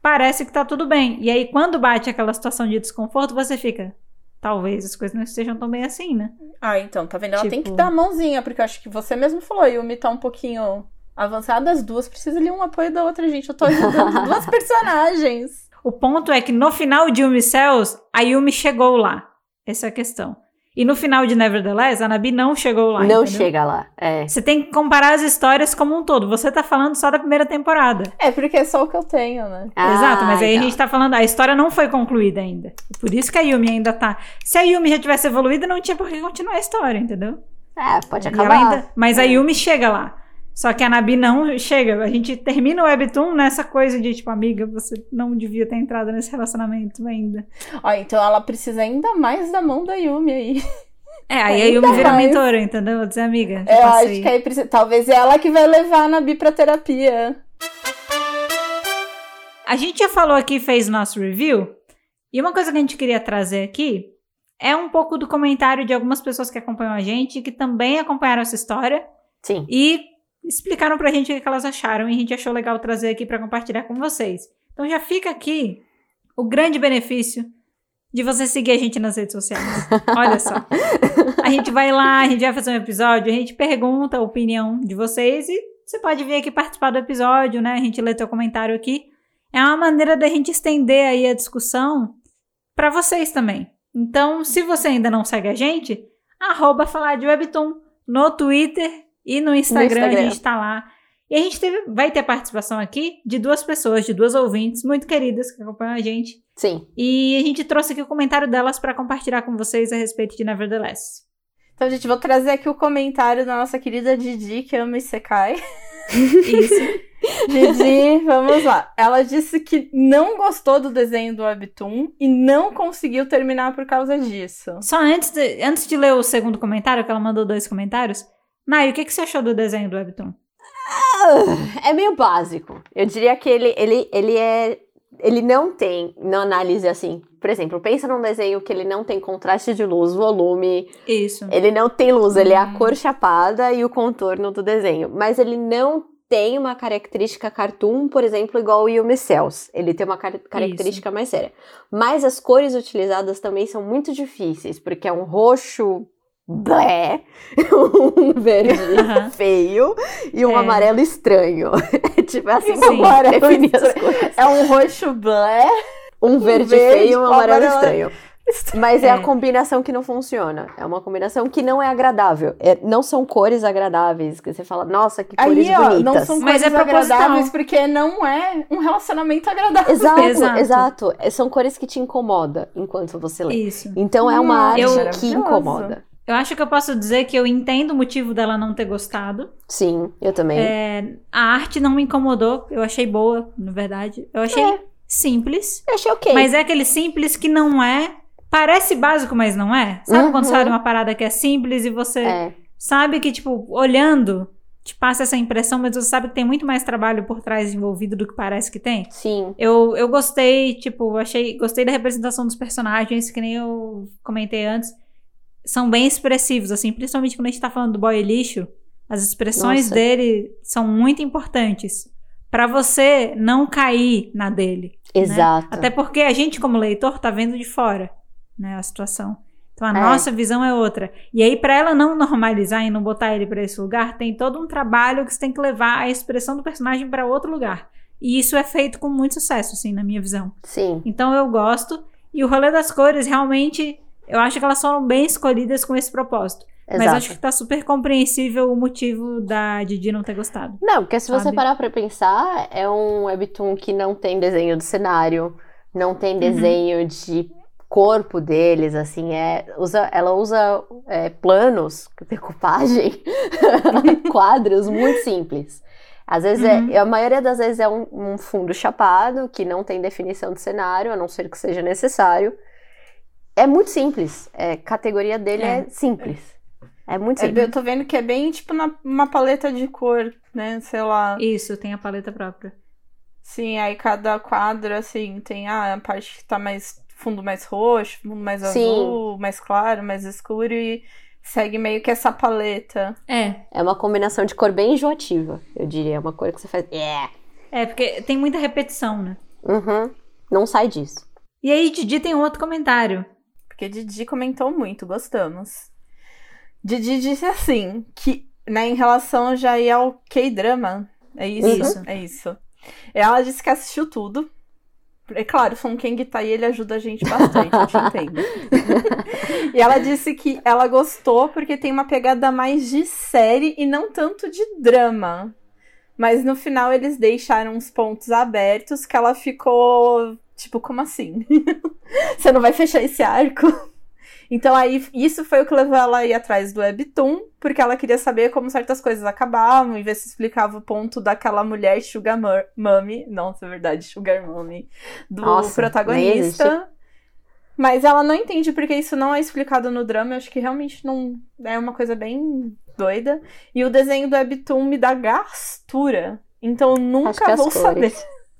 parece que tá tudo bem. E aí, quando bate aquela situação de desconforto, você fica. Talvez as coisas não estejam tão bem assim, né? Ah, então, tá vendo? Ela tem que Tipo- dar a mãozinha, porque eu acho que você mesmo falou, a Yumi tá um pouquinho avançada, as duas precisam ali um apoio da outra, gente. Eu tô ajudando [LAUGHS] duas personagens. O ponto é que no final de Yumi Cells, a Yumi chegou lá. Essa é a questão. E no final de Nevertheless, a Nabi não chegou lá. não entendeu? chega lá. É. Você tem que comparar as histórias como um todo. Você tá falando só da primeira temporada. É, porque é só o que eu tenho, né? Exato, mas aí a tá. gente tá falando, a história não foi concluída ainda. Por isso que a Yumi ainda tá. Se a Yumi já tivesse evoluído, não tinha por que continuar a história, entendeu? É, pode acabar. ainda- mas a É. Yumi chega lá. Só que a Nabi não chega. A gente termina o Webtoon nessa coisa de, tipo, amiga, você não devia ter entrado nesse relacionamento ainda. Ó, então ela precisa ainda mais da mão da Yumi aí. É, aí a Ainda Yumi vira mais. mentora, entendeu? Vou dizer, amiga, Eu passei. acho que aí precisa. Talvez é ela que vai levar a Nabi pra terapia. A gente já falou aqui, fez nosso review, e uma coisa que a gente queria trazer aqui é um pouco do comentário de algumas pessoas que acompanham a gente, que também acompanharam essa história, Sim. e explicaram pra gente o que elas acharam, e a gente achou legal trazer aqui pra compartilhar com vocês. Então já fica aqui o grande benefício de você seguir a gente nas redes sociais. Olha só. A gente vai lá, a gente vai fazer um episódio, a gente pergunta a opinião de vocês e você pode vir aqui participar do episódio, né? A gente lê teu comentário aqui. É uma maneira da gente estender aí a discussão para vocês também. Então, se você ainda não segue a gente, arroba falar de Webtoon no Twitter e no Instagram, a Instagram. gente tá lá. E a gente teve- vai ter participação aqui de duas pessoas, de duas ouvintes muito queridas que acompanham a gente. Sim. E a gente trouxe aqui o comentário delas para compartilhar com vocês a respeito de Nevertheless. Então, gente, vou trazer aqui o comentário da nossa querida Didi, que ama Isekai. Isso. [LAUGHS] Didi, vamos lá. Ela disse que não gostou do desenho do Webtoon e não conseguiu terminar por causa disso. Só antes de, antes de ler o segundo comentário, que ela mandou dois comentários. Nai, o que, que você achou do desenho do Webtoon? É meio básico. Eu diria que ele, ele, ele é. Ele não tem, na análise assim. Por exemplo, pensa num desenho que ele não tem contraste de luz, volume, Isso. ele não tem luz, ele é a Hum. cor chapada e o contorno do desenho. Mas ele não tem uma característica cartoon, por exemplo, igual o Yumi Cells. Ele tem uma car- característica mais séria. Mas as cores utilizadas também são muito difíceis, porque é um roxo blé, [LAUGHS] um verde feio e um É. amarelo estranho. [LAUGHS] É tipo assim Sim. que eu Amarelo definir as estranho. cores. É um roxo blé. Um verde, verde, feio e um um amarelo amarelo- estranho. Mas é. É. a combinação que não funciona. É uma combinação que não é agradável. É- não são cores agradáveis. Que você fala, nossa, que cores Aí, ó, bonitas. não são Mas cores é proposital. agradáveis porque não é um relacionamento agradável. Exato, [LAUGHS] Exato. exato, É, São cores que te incomodam enquanto você lê. Isso. Então é uma Hum, arte eu- que incomoda. Eu acho que eu posso dizer que eu entendo o motivo dela não ter gostado. Sim, eu também. É, a arte não me incomodou, eu achei boa, na verdade. Eu achei É. simples. Eu achei ok. Mas é aquele simples que não é. Parece básico, mas não é. Sabe quando Uhum. você olha uma parada que é simples e você É, sabe que, tipo, olhando, te passa essa impressão, mas você sabe que tem muito mais trabalho por trás envolvido do que parece que tem? sim. Eu, eu gostei, tipo, achei. Gostei da representação dos personagens, que nem eu comentei antes. São bem expressivos, assim, principalmente quando a gente tá falando do boy lixo. As expressões Nossa. dele são muito importantes. Pra você não cair na dele. Exato. Até porque a gente, como leitor, tá vendo de fora, né, a situação. Então a É. nossa visão é outra. E aí, pra ela não normalizar e não botar ele pra esse lugar, tem todo um trabalho que você tem que levar a expressão do personagem pra outro lugar. E isso é feito com muito sucesso, assim, na minha visão. Sim. Então eu gosto. E o rolê das cores, realmente, eu acho que elas foram bem escolhidas com esse propósito. Mas Exato. acho que tá super compreensível o motivo da Didi não ter gostado. Não, porque se você Sabe? parar pra pensar, é um webtoon que não tem desenho do cenário, não tem desenho de corpo deles, assim, é, usa, ela usa é, planos, [LAUGHS] decupagem, [LAUGHS] quadros muito simples. Às vezes, Uhum. é, a maioria das vezes é um, um fundo chapado, que não tem definição de cenário, a não ser que seja necessário. É muito simples, é, categoria dele é, É. simples. É muito É, simples. eu tô vendo que é bem tipo na, uma paleta de cor, né? Sei lá. Isso, tem a paleta própria. Sim, aí cada quadro, assim, tem ah, a parte que tá mais fundo mais roxo, fundo mais Sim. azul, mais claro, mais escuro e segue meio que essa paleta. É, É uma combinação de cor bem enjoativa, eu diria. É uma cor que você faz. Yeah. é porque tem muita repetição, né? Uhum. Não sai disso. E aí, Didi tem um outro comentário. Porque Didi comentou muito, gostamos. Didi disse assim, que né, em relação já ia ao K-drama. É isso? Isso. É isso. Ela disse que assistiu tudo. É claro, o Son Kang tá aí, ele ajuda a gente bastante, a gente entende. [LAUGHS] e ela disse que ela gostou porque tem uma pegada mais de série e não tanto de drama. Mas no final eles deixaram uns pontos abertos que ela ficou tipo, como assim? [LAUGHS] Você não vai fechar esse arco? Então aí isso foi o que levou ela a ir atrás do Webtoon, porque ela queria saber como certas coisas acabavam e ver se explicava o ponto daquela mulher Sugar Mummy, nossa, é verdade, Sugar Mummy, do Nossa, protagonista. Mas ela não entende porque isso não é explicado no drama, eu acho que realmente não é uma coisa bem doida. E o desenho do Webtoon me dá gastura. Então eu nunca vou saber.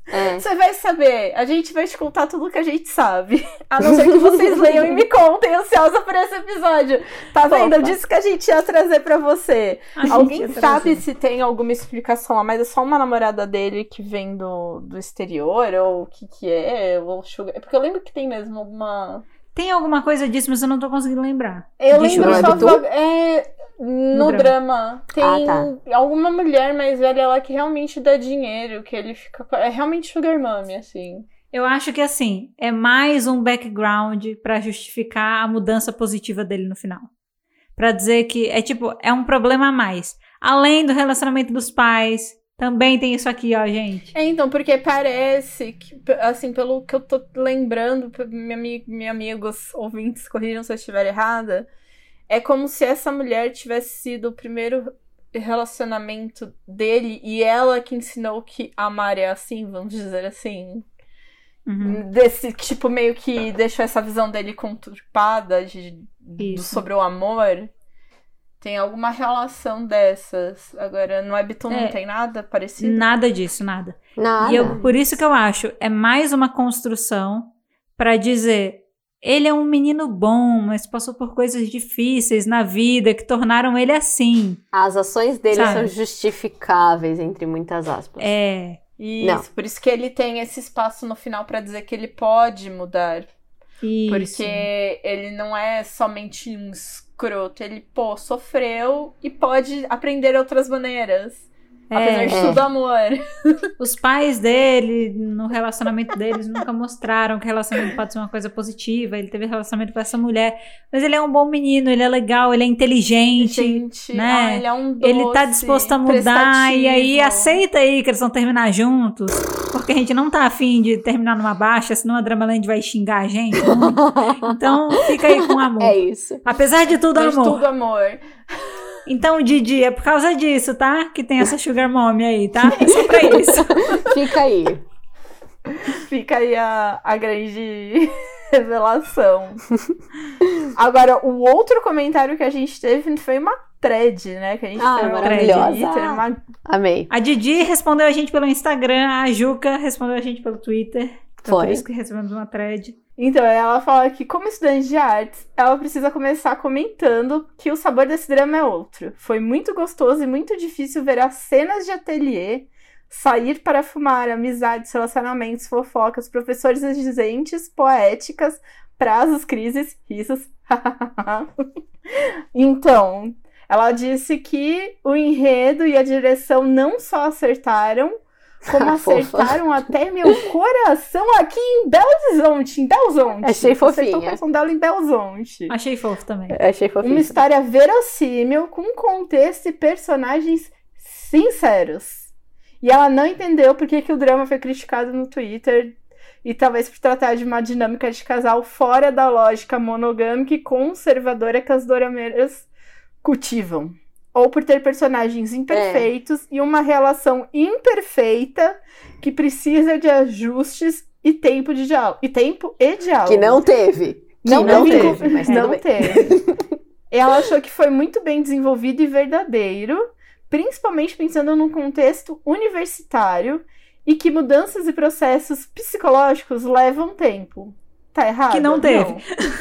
É. Você vai saber. A gente vai te contar tudo que a gente sabe. A não ser que vocês [LAUGHS] leiam e me contem, ansiosa por esse episódio. Tá vendo? Eu disse que a gente ia trazer pra você. A Alguém sabe trazer. se tem alguma explicação a mais? É só uma namorada dele que vem do, do exterior? Ou o que que é? Ou sugar... É porque eu lembro que tem mesmo alguma... Tem alguma coisa disso, mas eu não tô conseguindo lembrar. Eu lembro só... É... No, No drama. Tem Ah, alguma mulher mais velha lá que realmente dá dinheiro, que ele fica... É realmente sugar mommy, assim. Eu acho que assim, é mais um background pra justificar a mudança positiva dele no final. Pra dizer que é tipo, é um problema a mais. Além do relacionamento dos pais, também tem isso aqui, ó, gente. É, então, porque parece que, assim, pelo que eu tô lembrando, minha, minha amigos ouvintes, corrijam se eu estiver errada, é como se essa mulher tivesse sido o primeiro relacionamento dele e ela que ensinou que amar é assim, vamos dizer assim. Uhum. Desse tipo, meio que deixou essa visão dele conturpada de, do- sobre o amor. Tem alguma relação dessas. Agora, no Webtoon É. não tem nada parecido? Nada disso, nada. Nada. E eu, por isso que eu acho, é mais uma construção pra dizer, ele é um menino bom, mas passou por coisas difíceis na vida que tornaram ele assim. As ações dele Sabe? são justificáveis, entre muitas aspas. É, Isso, Não. por isso que ele tem esse espaço no final pra dizer que ele pode mudar. isso. Porque ele não é somente um escroto, ele, pô, sofreu e pode aprender outras maneiras. Apesar É, de É. tudo amor. [LAUGHS] os pais dele, no relacionamento deles, nunca mostraram que o relacionamento pode ser uma coisa positiva. Ele teve relacionamento com essa mulher. Mas ele é um bom menino, ele é legal, ele é inteligente. Gente, né? ah, ele é um doce, Ele tá disposto a mudar e aí aceita aí que eles vão terminar juntos. Porque a gente não tá afim de terminar numa baixa, senão a Dramaland vai xingar a gente. [LAUGHS] Então fica aí com amor. É isso. Apesar de tudo, Apesar de amor. tudo amor. Então, Didi, é por causa disso, tá? Que tem essa Sugar Mommy aí, tá? É só pra [LAUGHS] isso. Fica aí. Fica aí a, a grande [LAUGHS] revelação. Agora, o outro comentário que a gente teve foi uma thread, né? Que a gente Ah, teve no maravilhosa. Twitter, uma Amei. A Didi respondeu a gente pelo Instagram, a Juca respondeu a gente pelo Twitter. Então, Foi. Por isso que recebemos uma thread. Então, ela fala que, como estudante de artes, ela precisa começar comentando que o sabor desse drama é outro. Foi muito gostoso e muito difícil ver as cenas de ateliê, sair para fumar, amizades, relacionamentos, fofocas, professores exigentes, poéticas, prazos, crises, risos. [LAUGHS] então, ela disse que o enredo e a direção não só acertaram, como Ah, [LAUGHS] fofa. acertaram até meu coração aqui em Belo Horizonte, em Belzonte. Achei Acertou fofinha. o coração dela em Belzonte. Achei fofo também. Achei fofinho. Uma história verossímil, com contexto e personagens sinceros. E ela não entendeu por que, que o drama foi criticado no Twitter. E talvez por tratar de uma dinâmica de casal fora da lógica monogâmica e conservadora que as dorameiras cultivam. Ou por ter personagens imperfeitos e uma relação imperfeita que precisa de ajustes e tempo de diálogo. E tempo e diálogo. Que não teve. Que Não, não, teve, teve, mas não bem. teve. Ela achou que foi muito bem desenvolvido e verdadeiro, principalmente pensando num contexto universitário e que mudanças e processos psicológicos levam tempo. Tá errado? Que não teve.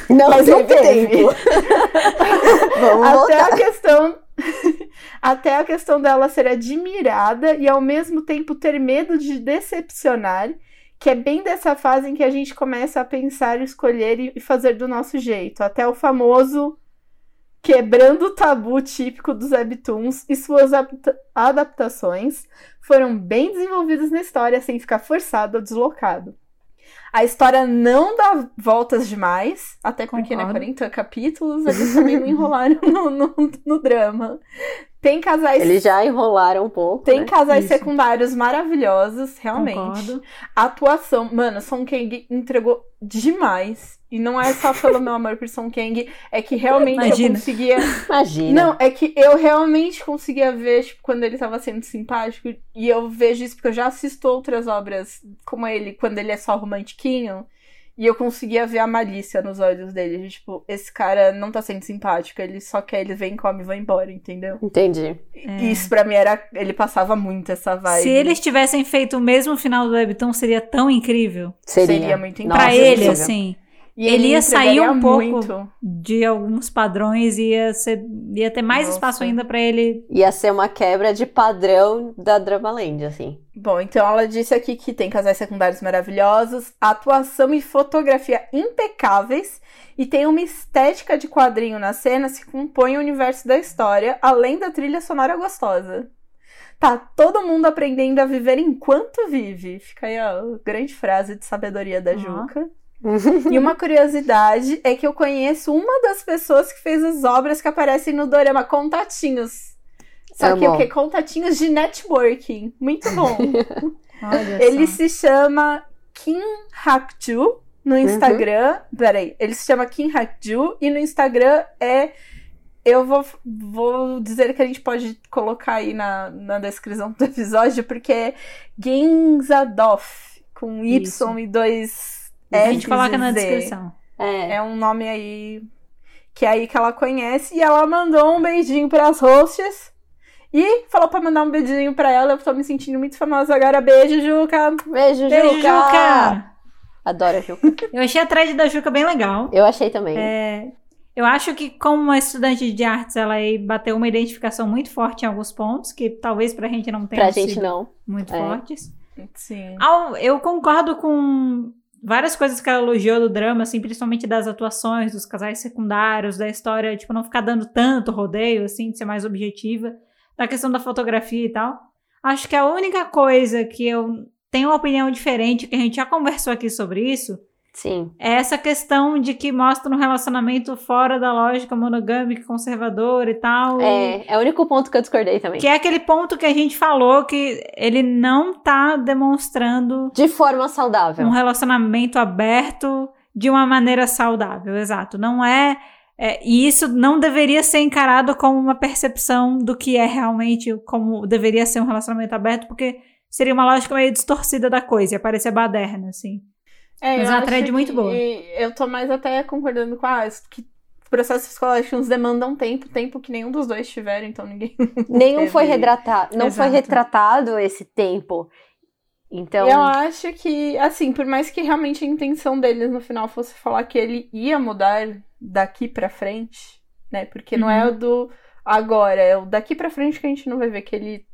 Não Mas não teve teve. [LAUGHS] Até voltar. a questão [LAUGHS] até a questão dela ser admirada e ao mesmo tempo ter medo de decepcionar, que é bem dessa fase em que a gente começa a pensar, escolher e fazer do nosso jeito, até o famoso quebrando o tabu típico dos webtoons e suas adapta- adaptações foram bem desenvolvidas na história sem ficar forçado ou deslocado. A história não dá voltas demais, até porque, né, Concordo. 40 capítulos, eles também não enrolaram no, no, no drama. Tem casais, Eles já enrolaram um pouco. tem né? casais Isso. secundários maravilhosos, realmente. Concordo. A atuação, mano, Song Kang entregou demais. E não é só pelo meu amor por Song Kang, é que realmente eu Imagina. conseguia. Imagina. Não, é que eu realmente conseguia ver, tipo, quando ele tava sendo simpático. E eu vejo isso porque eu já assisto outras obras como ele, quando ele é só romantiquinho. E eu conseguia ver a malícia nos olhos dele. de, Tipo, esse cara não tá sendo simpático, ele só quer, ele vem, come e vai embora, entendeu? Entendi. E isso pra mim era. Ele passava muito essa vibe. É. Se eles tivessem feito o mesmo final do Webtoon, seria tão incrível. Seria, Seria muito Nossa, pra ele, incrível. assim. E ele ia sair um pouco muito. De alguns padrões, ia, ser, ia ter mais Nossa. espaço ainda pra ele. Ia ser uma quebra de padrão da Dramaland, assim. Bom, então ela disse aqui que tem casais secundários maravilhosos, atuação e fotografia impecáveis e tem uma estética de quadrinho nas cenas que compõe o universo da história, além da trilha sonora gostosa. Tá todo mundo aprendendo a viver enquanto vive. Fica aí a grande frase de sabedoria da Ó. Juca. [LAUGHS] E uma curiosidade é que eu conheço uma das pessoas que fez as obras que aparecem no Dorama, Contatinhos. Só que o que? Contatinhos de networking. Muito bom. [LAUGHS] Olha Ele só. se chama Kim Hakju no Instagram. Peraí, ele se chama Kim Hakju e no Instagram é. Eu vou, vou dizer que a gente pode colocar aí na, na descrição do episódio, porque é Genzadoff, com Y Isso. e dois A S gente coloca na descrição. É. É um nome aí que é aí que ela conhece. E ela mandou um beijinho pras hosts. E falou pra mandar um beijinho pra ela. Eu tô me sentindo muito famosa agora. Beijo, Juca. Beijo, Beijo, Juca! Juca! Adoro a Juca. [LAUGHS] Eu achei a thread da Juca bem legal. Eu achei também. É, eu acho que, como uma estudante de artes, ela aí bateu uma identificação muito forte em alguns pontos, que talvez pra gente não tenha pra gente não. muito É. fortes. Sim. Eu concordo com várias coisas que ela elogiou do drama, assim, principalmente das atuações, dos casais secundários, da história, tipo, não ficar dando tanto rodeio, assim, de ser mais objetiva, da questão da fotografia e tal. Acho que a única coisa que eu tenho uma opinião diferente, que a gente já conversou aqui sobre isso, Sim. é essa questão de que mostra um relacionamento fora da lógica monogâmica, conservadora e tal. É, é o único ponto que eu discordei também. Que é aquele ponto que a gente falou que ele não tá demonstrando De forma saudável. um relacionamento aberto de uma maneira saudável, exato. Não é, é, e isso não deveria ser encarado como uma percepção do que é realmente como deveria ser um relacionamento aberto, porque seria uma lógica meio distorcida da coisa, ia parecer baderna, assim. É, Mas eu é uma acho thread muito que- boa. Eu tô mais até concordando com a isso, que processos psicológicos demandam tempo, tempo que nenhum dos dois tiveram, então ninguém. [LAUGHS] Nenhum teve- foi retratado. Não foi Exato. retratado esse tempo. Então. Eu acho que, assim, por mais que realmente a intenção deles no final fosse falar que ele ia mudar daqui pra frente, né? Porque não é Uhum. o do agora, é o daqui pra frente que a gente não vai ver que ele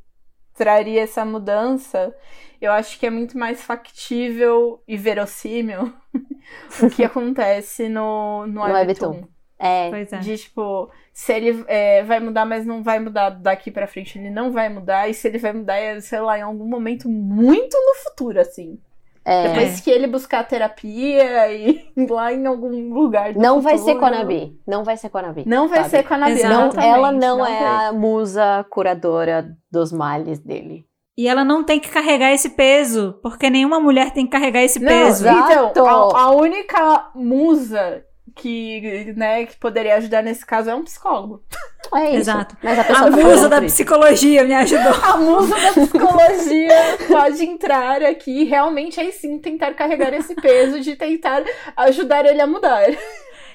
traria essa mudança. Eu acho que é muito mais factível e verossímil [LAUGHS] o que acontece no, no, No Webtoon. É. Pois é. De tipo, se ele é, vai mudar, mas não vai mudar daqui pra frente. Ele não vai mudar. E se ele vai mudar, é, sei lá, em algum momento muito no futuro, assim. É. Depois que ele buscar terapia e [LAUGHS] lá em algum lugar. Não vai ser futuro. com a Nabi. Não vai ser com a Nabi. Não vai sabe? ser com a Nabi. Exato. Não, ela não, é vai. a musa curadora dos males dele. E ela não tem que carregar esse peso, porque nenhuma mulher tem que carregar esse Não, peso. exato. então, a, a única musa que, né, que poderia ajudar nesse caso é um psicólogo. É isso. Exato. Mas a A musa da psicologia me ajudou. [LAUGHS] A musa da psicologia pode entrar aqui e realmente aí sim tentar carregar esse peso de tentar ajudar ele a mudar.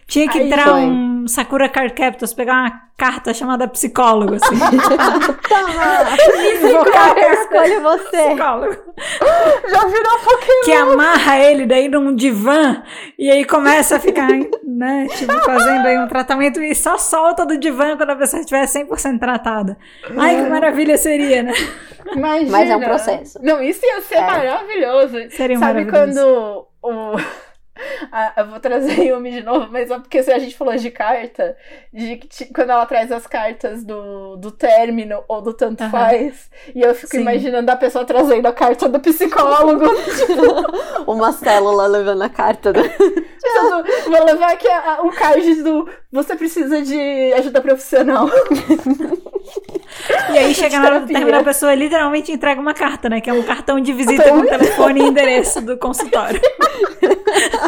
Tinha que Aí entrar foi. um Sakura Card Captors, pegar uma carta chamada psicólogo, assim. [LAUGHS] [LAUGHS] Invocar eu escolho você. psicólogo. [LAUGHS] Já virou Pokémon. Que amarra ele daí num divã e aí começa a ficar, né, tipo, fazendo aí um tratamento e só solta do divã quando a pessoa estiver 100% tratada. Ai, que maravilha seria, né? Imagina. Mas é um processo. Não, isso ia ser É. maravilhoso. Seria Sabe maravilhoso. quando o. Ah, eu vou trazer [LAUGHS] Yumi de novo, mas é porque se a gente falou de carta, de que quando ela traz as cartas do, do término ou do tanto Aham. faz, e eu fico Sim. imaginando a pessoa trazendo a carta do psicólogo. [LAUGHS] [LAUGHS] Uma célula levando a carta. Do... Tipo, vou levar aqui a- a- o card do você precisa de ajuda profissional. E aí chega na hora do término, a pessoa literalmente entrega uma carta, né? Que é um cartão de visita com telefone e endereço do consultório.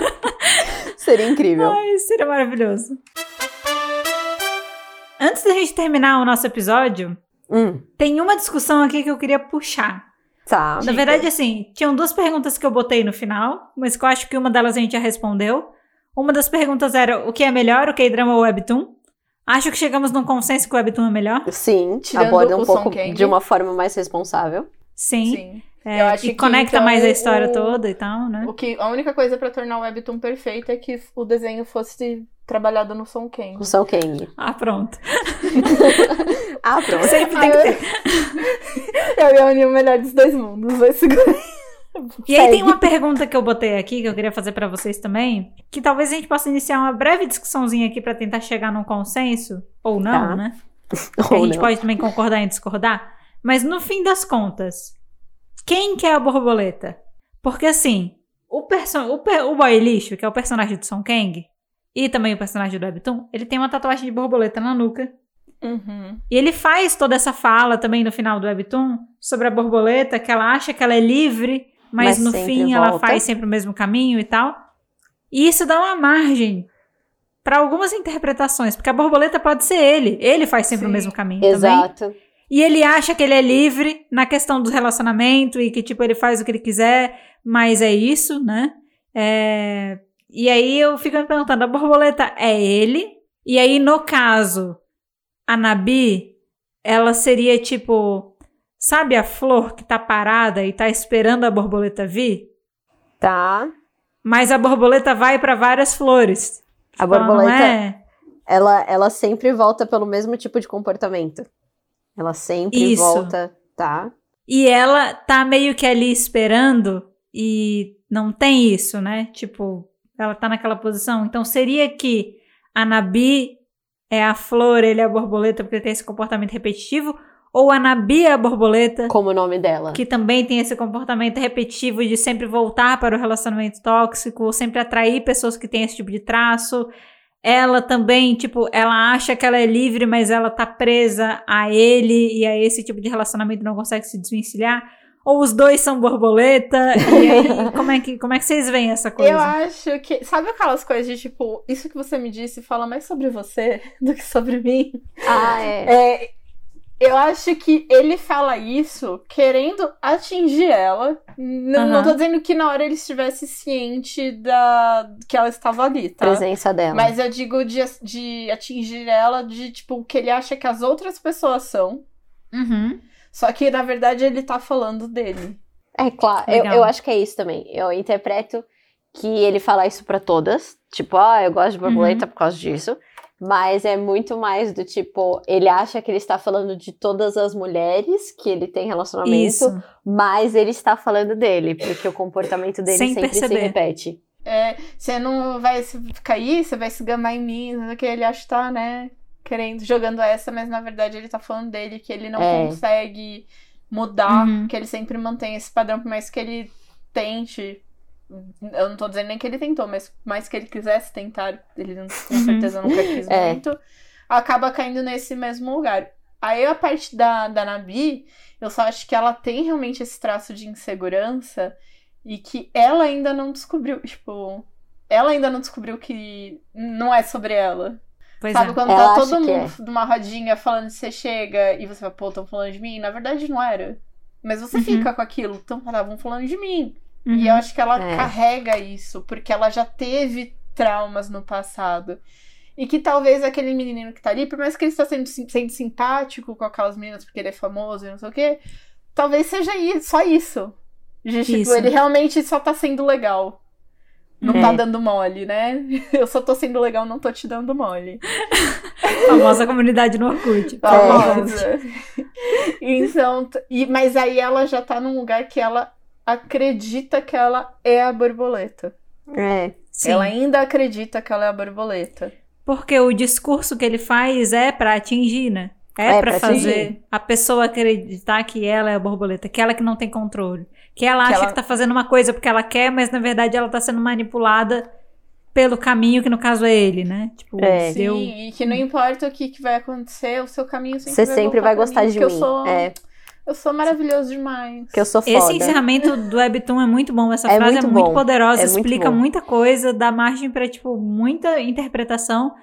[LAUGHS] Seria incrível. Ai, seria maravilhoso. Antes da gente terminar o nosso episódio, Hum, tem uma discussão aqui que eu queria puxar. tá. Na Diga. verdade, assim, tinham duas perguntas que eu botei no final, mas que eu acho que uma delas a gente já respondeu. Uma das perguntas era o que é melhor, o K-drama ou o Webtoon? Acho que chegamos num consenso que o Webtoon é melhor. Sim, Tirando aborda um pouco de uma forma mais responsável. Sim. É, Eu acho e que, conecta então, mais a história o- toda e tal, né? O que, a única coisa pra tornar o Webtoon perfeito é que o desenho fosse trabalhado no Som Ken. O São Kang. Ah, pronto. [LAUGHS] Ah, pronto. Sempre tem que ter. [LAUGHS] Eu ia unir o melhor dos dois mundos. Vai segurar. E aí tem uma pergunta que eu botei aqui, que eu queria fazer pra vocês também, que talvez a gente possa iniciar uma breve discussãozinha aqui pra tentar chegar num consenso, ou não, Tá. né? [LAUGHS] Que a Ou gente não. pode também concordar em discordar. Mas no fim das contas, quem que é a borboleta? Porque assim, o, perso o, per- o boy lixo, que é o personagem do Song Kang, e também o personagem do Webtoon, ele tem uma tatuagem de borboleta na nuca. Uhum. E ele faz toda essa fala também no final do Webtoon sobre a borboleta, que ela acha que ela é livre, mas, Mas no fim ela volta. faz sempre o mesmo caminho e tal. E isso dá uma margem para algumas interpretações, porque a borboleta pode ser ele, ele faz sempre o Sim. mesmo caminho também. E ele acha que ele é livre na questão do relacionamento e que, tipo, ele faz o que ele quiser, mas é isso, né? É, E aí eu fico me perguntando, a borboleta é ele? E aí, no caso, a Nabi, ela seria tipo, sabe a flor que tá parada e tá esperando a borboleta vir? Tá. Mas a borboleta vai para várias flores. A Tipo, ela borboleta, é- ela, ela sempre volta pelo mesmo tipo de comportamento. Ela sempre Isso. volta, tá? E ela tá meio que ali esperando e não tem isso, né? Tipo, ela tá naquela posição. Então seria que a Nabi é a flor, ele é a borboleta porque tem esse comportamento repetitivo? Ou a Nabi é a borboleta Como o nome dela. que também tem esse comportamento repetitivo de sempre voltar para o relacionamento tóxico, sempre atrair pessoas que têm esse tipo de traço? Ela também, tipo, ela acha que ela é livre, mas ela tá presa a ele e a esse tipo de relacionamento e não consegue se desvencilhar? Ou os dois são borboleta? E aí, [LAUGHS] como é que, como é que vocês veem essa coisa? Eu acho que. Sabe aquelas coisas de tipo, isso que você me disse fala mais sobre você do que sobre mim? Ah, é. É, eu acho que ele fala isso querendo atingir ela. Não Aham. tô dizendo que na hora ele estivesse ciente da que ela estava ali, tá? Presença dela. Mas eu digo de, de atingir ela de tipo o que ele acha que as outras pessoas são. Uhum. Só que na verdade ele tá falando dele. É claro, eu, eu acho que é isso também. Eu interpreto que ele fala isso pra todas. Tipo, ah, eu gosto de borboleta Uhum. por causa disso. Mas é muito mais do tipo, ele acha que ele está falando de todas as mulheres que ele tem relacionamento, Isso. mas ele está falando dele, porque o comportamento dele Sem sempre perceber. se repete. é, você não vai cair, você vai se gamar em mim, que ele acha que tá, né? Querendo, jogando essa, mas na verdade ele tá falando dele, que ele não É. consegue mudar, Uhum. que ele sempre mantém esse padrão, por mais que ele tente. Eu não tô dizendo nem que ele tentou, mas mais que ele quisesse tentar, ele com certeza nunca [LAUGHS] quis É. muito, acaba caindo nesse mesmo lugar. Aí a parte da, da Nabi, eu só acho que ela tem realmente esse traço de insegurança e que ela ainda não descobriu, tipo, ela ainda não descobriu que não é sobre ela. Pois Sabe, é. quando Ela tá todo mundo numa rodinha falando que você chega e você fala, pô, estão falando de mim? Na verdade não era. Mas você Uhum. fica com aquilo, então estavam falando de mim. Uhum. E eu acho que ela É. carrega isso, porque ela já teve traumas no passado. E que talvez aquele menino que tá ali, por mais que ele está sendo, sendo simpático com aquelas meninas porque ele é famoso e não sei o quê, talvez seja i- só isso. De, tipo, Isso. ele realmente só tá sendo legal. Não É. tá dando mole, né? [LAUGHS] Eu só tô sendo legal, não tô te dando mole. [LAUGHS] Famosa comunidade no Orkut. Tá É. Famosa. [LAUGHS] então, e, mas aí ela já tá num lugar que ela acredita que ela é a borboleta. É. Sim. Ela ainda acredita que ela é a borboleta. Porque o discurso que ele faz é pra atingir, né? É, É pra pra fazer atingir. a pessoa acreditar que ela é a borboleta, que ela que não tem controle. Que ela Que acha ela- que tá fazendo uma coisa porque ela quer, mas na verdade ela tá sendo manipulada pelo caminho que no caso é ele, né? Tipo, É. eu... Sim, e que não importa o que, que vai acontecer, o seu caminho sempre Você vai sempre vai gostar mim, de porque mim. Eu sou, É, eu sou maravilhoso demais. que eu sou foda. Esse encerramento do Webtoon é muito bom. Essa É frase muito é muito bom. poderosa, É muito explica bom. muita coisa, dá margem pra, tipo, muita interpretação.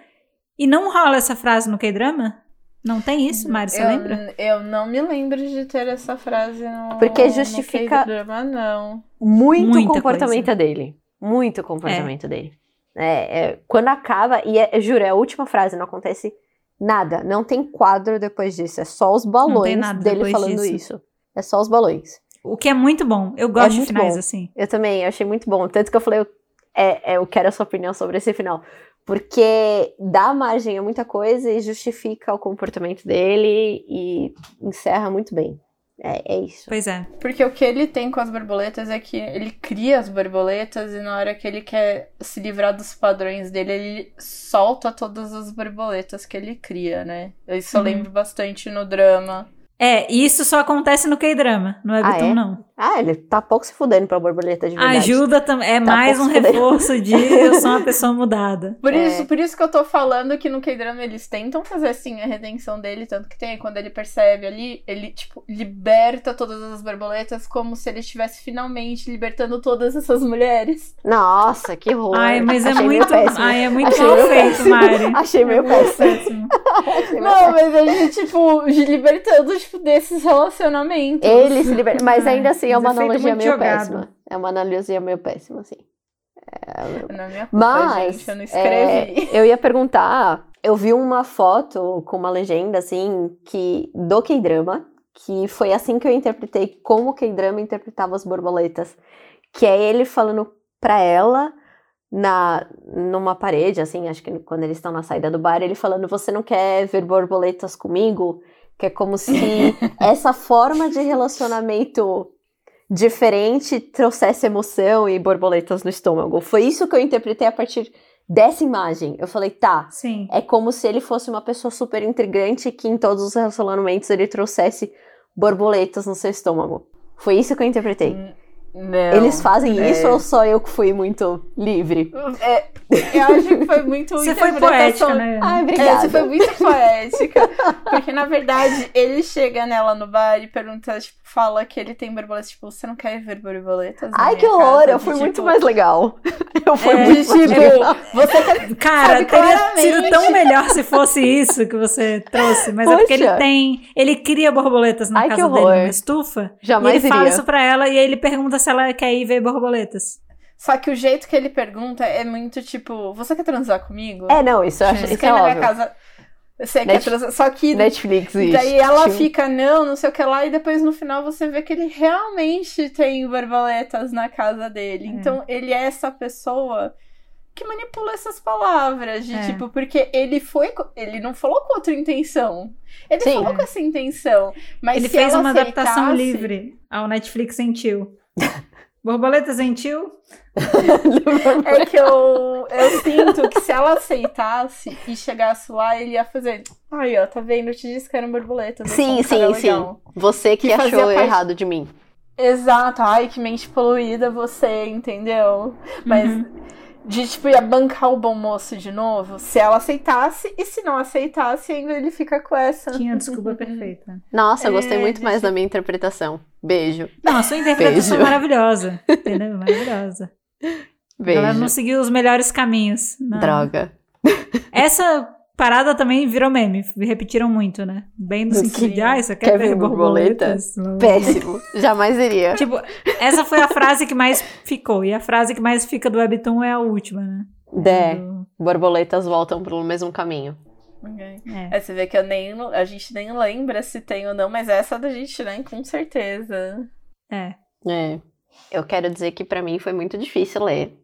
E não rola essa frase no K-drama? Não tem isso, Mari? Você eu, lembra? Eu não me lembro de ter essa frase no. Porque no justifica- K-drama, não. Muito Muita comportamento dele. Muito comportamento dele. É, é, quando acaba, e é, juro, é a última frase, não acontece nada. Não tem quadro depois disso. É só os balões dele falando disso. isso. É só os balões. O que é muito bom. Eu gosto de muito finais bom. assim. Eu também, eu achei muito bom. Tanto que eu falei, eu, é, é, eu quero a sua opinião sobre esse final. Porque dá margem a muita coisa e justifica o comportamento dele e encerra muito bem. É, é isso. Pois é. Porque o que ele tem com as borboletas é que ele cria as borboletas e na hora que ele quer se livrar dos padrões dele, ele solta todas as borboletas que ele cria, né? Isso eu Uhum. lembro bastante no drama. É, e isso só acontece no K-drama. No Webtoon, é? não. Ah, ele tá pouco se fudendo pra borboleta de verdade. Ajuda também. É Tá mais um reforço de eu sou uma pessoa mudada. Por É. isso, por isso que eu tô falando que no K-drama eles tentam fazer assim a redenção dele, tanto que tem quando ele percebe ali, ele tipo liberta todas as borboletas como se ele estivesse finalmente libertando todas essas mulheres. Nossa, que horror. Ai, mas é Achei muito. Ai, é muito Achei mal feito, péssimo. Mari. [LAUGHS] Achei meio É péssimo. [LAUGHS] Achei meio Não, mas ele, tipo, libertando, tipo, desses relacionamentos. Ele se liberta. Mas ainda assim é uma Mas é feito analogia meio jogado. péssima. É uma analogia meio péssima, assim. É minha culpa, Mas gente, eu não é, escrevi. eu ia perguntar, eu vi uma foto com uma legenda assim que do K-drama, que foi assim que eu interpretei como o K-drama interpretava as borboletas, que é ele falando pra ela na numa parede, assim, acho que quando eles estão na saída do bar, ele falando: "Você não quer ver borboletas comigo?" Que é como se [LAUGHS] essa forma de relacionamento diferente trouxesse emoção e borboletas no estômago. Foi isso que eu interpretei a partir dessa imagem. Eu falei, tá, Sim. é como se ele fosse uma pessoa super intrigante que em todos os relacionamentos ele trouxesse borboletas no seu estômago. Foi isso que eu interpretei. Não. Eles fazem é. isso ou só eu que fui muito livre? É, eu acho que foi muito Você foi poética, né? Ai, É, obrigada. você foi muito poética. Porque, na verdade, ele chega nela no bar e pergunta, tipo, fala que ele tem borboletas. Tipo, você não quer ver borboletas? na Ai, que horror! casa?" Eu fui muito tipo, mais legal. [LAUGHS] Eu fui É, muito mais tipo, legal. você [LAUGHS] quer. Cara, Sabe, teria claramente. sido tão melhor se fosse isso que você trouxe. Mas é porque ele Poxa. tem. Ele cria borboletas na Ai, casa dele, numa estufa. Jamais e ele fala iria. isso pra ela e aí ele pergunta se ela quer ir ver borboletas. Só que o jeito que ele pergunta é muito tipo, você quer transar comigo? É, não, isso eu acho Você isso é na óbvio. casa? Você quer Net- transar? Só que Netflix, isso. Daí ela fica, não, não sei o que lá, e depois no final você vê que ele realmente tem borboletas na casa dele. É. Então ele é essa pessoa que manipula essas palavras, de É. tipo, porque ele foi. Ele não falou com outra intenção. Ele Sim. falou com essa intenção. Mas ele se fez ela uma adaptação aceitasse- livre ao Netflix sentiu. [LAUGHS] Borboleta gentil? [LAUGHS] É que eu, eu sinto que se ela aceitasse e chegasse lá, ele ia fazer. Aí, ó, tá vendo? Eu te disse que era um borboleta. é Sim, um sim, sim. legal." Você que, Que achou parte- errado de mim. Exato, ai, que mente poluída você, entendeu? Mas Uhum. De tipo, ia bancar o bom moço de novo, se ela aceitasse, e se não aceitasse, ainda ele fica com essa. Tinha a desculpa [LAUGHS] perfeita. Nossa, eu É, gostei muito de- mais da minha interpretação. Beijo. Não, a sua interpretação é Beijo. maravilhosa. [LAUGHS] Entendeu? Maravilhosa. Ela não Beijo. seguiu os melhores caminhos. não. Droga. Essa parada também virou meme. Repetiram muito, né? Bem no Do sentido que- de, ah, você quer, quer ver borboletas? Péssimo. Jamais iria. [LAUGHS] Tipo, essa foi a frase que mais ficou. E a frase que mais fica do Webtoon é a última, né? É, Do- borboletas voltam pelo mesmo caminho. Ok. é. É, você vê que eu nem, a gente nem lembra se tem ou não, mas essa da gente, né? Com certeza. É. É. Eu quero dizer que pra mim foi muito difícil ler.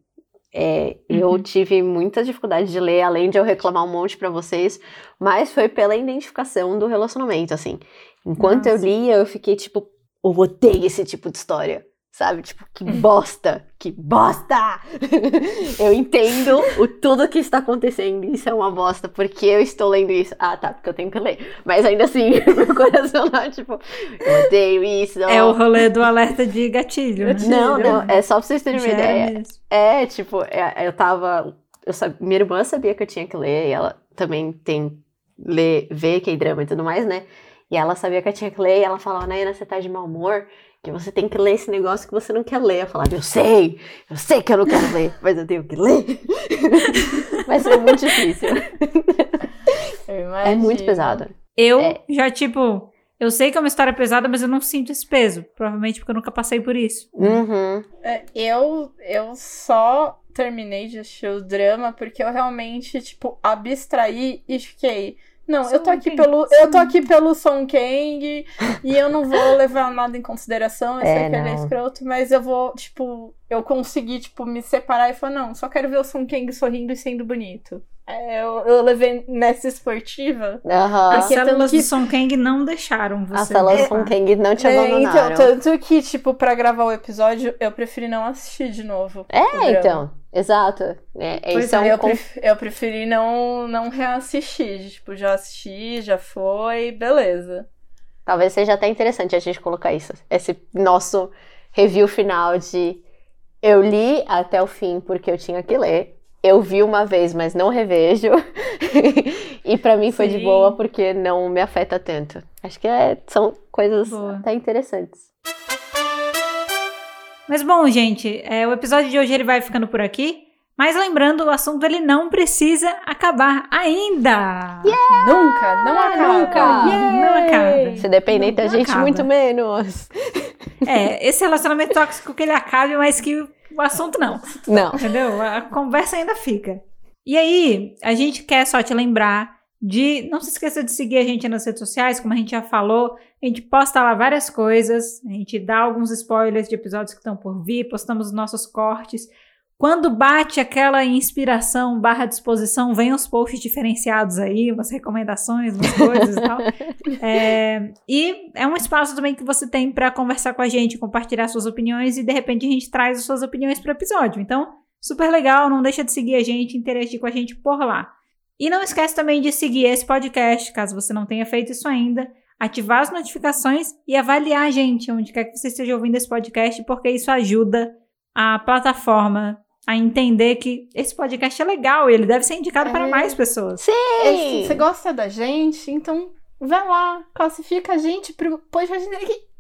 É, Eu Uhum. tive muita dificuldade de ler, além de eu reclamar um monte pra vocês, mas foi pela identificação do relacionamento, assim. Enquanto eu Nossa. lia, eu fiquei tipo, eu odeio esse tipo de história. Sabe? Tipo, que bosta! Que bosta! [LAUGHS] eu entendo o tudo que está acontecendo. Isso é uma bosta, porque eu estou lendo isso. Ah, tá, porque eu tenho que ler. Mas ainda assim, [LAUGHS] meu coração lá, tipo, eu odeio isso. É o rolê do alerta de gatilho, né? Não, não, é só pra vocês terem uma Já é ideia. mesmo. É, tipo, é, eu tava. Eu sab- minha irmã sabia que eu tinha que ler, e ela também tem ler, ver K-drama e tudo mais, né? E ela sabia que eu tinha que ler, e ela falava, Naina, você tá de mau humor, que você tem que ler esse negócio que você não quer ler. Eu falava, eu sei, eu sei que eu não quero ler, mas eu tenho que ler. [LAUGHS] mas foi muito difícil. Eu É muito pesado. Eu É. já, tipo, eu sei que é uma história pesada, mas eu não sinto esse peso. Provavelmente porque eu nunca passei por isso. Uhum. É, Eu, eu só terminei de assistir o drama porque eu realmente, tipo, abstraí e fiquei. Não, eu tô Song aqui Kang, pelo. Eu tô Song aqui [LAUGHS] pelo Song Kang e eu não vou levar nada em consideração. Eu É, sei que ele é não. escroto, mas eu vou, tipo, eu consegui, tipo, me separar e falar, não, só quero ver o Song Kang sorrindo e sendo bonito. É, eu, eu levei nessa esportiva. Aham. As células que- do Song Kang não deixaram você. As células levar. com Kang não te É, abandonaram. então, tanto que, tipo, pra gravar o episódio, eu preferi não assistir de novo. É, drama. então, exato. É, Pois isso é, eu, um pref- eu preferi não, não reassistir. de, Tipo, já assisti, já foi, beleza. Talvez seja até interessante a gente colocar isso. Esse nosso review final de eu li até o fim porque eu tinha que ler. Eu vi uma vez, mas não revejo. [LAUGHS] e pra mim foi de Sim. boa porque não me afeta tanto. Acho que é- são coisas Boa. até interessantes. Mas bom, gente, é, o episódio de hoje ele vai ficando por aqui. Mas lembrando, o assunto ele não precisa acabar ainda. Nunca, não acaba. nunca. Não acaba. Se depender da Não gente, acaba. muito menos. É, esse relacionamento tóxico que ele acabe, mas que o assunto não. Não. Entendeu? A conversa ainda fica. E aí, a gente quer só te lembrar de. Não se esqueça de seguir a gente nas redes sociais, como a gente já falou. A gente posta lá várias coisas. A gente dá alguns spoilers de episódios que estão por vir, postamos os nossos cortes. Quando bate aquela inspiração barra disposição, vem os posts diferenciados aí, umas recomendações, umas coisas e tal. [LAUGHS] É, e é um espaço também que você tem para conversar com a gente, compartilhar suas opiniões e de repente a gente traz as suas opiniões para o episódio. Então, super legal, não deixa de seguir a gente, interagir com a gente por lá. E não esquece também de seguir esse podcast, caso você não tenha feito isso ainda, ativar as notificações e avaliar a gente, onde quer que você esteja ouvindo esse podcast, porque isso ajuda a plataforma a entender que esse podcast é legal e ele deve ser indicado para É. mais pessoas. É, Você gosta da gente, então vai lá, classifica a gente pro podcast que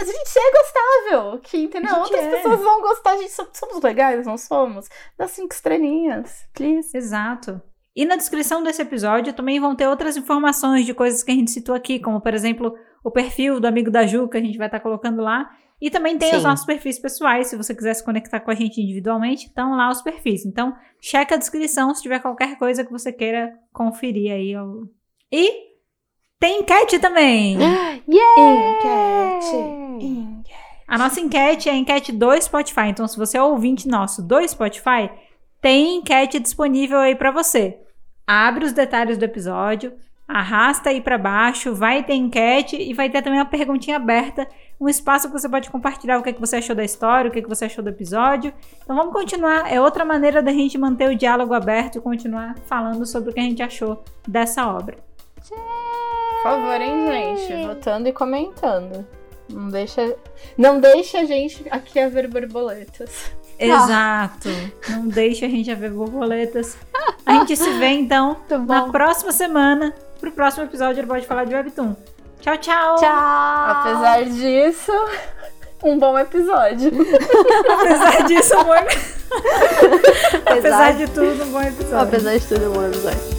a gente é gostável, que entendeu? Outras é. pessoas vão gostar, a gente so- somos legais, não somos? Dá cinco estrelinhas, please. Exato. E na descrição desse episódio também vão ter outras informações de coisas que a gente citou aqui, como por exemplo o perfil do amigo da Ju, que a gente vai estar colocando lá. E também tem os Sim. nossos perfis pessoais, se você quiser se conectar com a gente individualmente, estão lá os perfis. Então, checa a descrição se tiver qualquer coisa que você queira conferir aí. ó. E tem enquete também! Enquete. A nossa enquete é a enquete do Spotify. Então, se você é ouvinte nosso do Spotify, tem enquete disponível aí pra você. Abre os detalhes do episódio, arrasta aí para baixo, vai ter enquete e vai ter também uma perguntinha aberta, um espaço que você pode compartilhar o que, é que você achou da história, o que, é que você achou do episódio. Então vamos continuar, é outra maneira da gente manter o diálogo aberto e continuar falando sobre o que a gente achou dessa obra. Por favor, hein, gente? Votando e comentando. Não deixa, não deixa a gente aqui a ver borboletas. Exato. Não deixa a gente ver borboletas. A gente se vê então [LAUGHS] na próxima semana pro próximo episódio do Pode Falar de Webtoon. Tchau, tchau. Tchau. Apesar disso, um bom episódio. [LAUGHS] Apesar disso, um bom episódio. [LAUGHS] Apesar de tudo, um bom episódio. Apesar de tudo, um bom episódio.